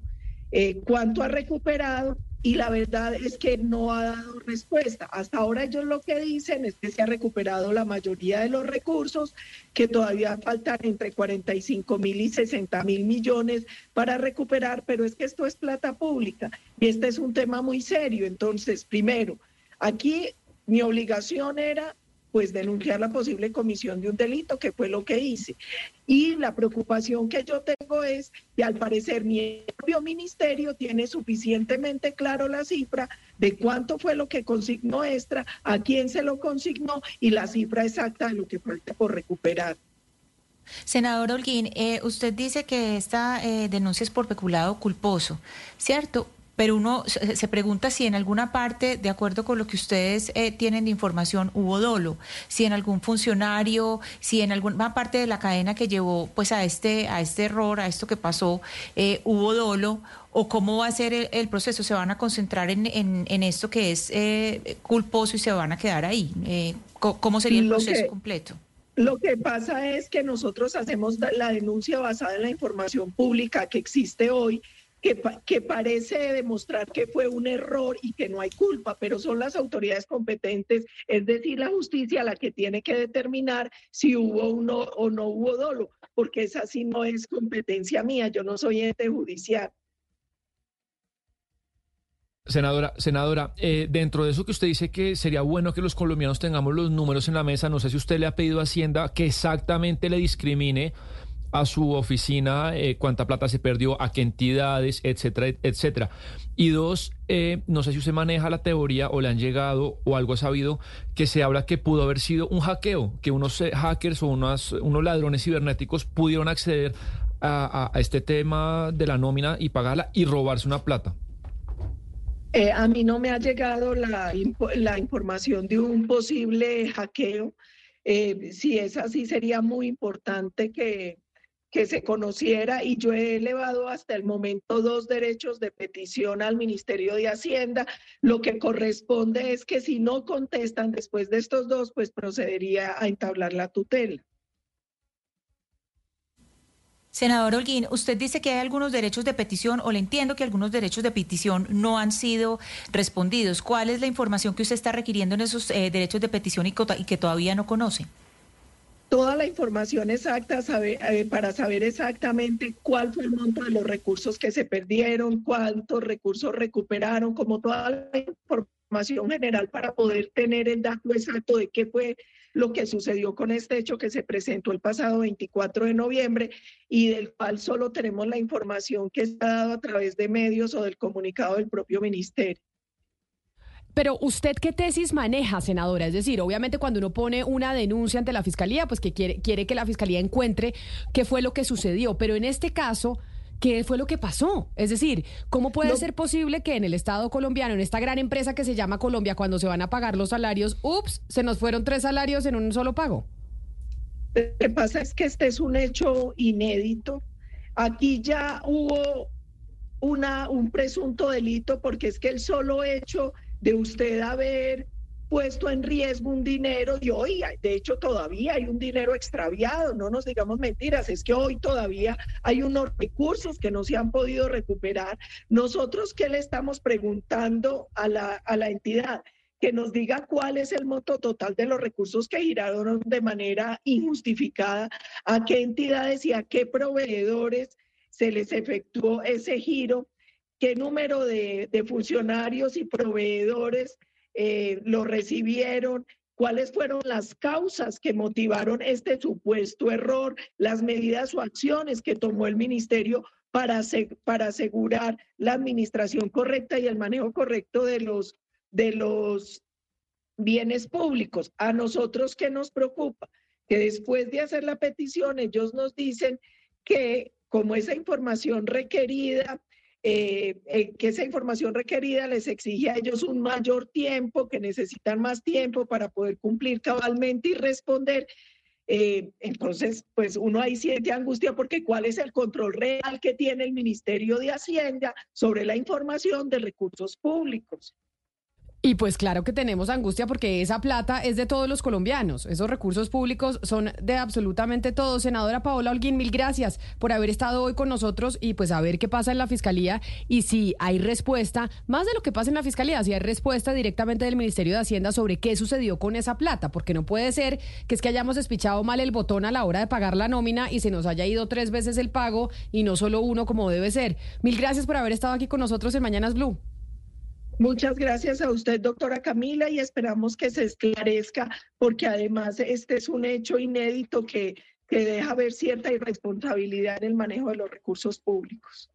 eh, cuánto ha recuperado y la verdad es que no ha dado respuesta. Hasta ahora ellos lo que dicen es que se ha recuperado la mayoría de los recursos, que todavía faltan entre 45 mil y 60 mil millones para recuperar, pero es que esto es plata pública y este es un tema muy serio. Entonces, primero, aquí mi obligación era pues denunciar la posible comisión de un delito, que fue lo que hice. Y la preocupación que yo tengo es que al parecer mi propio ministerio tiene suficientemente claro la cifra de cuánto fue lo que consignó extra, a quién se lo consignó y la cifra exacta de lo que falta por recuperar. Senador Holguín, eh, usted dice que esta eh, denuncia es por peculado culposo, ¿cierto? Pero uno se pregunta si en alguna parte, de acuerdo con lo que ustedes eh, tienen de información, hubo dolo, si en algún funcionario, si en alguna parte de la cadena que llevó pues a este, a este error, a esto que pasó, hubo dolo, o cómo va a ser el, proceso, se van a concentrar en, en, esto que es culposo y se van a quedar ahí. ¿Cómo sería el proceso completo? Lo que pasa es que nosotros hacemos la denuncia basada en la información pública que existe hoy, que, parece demostrar que fue un error y que no hay culpa, pero son las autoridades competentes, es decir, la justicia la que tiene que determinar si hubo uno o no hubo dolo, porque esa sí no es competencia mía, yo no soy ente judicial. Senadora, senadora, eh, dentro de eso que usted dice que sería bueno que los colombianos tengamos los números en la mesa, no sé si usted le ha pedido a Hacienda que exactamente le discrimine a su oficina eh, cuánta plata se perdió, a qué entidades, etcétera, etcétera. Y dos, eh, no sé si usted maneja la teoría o le han llegado o algo ha sabido que se habla que pudo haber sido un hackeo, que unos hackers o unos, unos ladrones cibernéticos pudieron acceder a este tema de la nómina y pagarla y robarse una plata. Eh, a mí no me ha llegado la, la información de un posible hackeo. Eh, si es así, sería muy importante que, que se conociera y yo he elevado hasta el momento dos derechos de petición al Ministerio de Hacienda. Lo que corresponde es que si no contestan después de estos dos, pues procedería a entablar la tutela. Senador Holguín, usted dice que hay algunos derechos de petición, o le entiendo que algunos derechos de petición no han sido respondidos. ¿Cuál es la información que usted está requiriendo en esos eh, derechos de petición y, que todavía no conoce? Toda la información exacta eh, para saber exactamente cuál fue el monto de los recursos que se perdieron, cuántos recursos recuperaron, como toda la información general para poder tener el dato exacto de qué fue lo que sucedió con este hecho que se presentó el pasado 24 de noviembre y del cual solo tenemos la información que está dado a través de medios o del comunicado del propio ministerio. Pero usted qué tesis maneja, senadora? Es decir, obviamente cuando uno pone una denuncia ante la fiscalía, pues que quiere, quiere que la fiscalía encuentre qué fue lo que sucedió. Pero en este caso, ¿Qué fue lo que pasó? Es decir, ¿cómo puede ser posible que en el Estado colombiano, en esta gran empresa que se llama Colombia, cuando se van a pagar los salarios, ups, se nos fueron tres salarios en un solo pago? Lo que pasa es que este es un hecho inédito. Aquí ya hubo una, un presunto delito porque es que el solo hecho de usted haber puesto en riesgo un dinero y hoy, de hecho, todavía hay un dinero extraviado, no nos digamos mentiras, es que hoy todavía hay unos recursos que no se han podido recuperar. Nosotros, ¿qué le estamos preguntando a la, a la entidad? que nos diga cuál es el monto total de los recursos que giraron de manera injustificada, a qué entidades y a qué proveedores se les efectuó ese giro, qué número de, de funcionarios y proveedores eh, lo recibieron, cuáles fueron las causas que motivaron este supuesto error, las medidas o acciones que tomó el ministerio para, para asegurar la administración correcta y el manejo correcto de los, de los bienes públicos. A nosotros, ¿qué nos preocupa? Que después de hacer la petición, ellos nos dicen que como esa información requerida eh, eh, que esa información requerida les exige a ellos un mayor tiempo, que necesitan más tiempo para poder cumplir cabalmente y responder. Eh, entonces, pues uno ahí siente angustia porque cuál es el control real que tiene el Ministerio de Hacienda sobre la información de recursos públicos. Y pues claro que tenemos angustia porque esa plata es de todos los colombianos. Esos recursos públicos son de absolutamente todos. Senadora Paola Holguín, mil gracias por haber estado hoy con nosotros y pues a ver qué pasa en la fiscalía y si hay respuesta, más de lo que pasa en la fiscalía, si hay respuesta directamente del Ministerio de Hacienda sobre qué sucedió con esa plata, porque no puede ser que es que hayamos espichado mal el botón a la hora de pagar la nómina y se nos haya ido tres veces el pago y no solo uno como debe ser. Mil gracias por haber estado aquí con nosotros en Mañanas Blue. Muchas gracias a usted, doctora Camila, y esperamos que se esclarezca, porque además este es un hecho inédito que, que deja ver cierta irresponsabilidad en el manejo de los recursos públicos.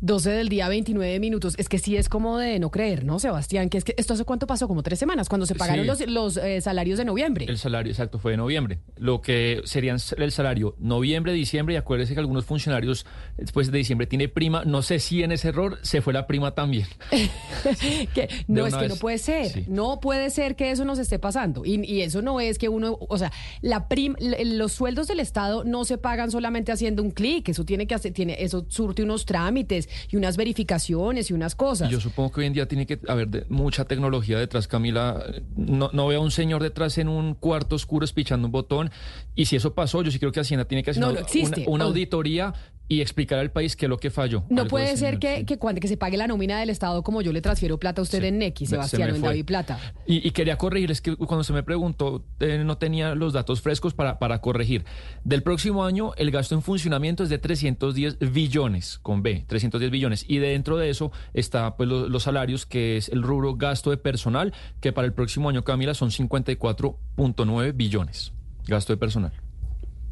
12 del día, 29 minutos. Es que sí es como de no creer, ¿no, Sebastián? Que es que esto hace cuánto pasó, como tres semanas, cuando se pagaron los, los eh, salarios de noviembre. El salario, exacto, fue de noviembre. Lo que serían el salario noviembre, diciembre, y acuérdese que algunos funcionarios después de diciembre tiene prima. No sé si en ese error se fue la prima también. que, no, es que no puede ser. No puede ser que eso nos esté pasando. Y, y, eso no es que uno, o sea, la prim, los sueldos del Estado no se pagan solamente haciendo un clic. Eso tiene que hacer, tiene, eso surte unos trámites y unas verificaciones y unas cosas. yo supongo que hoy en día tiene que haber mucha tecnología detrás, Camila. No, no veo a un señor detrás en un cuarto oscuro espichando un botón. Y si eso pasó, yo sí creo que Hacienda tiene que hacer una, auditoría y explicar al país qué es lo que falló. No puede ser que, que, cuando que se pague la nómina del Estado como yo le transfiero plata a usted en Nequi, Sebastián, en David Plata. Y, quería corregir, es que cuando se me preguntó, eh, no tenía los datos frescos para, para corregir. Del próximo año, el gasto en funcionamiento es de 310 billones, con B, 310 billones. Y dentro de eso está pues, los salarios, que es el rubro gasto de personal, que para el próximo año, Camila, son 54.9 billones. Gasto de personal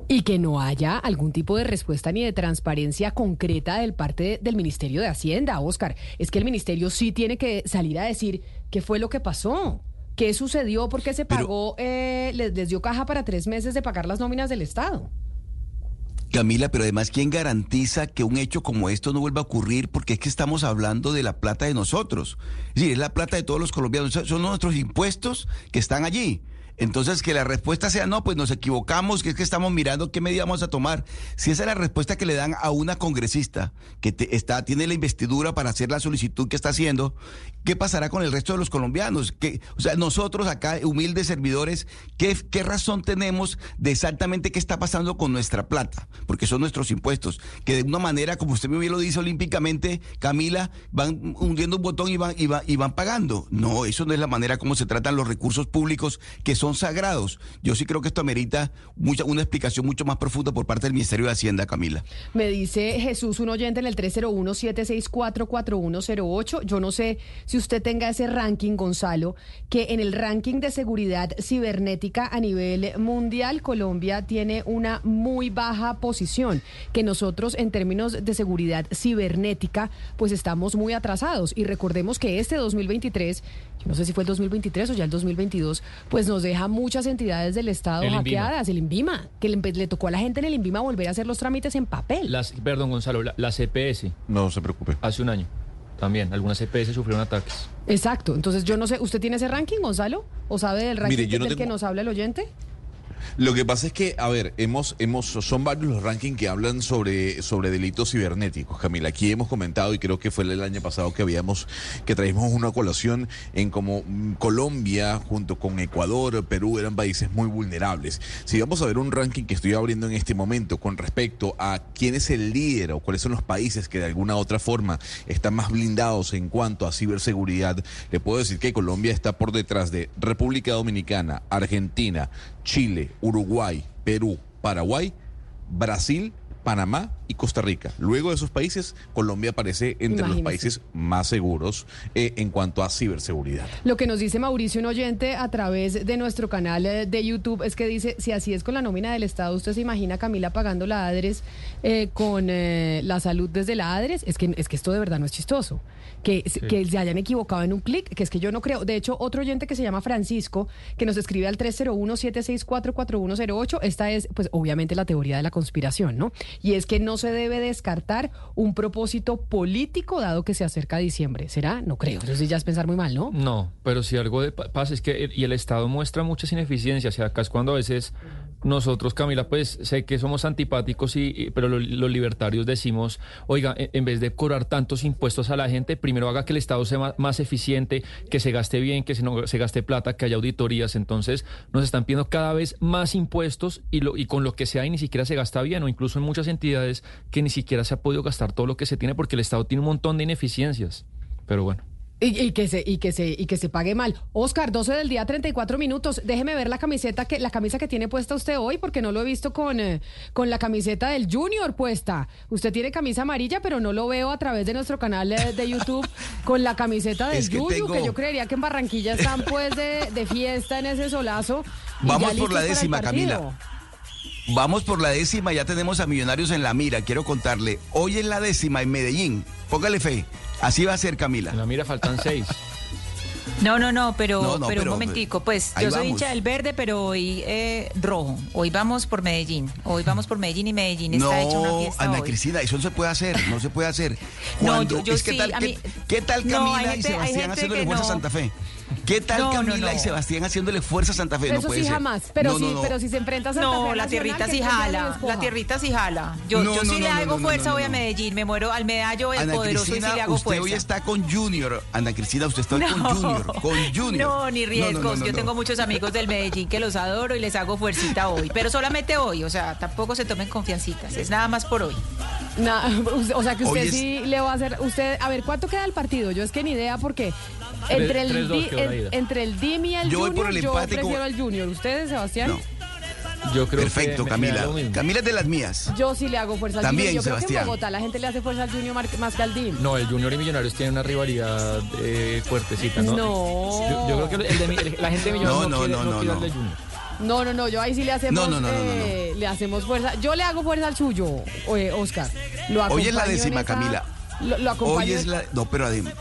y que no haya algún tipo de respuesta ni de transparencia concreta del parte del Ministerio de Hacienda, Oscar. Es que el ministerio sí tiene que salir a decir qué fue lo que pasó. ¿Qué sucedió? ¿Por qué se pagó? Eh, les, dio caja para tres meses de pagar las nóminas del Estado. Camila, pero además, ¿quién garantiza que un hecho como esto no vuelva a ocurrir? Porque es que estamos hablando de la plata de nosotros. Es decir, es la plata de todos los colombianos. Son nuestros impuestos que están allí. Entonces, que la respuesta sea no, pues nos equivocamos, que es que estamos mirando qué medida vamos a tomar. Si esa es la respuesta que le dan a una congresista que está, tiene la investidura para hacer la solicitud que está haciendo, ¿qué pasará con el resto de los colombianos? ¿Qué, o sea, nosotros acá, humildes servidores, ¿qué, ¿qué razón tenemos de exactamente qué está pasando con nuestra plata? Porque son nuestros impuestos, que de una manera, como usted bien lo dice olímpicamente, Camila, van hundiendo un botón y van, y, y van pagando. No, eso no es la manera como se tratan los recursos públicos que son sagrados. Yo sí creo que esto amerita mucha, una explicación mucho más profunda por parte del Ministerio de Hacienda, Camila. Me dice Jesús, un oyente en el 301-764-4108. Yo no sé si usted tenga ese ranking, Gonzalo, que en el ranking de seguridad cibernética a nivel mundial, Colombia tiene una muy baja posición, que nosotros en términos de seguridad cibernética, pues estamos muy atrasados. Y recordemos que este 2023 yo no sé si fue el 2023 o ya el 2022, pues nos deja muchas entidades del Estado hackeadas, el INVIMA, que le, tocó a la gente en el INVIMA volver a hacer los trámites en papel. Las, perdón, Gonzalo, la, CPS. No se preocupe. Hace un año. También, algunas CPS sufrieron ataques. Exacto. Entonces, yo no sé, ¿usted tiene ese ranking, Gonzalo? ¿O sabe del ranking del que nos habla el oyente? Lo que pasa es que, a ver, hemos, hemos, son varios los rankings que hablan sobre, sobre delitos cibernéticos, Camila. Aquí hemos comentado, y creo que fue el año pasado que habíamos, que traímos una colación en cómo mm, Colombia, junto con Ecuador, Perú, eran países muy vulnerables. Si vamos a ver un ranking que estoy abriendo en este momento con respecto a quién es el líder o cuáles son los países que de alguna u otra forma están más blindados en cuanto a ciberseguridad, le puedo decir que Colombia está por detrás de República Dominicana, Argentina, Chile, Uruguay, Perú, Paraguay, Brasil, Panamá y Costa Rica. Luego de esos países, Colombia aparece entre los países más seguros eh, en cuanto a ciberseguridad. Lo que nos dice Mauricio, un oyente a través de nuestro canal eh, de YouTube, es que dice, si así es con la nómina del Estado, ¿usted se imagina Camila pagando la ADRES eh, con la salud desde la ADRES? Es que, es que esto de verdad no es chistoso que, que se hayan equivocado en un clic, que es que yo no creo. De hecho, otro oyente que se llama Francisco, que nos escribe al 301-764-4108, esta es, pues obviamente la teoría de la conspiración, ¿no? Y es que no se debe descartar un propósito político dado que se acerca a diciembre. ¿Será? No creo. Entonces ya es pensar muy mal, ¿no? No, pero si algo de pasa es que, y el Estado muestra muchas ineficiencias, y acá es cuando a veces nosotros, Camila, pues sé que somos antipáticos, y, pero los, libertarios decimos, oiga, e, en, vez de cobrar tantos impuestos a la gente, primero haga que el Estado sea más, eficiente, que se gaste bien, que se, no, se gaste plata, que haya auditorías. Entonces nos están pidiendo cada vez más impuestos y, lo, y con lo que sea y ni siquiera se gasta bien, o incluso en muchas entidades que ni siquiera se ha podido gastar todo lo que se tiene porque el Estado tiene un montón de ineficiencias. Pero bueno. Y, que se, y, que se, y que se pague mal. Oscar, 12 del día, 34 minutos. Déjeme ver la camiseta, que, la camisa que tiene puesta usted hoy, porque no lo he visto con, eh, con la camiseta del Junior puesta. Usted tiene camisa amarilla, pero no lo veo a través de nuestro canal eh, de YouTube con la camiseta del Junior, que yo creería que en Barranquilla están pues de, fiesta en ese solazo. Vamos por la décima, Camila. vamos por la décima, ya tenemos a Millonarios en la mira. Quiero contarle, hoy es la décima en Medellín. Póngale fe. Así va a ser, Camila. En la mira faltan seis. No, no, no, pero, No, no, pero, pero, un momentico, pues yo soy vamos. hincha del verde, pero hoy eh, rojo. Hoy vamos por Medellín. Hoy vamos por Medellín y Medellín está hecho una No, fiesta Ana hoy. Cristina, eso no se puede hacer, no se puede hacer. No, Cuando, yo- yo es que tal, a ¿qué, mí- qué tal No, Camila y gente- Sebastián que fuerza a no. Santa Fe? ¿Qué tal No, no, Camila y. Sebastián haciéndole fuerza a Santa Fe? no Eso puede sí ser. jamás, pero No, sí, no, no. pero si se enfrenta a Santa Fe No, la tierrita sí jala, la tierrita sí jala. Yo, No, yo no, sí no, le hago fuerza no, hoy a. Medellín. Me muero al medallo el Ana poderoso y sí Cristina, le hago usted fuerza. hoy está con Junior. Ana Cristina, usted está con No. Junior. Con Junior. No, ni riesgos. no, no, Yo no. tengo muchos amigos del Medellín que los adoro y les hago fuercita hoy. Pero solamente hoy, o sea, tampoco se tomen confiancitas. Es nada más por hoy. Na- o sea que usted Hoy es- sí le va a hacer. Usted, a ver, ¿cuánto queda el partido? Yo es que ni idea porque entre el, 3-2 Di- quedó la en- entre el DIM y el Yo voy Junior, por el yo empate prefiero al Junior. ¿Ustedes, Sebastián? No. Yo creo Perfecto, que Camila. Camila es de las mías. Yo sí le hago fuerza al También, Junior. Yo creo que Sebastián. en Bogotá la gente le hace fuerza al Junior más que al DIM. No, el Junior y Millonarios tienen una rivalidad eh, fuertecita, ¿no? No. Yo, yo creo que el de el- la gente de Millonarios No, no, no, quiere, no, no no, quiere no. al Junior. No, no, no, yo ahí sí le hacemos, No, no, no, no, no, no. eh, le hacemos fuerza. Yo le hago fuerza al suyo, eh, Oscar. Lo Hoy es la décima, esa- Camila. Lo, lo acompaño Hoy es la. No, pero además.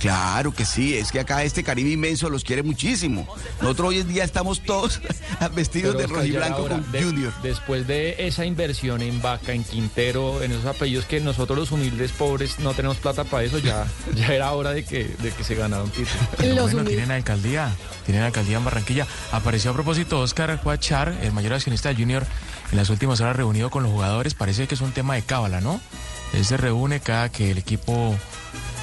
Claro que sí, es que acá este Caribe inmenso los quiere muchísimo. Nosotros hoy en día estamos todos vestidos Pero, de Oscar, rojo y ya era blanco hora. con De- Junior. Después de esa inversión en Vaca, en Quintero, en esos apellidos que nosotros los humildes pobres no tenemos plata para eso, ya, ya era hora de que, de que se ganara un título. Los bueno, tienen alcaldía, tienen alcaldía en Barranquilla. Apareció a propósito Oscar Cuachar, el mayor accionista de Junior, en las últimas horas reunido con los jugadores. Parece que es un tema de cábala, ¿no? Él se reúne cada que el equipo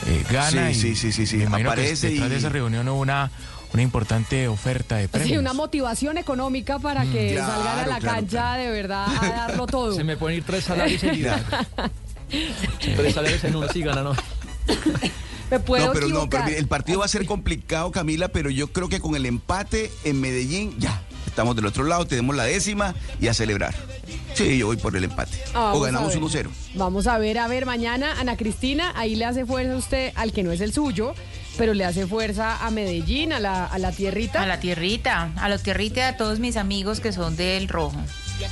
eh, gana. Sí, y sí, sí, sí, sí. me imagino que Aparece detrás y- de esa reunión hubo una, una importante oferta de premios. Sí, una motivación económica para que claro, salgan a la claro, cancha de verdad a darlo todo. Se me pueden ir tres salarios seguidos. tres salarios en uno, sí ganan. ¿no? Me puedo no, pero no, pero equivocar. el partido va a ser complicado, Camila, pero yo creo que con el empate en Medellín, ya, estamos del otro lado, tenemos la décima y a celebrar. Sí, yo voy por el empate. Ah, o ganamos ver. 1-0. Vamos a ver, a ver, mañana Ana Cristina, ahí le hace fuerza a usted al que no es el suyo, pero le hace fuerza a Medellín, a la, a la tierrita. A la tierrita, a la tierrita y a todos mis amigos que son del rojo.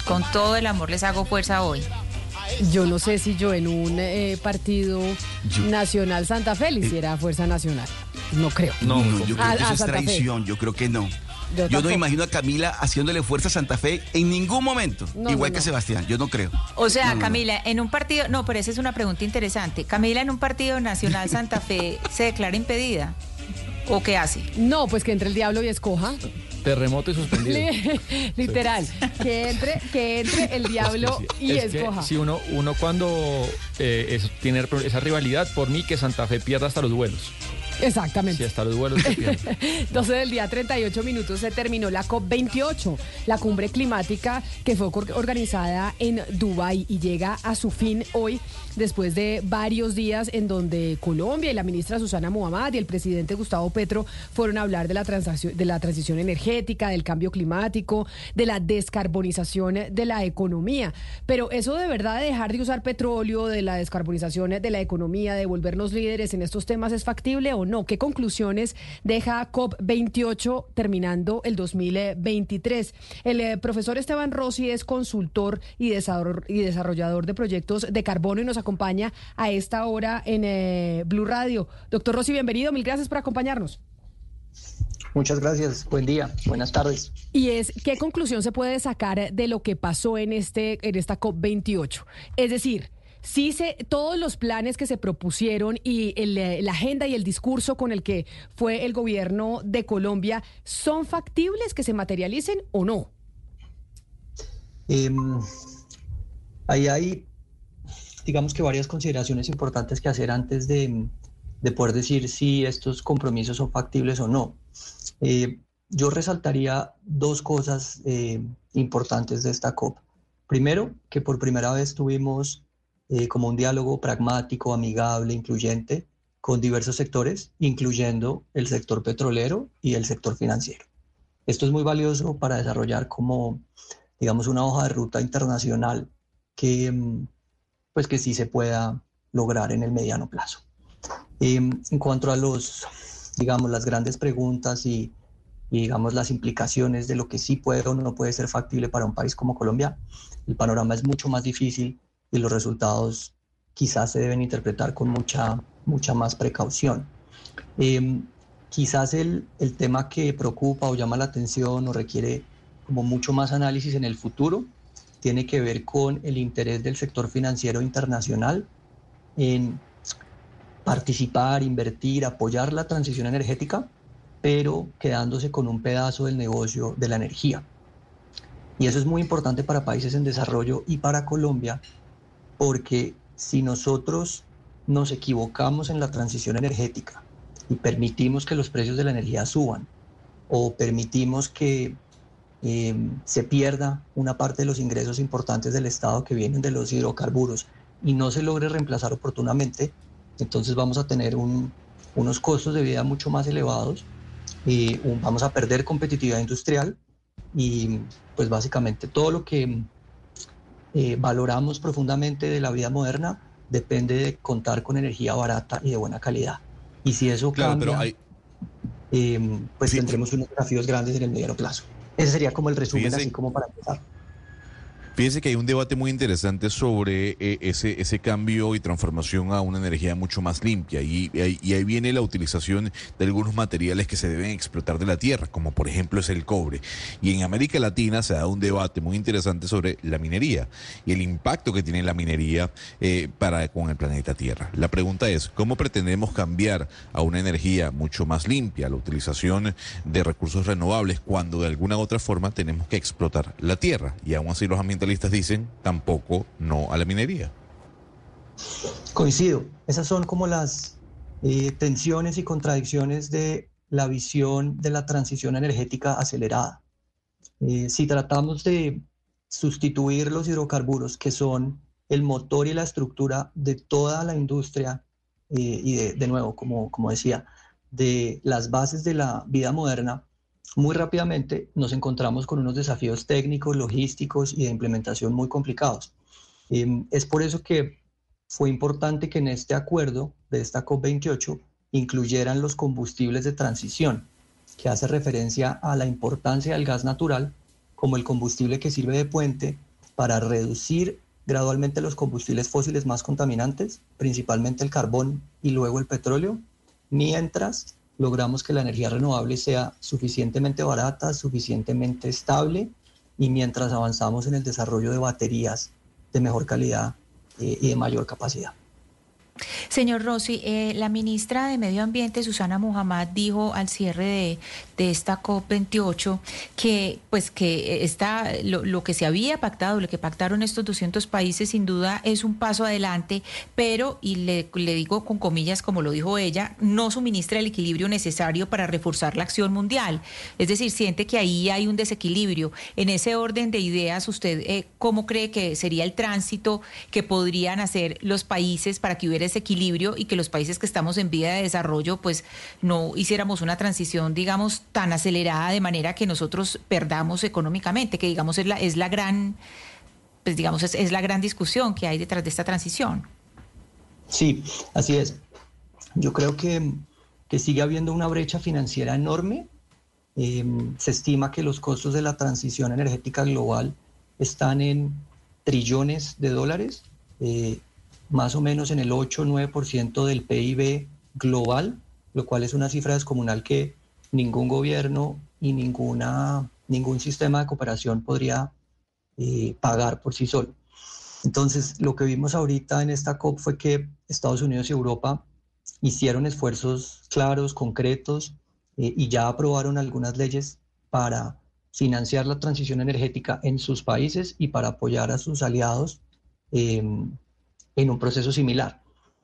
Con todo el amor les hago fuerza hoy. Yo no sé si yo en un eh, partido nacional Santa Fe le hiciera fuerza nacional. No creo. No, yo creo A- que eso es Fe. traición, yo creo que no. Yo Yo, no imagino a Camila haciéndole fuerza a Santa Fe en ningún momento. No, Igual no, que no. Sebastián, yo no creo. O sea, No, no, no. Camila, en un partido, no, pero esa es una pregunta interesante. Camila, en un partido nacional Santa Fe, ¿se declara impedida? ¿O qué hace? No, pues que entre el diablo y escoja. Terremoto y suspendido. Li- Literal. Que entre, que entre el diablo y es que escoja. si uno, uno cuando eh, es- tiene esa rivalidad, por mí que Santa Fe pierda hasta los vuelos. Exactamente. Si hasta los vuelos se pierde. 12 del día, 38 minutos, se terminó la COP28, la cumbre climática que fue organizada en Dubái y llega a su fin hoy después de varios días en donde Colombia y la ministra Susana Muhammad y el presidente Gustavo Petro fueron a hablar de la, transacción- de la transición energética, del cambio climático, de la descarbonización de la economía. Pero eso de verdad de dejar de usar petróleo, de la descarbonización de la economía, de volvernos líderes en estos temas, ¿es factible o no? ¿Qué conclusiones deja COP28 terminando el 2023? El eh, profesor Esteban Rossi es consultor y desarrollador de proyectos de carbono y nos acompaña a esta hora en eh, Blue Radio. Doctor Rossi, bienvenido. Mil gracias por acompañarnos. Muchas gracias. Buen día. Buenas tardes. Y es, ¿qué conclusión se puede sacar de lo que pasó en, este, en esta COP28? Es decir, sí se, todos los planes que se propusieron y el, eh, la agenda y el discurso con el que fue el gobierno de Colombia, ¿son factibles que se materialicen o no? Em, ahí hay, digamos que varias consideraciones importantes que hacer antes de, de poder decir si estos compromisos son factibles o no. Eh, yo resaltaría dos cosas eh, importantes de esta COP. Primero, que por primera vez tuvimos eh, como un diálogo pragmático, amigable, incluyente con diversos sectores, incluyendo el sector petrolero y el sector financiero. Esto es muy valioso para desarrollar como, digamos, una hoja de ruta internacional que, mm, pues, que sí se pueda lograr en el mediano plazo. Em, en cuanto a los, digamos, las grandes preguntas y digamos las implicaciones de lo que sí puede o no puede ser factible para un país como Colombia, el panorama es mucho más difícil y los resultados quizás se deben interpretar con mucha, mucha más precaución. Em, quizás el, el tema que preocupa o llama la atención o requiere como mucho más análisis en el futuro tiene que ver con el interés del sector financiero internacional en participar, invertir, apoyar la transición energética, pero quedándose con un pedazo del negocio de la energía. Y eso es muy importante para países en desarrollo y para Colombia, porque si nosotros nos equivocamos en la transición energética y permitimos que los precios de la energía suban o permitimos que Em, se pierda una parte de los ingresos importantes del Estado que vienen de los hidrocarburos y no se logre reemplazar oportunamente, entonces vamos a tener unos costos de vida mucho más elevados, y vamos a perder competitividad industrial y pues básicamente todo lo que eh, valoramos profundamente de la vida moderna depende de contar con energía barata y de buena calidad. Y si eso cambia, em, pues tendremos unos desafíos grandes en el mediano plazo. Ese sería como el resumen, así como para empezar. Fíjese que hay un debate muy interesante sobre eh, ese, ese cambio y transformación a una energía mucho más limpia y, y, ahí viene la utilización de algunos materiales que se deben explotar de la tierra, como por ejemplo es el cobre. Y en América Latina se da un debate muy interesante sobre la minería y el impacto que tiene la minería eh, para con el planeta Tierra. La pregunta es, ¿cómo pretendemos cambiar a una energía mucho más limpia, la utilización de recursos renovables, cuando de alguna u otra forma tenemos que explotar la tierra? Y aún así los ambientalistas dicen tampoco no a la minería. Coincido. Esas son como las eh, tensiones y contradicciones de la visión de la transición energética acelerada. Eh, si tratamos de sustituir los hidrocarburos, que son el motor y la estructura de toda la industria, eh, y de, de, nuevo, como, como decía, de las bases de la vida moderna, muy rápidamente nos encontramos con unos desafíos técnicos, logísticos y de implementación muy complicados. Em, es por eso que fue importante que en este acuerdo de esta COP28 incluyeran los combustibles de transición, que hace referencia a la importancia del gas natural como el combustible que sirve de puente para reducir gradualmente los combustibles fósiles más contaminantes, principalmente el carbón y luego el petróleo, mientras logramos que la energía renovable sea suficientemente barata, suficientemente estable y mientras avanzamos en el desarrollo de baterías de mejor calidad eh, y de mayor capacidad. Señor Rossi, eh, la ministra de Medio Ambiente, Susana Muhammad, dijo al cierre de, de esta COP28 que, pues, que está, lo, que se había pactado, lo que pactaron estos 200 países, sin duda es un paso adelante, pero, y le, le digo con comillas, como lo dijo ella, no suministra el equilibrio necesario para reforzar la acción mundial. Es decir, siente que ahí hay un desequilibrio. En ese orden de ideas, ¿usted eh, cómo cree que sería el tránsito que podrían hacer los países para que hubiera ese equilibrio y que los países que estamos en vía de desarrollo pues no hiciéramos una transición, digamos, tan acelerada de manera que nosotros perdamos económicamente, que digamos es la, es la gran, pues digamos, es, la gran discusión que hay detrás de esta transición. Sí, así es. Yo creo que, que sigue habiendo una brecha financiera enorme. Em, se estima que los costos de la transición energética global están en trillones de dólares. Eh, más o menos en el 8-9% del PIB global, lo cual es una cifra descomunal que ningún gobierno y ninguna, ningún sistema de cooperación podría eh, pagar por sí solo. Entonces, lo que vimos ahorita en esta COP fue que Estados Unidos y Europa hicieron esfuerzos claros, concretos, eh, y ya aprobaron algunas leyes para financiar la transición energética en sus países y para apoyar a sus aliados en un proceso similar.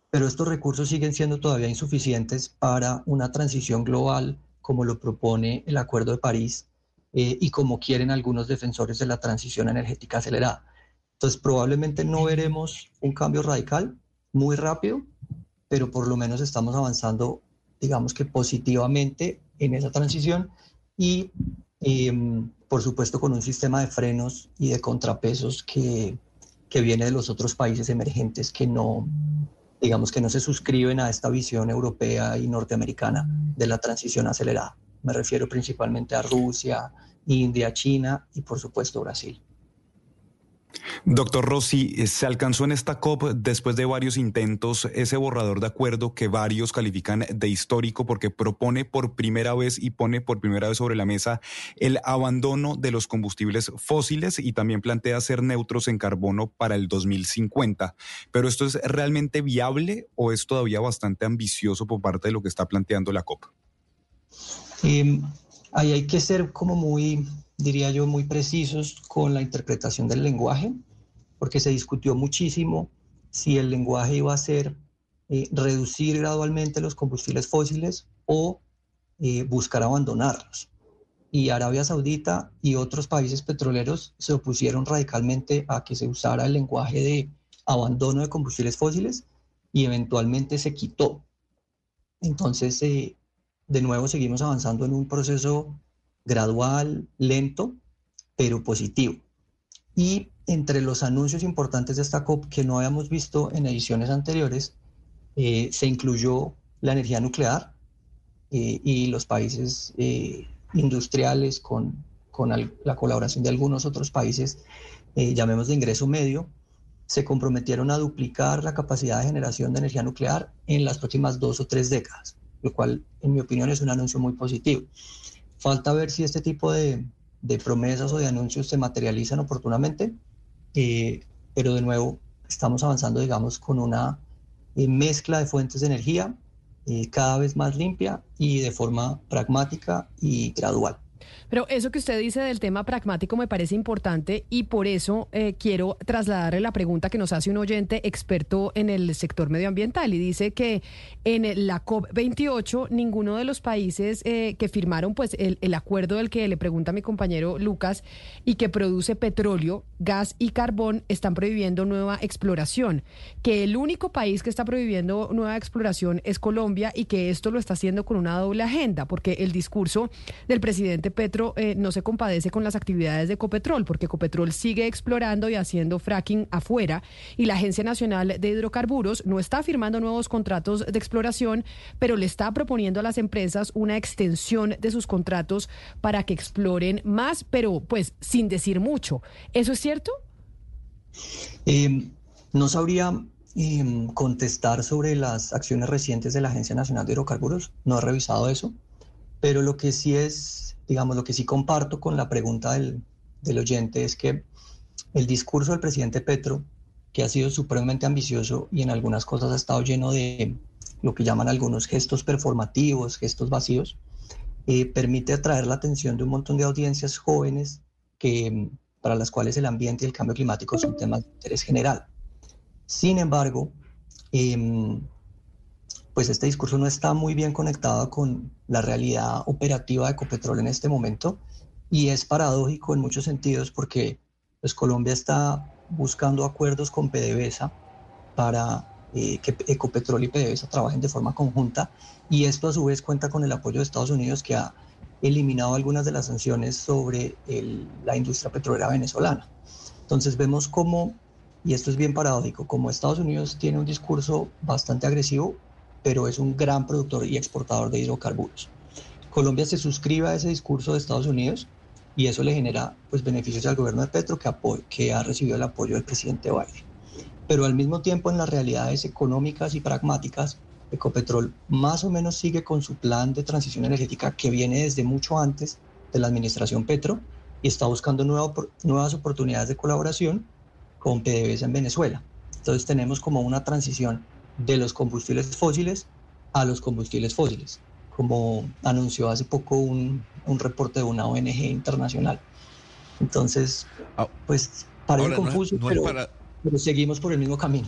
Pero estos recursos siguen siendo todavía insuficientes para una transición global como lo propone el Acuerdo de París eh, y como quieren algunos defensores de la transición energética acelerada. Entonces probablemente no veremos un cambio radical muy rápido, pero por lo menos estamos avanzando, digamos que positivamente en esa transición y em, por supuesto con un sistema de frenos y de contrapesos que, que viene de los otros países emergentes que no, digamos que no se suscriben a esta visión europea y norteamericana de la transición acelerada. me refiero principalmente a Rusia, India, China y por supuesto Brasil. Doctor Rossi, eh, se alcanzó en esta COP después de varios intentos ese borrador de acuerdo que varios califican de histórico porque propone por primera vez y pone por primera vez sobre la mesa el abandono de los combustibles fósiles y también plantea ser neutros en carbono para el 2050. Pero esto es realmente viable o es todavía bastante ambicioso por parte de lo que está planteando la COP? Em, ahí hay que ser como muy diría yo, muy precisos con la interpretación del lenguaje, porque se discutió muchísimo si el lenguaje iba a ser eh, reducir gradualmente los combustibles fósiles o eh, buscar abandonarlos. Y Arabia Saudita y otros países petroleros se opusieron radicalmente a que se usara el lenguaje de abandono de combustibles fósiles y eventualmente se quitó. Entonces, eh, de nuevo, seguimos avanzando en un proceso gradual, lento, pero positivo. Y entre los anuncios importantes de esta COP que no habíamos visto en ediciones anteriores, eh, se incluyó la energía nuclear eh, y los países eh, industriales con, con la colaboración de algunos otros países, llamemos de ingreso medio, se comprometieron a duplicar la capacidad de generación de energía nuclear en las próximas dos o tres décadas, lo cual en mi opinión es un anuncio muy positivo. Falta ver si este tipo de, promesas o de anuncios se materializan oportunamente, eh, pero de nuevo estamos avanzando, digamos, con una eh, mezcla de fuentes de energía eh, cada vez más limpia y de forma pragmática y gradual. Pero eso que usted dice del tema pragmático me parece importante y por eso eh, quiero trasladarle la pregunta que nos hace un oyente experto en el sector medioambiental y dice que en la COP28 ninguno de los países eh, que firmaron pues el, el acuerdo del que le pregunta mi compañero Lucas y que produce petróleo, gas y carbón están prohibiendo nueva exploración, que el único país que está prohibiendo nueva exploración es Colombia y que esto lo está haciendo con una doble agenda, porque el discurso del presidente Petro eh, no se compadece con las actividades de Copetrol, porque Copetrol sigue explorando y haciendo fracking afuera y la Agencia Nacional de Hidrocarburos no está firmando nuevos contratos de exploración, pero le está proponiendo a las empresas una extensión de sus contratos para que exploren más, pero pues sin decir mucho. ¿Eso es cierto? Em, no sabría em, contestar sobre las acciones recientes de la Agencia Nacional de Hidrocarburos, no he revisado eso, pero lo que sí es digamos, lo que sí comparto con la pregunta del, oyente es que el discurso del presidente Petro, que ha sido supremamente ambicioso y en algunas cosas ha estado lleno de lo que llaman algunos gestos performativos, gestos vacíos, eh, permite atraer la atención de un montón de audiencias jóvenes que, para las cuales el ambiente y el cambio climático son temas de interés general. Sin embargo, em, pues este discurso no está muy bien conectado con la realidad operativa de Ecopetrol en este momento y es paradójico en muchos sentidos porque pues Colombia está buscando acuerdos con PDVSA para eh, que Ecopetrol y PDVSA trabajen de forma conjunta y esto a su vez cuenta con el apoyo de Estados Unidos que ha eliminado algunas de las sanciones sobre la industria petrolera venezolana. Entonces vemos cómo, y esto es bien paradójico, como Estados Unidos tiene un discurso bastante agresivo, pero es un gran productor y exportador de hidrocarburos. Colombia se suscribe a ese discurso de Estados Unidos y eso le genera pues, beneficios al gobierno de Petro que, que ha recibido el apoyo del presidente Biden. Pero al mismo tiempo en las realidades económicas y pragmáticas, Ecopetrol más o menos sigue con su plan de transición energética que viene desde mucho antes de la administración Petro y está buscando nuevas oportunidades de colaboración con PDVSA en Venezuela. Entonces tenemos como una transición de los combustibles fósiles a los combustibles fósiles, como anunció hace poco un, reporte de una ONG internacional. Entonces, ah, pues parece confuso, pero, pero seguimos por el mismo camino.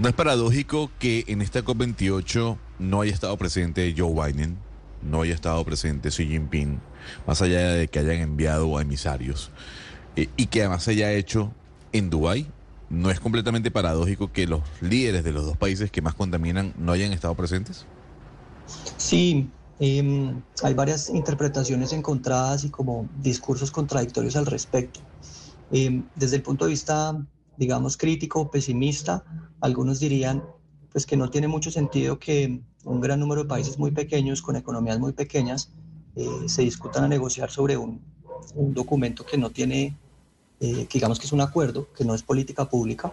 ¿No es paradójico que en esta COP28 no haya estado presente Joe Biden, no haya estado presente Xi Jinping, más allá de que hayan enviado a emisarios, eh, y que además se haya hecho en Dubái ¿no es completamente paradójico que los líderes de los dos países que más contaminan no hayan estado presentes? Sí, em, hay varias interpretaciones encontradas y como discursos contradictorios al respecto. Em, desde el punto de vista, digamos, crítico, pesimista, algunos dirían pues que no tiene mucho sentido que un gran número de países muy pequeños, con economías muy pequeñas, eh, se discutan a negociar sobre un, un documento que no tiene, eh, digamos que es un acuerdo, que no es política pública,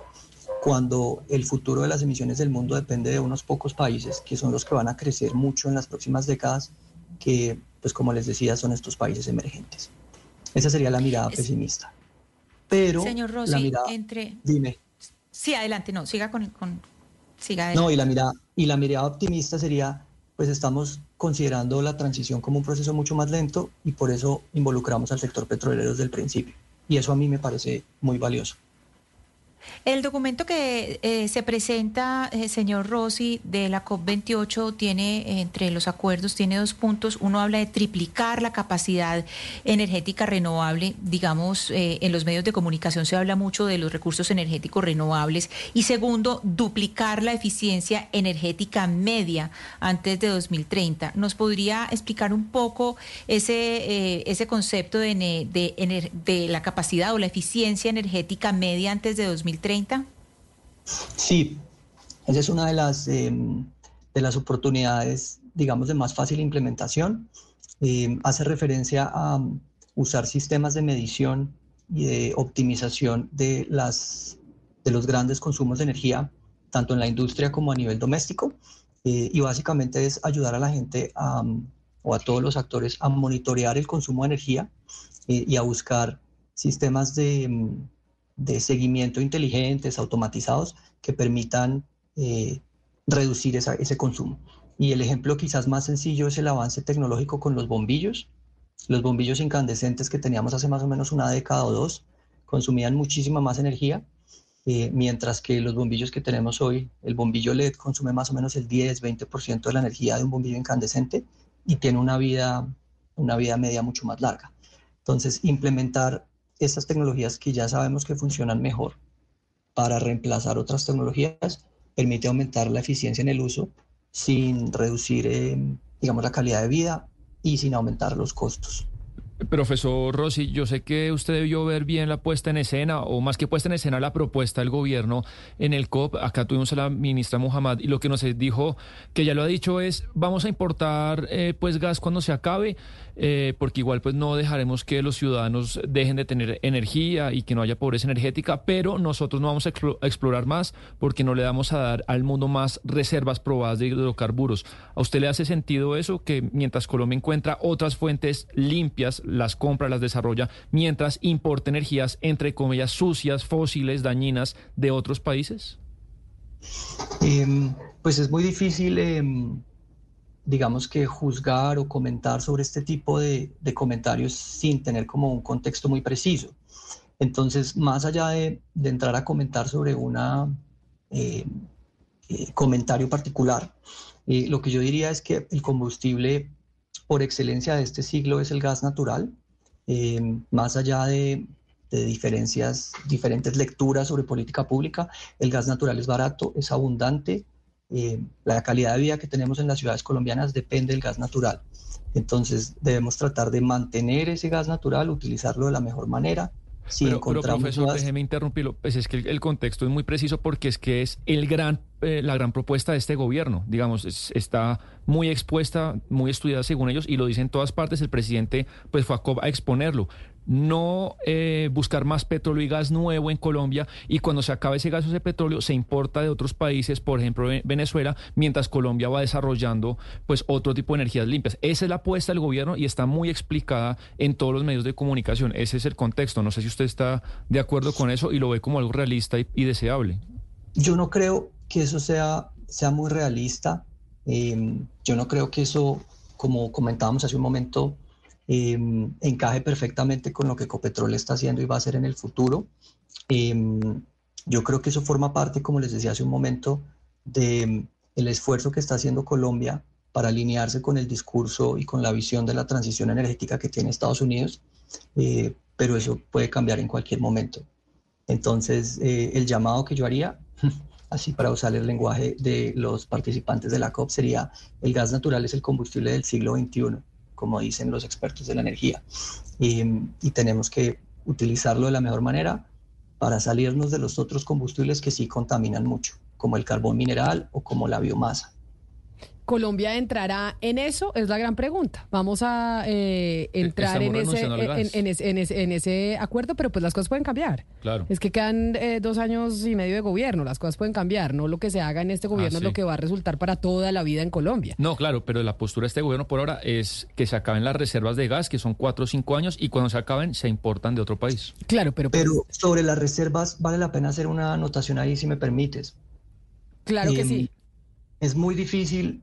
cuando el futuro de las emisiones del mundo depende de unos pocos países que son los que van a crecer mucho en las próximas décadas, que, pues como les decía, son estos países emergentes. Esa sería la mirada pesimista. Pero Señor Rossi, la mirada, entre... dime. Sí, adelante, no, siga con... con siga No, adelante. y la mirada, y la mirada optimista sería, pues estamos considerando la transición como un proceso mucho más lento y por eso involucramos al sector petrolero desde el principio. Y eso a mí me parece muy valioso. El documento que eh, se presenta, eh, señor Rossi, de la COP28 tiene, eh, entre los acuerdos, tiene dos puntos. Uno habla de triplicar la capacidad energética renovable. Digamos, en los medios de comunicación se habla mucho de los recursos energéticos renovables. Y segundo, duplicar la eficiencia energética media antes de 2030. ¿Nos podría explicar un poco ese, ese concepto de, de la capacidad o la eficiencia energética media antes de 2030? Sí, esa es una de las, eh, de las oportunidades, digamos, de más fácil implementación. Eh, hace referencia a um, usar sistemas de medición y de optimización de, las, de los grandes consumos de energía, tanto en la industria como a nivel doméstico. Eh, y básicamente es ayudar a la gente a, um, o a todos los actores a monitorear el consumo de energía eh, y a buscar sistemas de, mm, de seguimiento inteligentes, automatizados, que permitan eh, reducir ese consumo. Y el ejemplo quizás más sencillo es el avance tecnológico con los bombillos. Los bombillos incandescentes que teníamos hace más o menos una década o dos consumían muchísima más energía, eh, mientras que los bombillos que tenemos hoy, el bombillo LED consume más o menos el 10-20% de la energía de un bombillo incandescente y tiene una vida, una vida media mucho más larga. Entonces, implementar estas tecnologías que ya sabemos que funcionan mejor para reemplazar otras tecnologías permite aumentar la eficiencia en el uso sin reducir, eh, digamos, la calidad de vida y sin aumentar los costos. Profesor Rossi, yo sé que usted debió ver bien la puesta en escena, o más que puesta en escena, la propuesta del gobierno en el COP. Acá tuvimos a la ministra Muhammad y lo que nos dijo, que ya lo ha dicho, es vamos a importar eh, pues gas cuando se acabe, eh, porque igual pues no dejaremos que los ciudadanos dejen de tener energía y que no haya pobreza energética, pero nosotros no vamos a a explorar más porque no le damos a dar al mundo más reservas probadas de hidrocarburos. ¿A usted le hace sentido eso, que mientras Colombia encuentra otras fuentes limpias, las compra, las desarrolla, mientras importa energías, entre comillas, sucias, fósiles, dañinas de otros países? Em, pues es muy difícil, em, digamos que juzgar o comentar sobre este tipo de, comentarios sin tener como un contexto muy preciso. Entonces, más allá de, entrar a comentar sobre un comentario particular, eh, lo que yo diría es que el combustible por excelencia de este siglo es el gas natural, eh, más allá de, de diferencias, diferentes lecturas sobre política pública, el gas natural es barato, es abundante, eh, la calidad de vida que tenemos en las ciudades colombianas depende del gas natural. Entonces debemos tratar de mantener ese gas natural, utilizarlo de la mejor manera. Si pero, pero, profesor, nuevas- déjeme interrumpirlo. Pues es que el, el contexto es muy preciso porque es que es el gran, eh, la gran propuesta de este gobierno. Digamos, es- está muy expuesta, muy estudiada según ellos y lo dicen en todas partes. El presidente pues fue a, a exponerlo. No eh, buscar más petróleo y gas nuevo en Colombia y cuando se acabe ese gas o ese petróleo se importa de otros países, por ejemplo Ve- Venezuela, mientras Colombia va desarrollando pues otro tipo de energías limpias. Esa es la apuesta del gobierno y está muy explicada en todos los medios de comunicación. Ese es el contexto. No sé si usted está de acuerdo con eso y lo ve como algo realista y, y deseable. Yo no creo que eso sea, sea muy realista. Eh, yo no creo que eso, como comentábamos hace un momento, eh, encaje perfectamente con lo que Ecopetrol está haciendo y va a hacer en el futuro. Eh, yo creo que eso forma parte, como les decía hace un momento, de el esfuerzo que está haciendo Colombia para alinearse con el discurso y con la visión de la transición energética que tiene Estados Unidos, eh, pero eso puede cambiar en cualquier momento. Entonces, eh, el llamado que yo haría, así para usar el lenguaje de los participantes de la COP, sería el gas natural es el combustible del siglo XXI, como dicen los expertos de la energía. Y, y tenemos que utilizarlo de la mejor manera para salirnos de los otros combustibles que sí contaminan mucho, como el carbón mineral o como la biomasa. ¿Colombia entrará en eso? Es la gran pregunta. Vamos a eh, entrar en ese, renunciando al en, ese, en ese- en ese acuerdo, pero pues las cosas pueden cambiar. Claro. Es que quedan eh, dos años y medio de gobierno, las cosas pueden cambiar. No lo que se haga en este gobierno es sí. lo que va a resultar para toda la vida en Colombia. No, claro, pero la postura de este gobierno por ahora es que se acaben las reservas de gas, que son cuatro o cinco años, y cuando se acaben se importan de otro país. Claro, pero... Pero sobre las reservas vale la pena hacer una anotación ahí, si me permites. Claro que Em, sí. Es muy difícil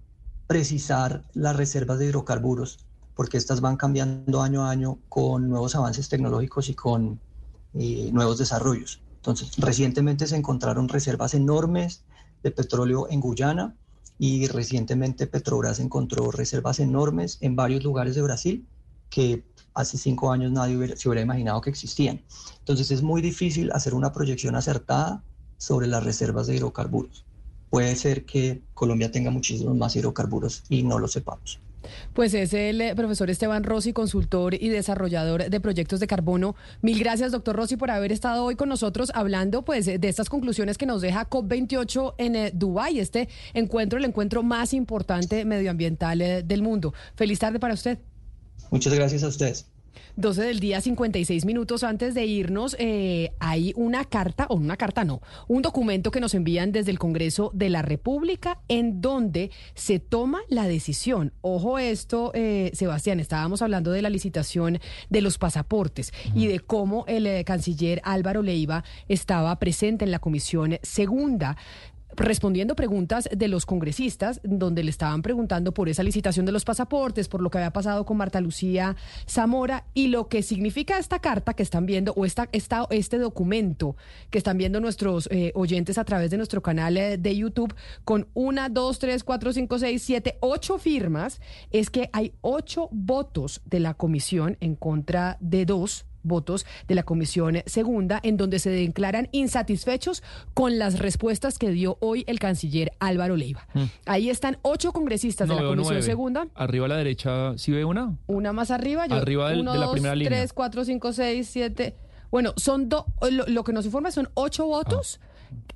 precisar las reservas de hidrocarburos porque estas van cambiando año a año con nuevos avances tecnológicos y con eh, nuevos desarrollos. Entonces, recientemente se encontraron reservas enormes de petróleo en Guyana y recientemente Petrobras encontró reservas enormes en varios lugares de Brasil que hace cinco años nadie se hubiera imaginado que existían. Entonces es muy difícil hacer una proyección acertada sobre las reservas de hidrocarburos. Puede ser que Colombia tenga muchísimos más hidrocarburos y no lo sepamos. Pues es el eh, profesor Esteban Rossi, consultor y desarrollador de proyectos de carbono. Mil gracias, doctor Rossi, por haber estado hoy con nosotros hablando pues de estas conclusiones que nos deja COP28 en eh, Dubái, este encuentro, el encuentro más importante medioambiental eh, del mundo. Feliz tarde para usted. Muchas gracias a ustedes. 12 del día, 56 minutos antes de irnos, eh, hay una carta, o una carta no, un documento que nos envían desde el Congreso de la República en donde se toma la decisión. Ojo esto, eh, Sebastián, estábamos hablando de la licitación de los pasaportes y de cómo el eh, canciller Álvaro Leiva estaba presente en la comisión segunda respondiendo preguntas de los congresistas, donde le estaban preguntando por esa licitación de los pasaportes, por lo que había pasado con Marta Lucía Zamora y lo que significa esta carta que están viendo o esta, esta- este documento que están viendo nuestros eh, oyentes a través de nuestro canal eh, de YouTube con una, dos, tres, cuatro, cinco, seis, siete, ocho firmas, es que hay ocho votos de la comisión en contra de dos votos de la Comisión Segunda, en donde se declaran insatisfechos con las respuestas que dio hoy el canciller Álvaro Leiva. Ahí están ocho congresistas No, de la Comisión nueve. Segunda. Arriba a la derecha, ¿sí ve una? Una más arriba. Yo, Arriba del- uno, de la dos, primera línea. tres, cuatro, cinco, seis, siete. Bueno, son dos. Lo, lo que nos informa son ocho votos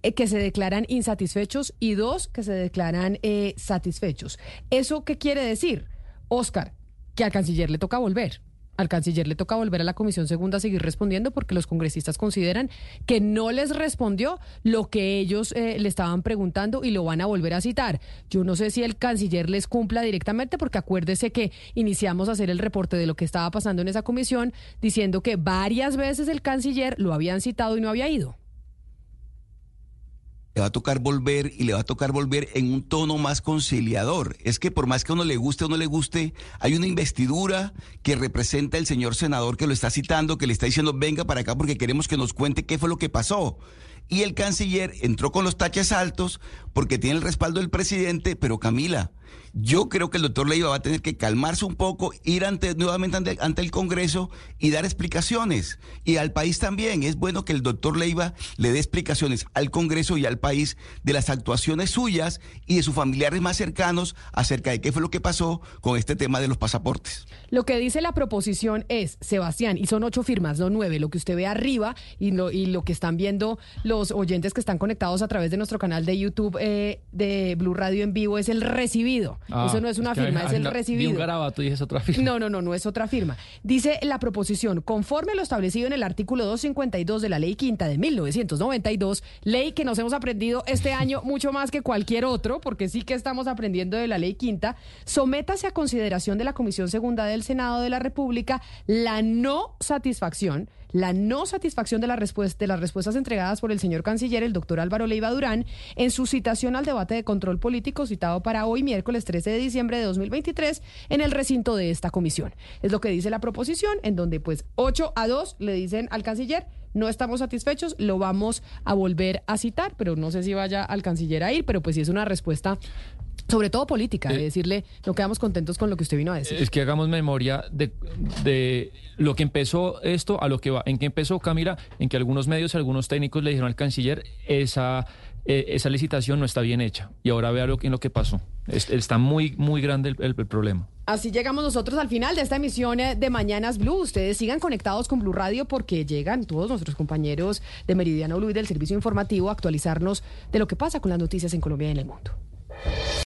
eh, que se declaran insatisfechos y dos que se declaran eh, satisfechos. ¿Eso qué quiere decir? Oscar, que al canciller le toca volver. Al canciller le toca volver a la Comisión Segunda a seguir respondiendo porque los congresistas consideran que no les respondió lo que ellos eh, le estaban preguntando y lo van a volver a citar. Yo no sé si el canciller les cumpla directamente porque acuérdese que iniciamos a hacer el reporte de lo que estaba pasando en esa comisión diciendo que varias veces el canciller lo habían citado y no había ido. Le va a tocar volver y le va a tocar volver en un tono más conciliador. Es que por más que a uno le guste o no le guste, hay una investidura que representa el señor senador que lo está citando, que le está diciendo venga para acá porque queremos que nos cuente qué fue lo que pasó. Y el canciller entró con los taches altos porque tiene el respaldo del presidente, pero Camila, yo creo que el doctor Leiva va a tener que calmarse un poco, ir ante, nuevamente ante, ante el Congreso y dar explicaciones. Y al país también. Es bueno que el doctor Leiva le dé explicaciones al Congreso y al país de las actuaciones suyas y de sus familiares más cercanos acerca de qué fue lo que pasó con este tema de los pasaportes. Lo que dice la proposición es, Sebastián, y son ocho firmas, no nueve, lo que usted ve arriba y lo, y lo que están viendo los oyentes que están conectados a través de nuestro canal de YouTube eh, de Blue Radio en vivo es el recibido. Ah, Eso no es una firma, hay- es el vi recibido. un garabato y es otra firma. No, no, no, no es otra firma. Dice la proposición, conforme a lo establecido en el artículo 252 de la Ley Quinta de 1992, ley que nos hemos aprendido este año mucho más que cualquier otro, porque sí que estamos aprendiendo de la Ley Quinta, sométase a consideración de la Comisión Segunda del Senado de la República la no satisfacción la no satisfacción de, de las respuestas entregadas por el señor canciller, el doctor Álvaro Leiva Durán, en su citación al debate de control político citado para hoy, miércoles 13 de diciembre de 2023, en el recinto de esta comisión. Es lo que dice la proposición, en donde pues 8 a 2 le dicen al canciller, no estamos satisfechos, lo vamos a volver a citar, pero no sé si vaya al canciller a ir, pero pues sí es una respuesta sobre todo política, de decirle, no quedamos contentos con lo que usted vino a decir. Es que hagamos memoria de, de lo que empezó esto a lo que va. ¿En qué empezó, Camila? En que algunos medios, algunos técnicos le dijeron al canciller, esa, eh, esa licitación no está bien hecha. Y ahora vea lo, que- en lo que pasó. Es- está muy, muy grande el- el- el problema. Así llegamos nosotros al final de esta emisión eh, de Mañanas Blue. Ustedes sigan conectados con Blue Radio porque llegan todos nuestros compañeros de Meridiano Blue y del servicio informativo a actualizarnos de lo que pasa con las noticias en Colombia y en el mundo.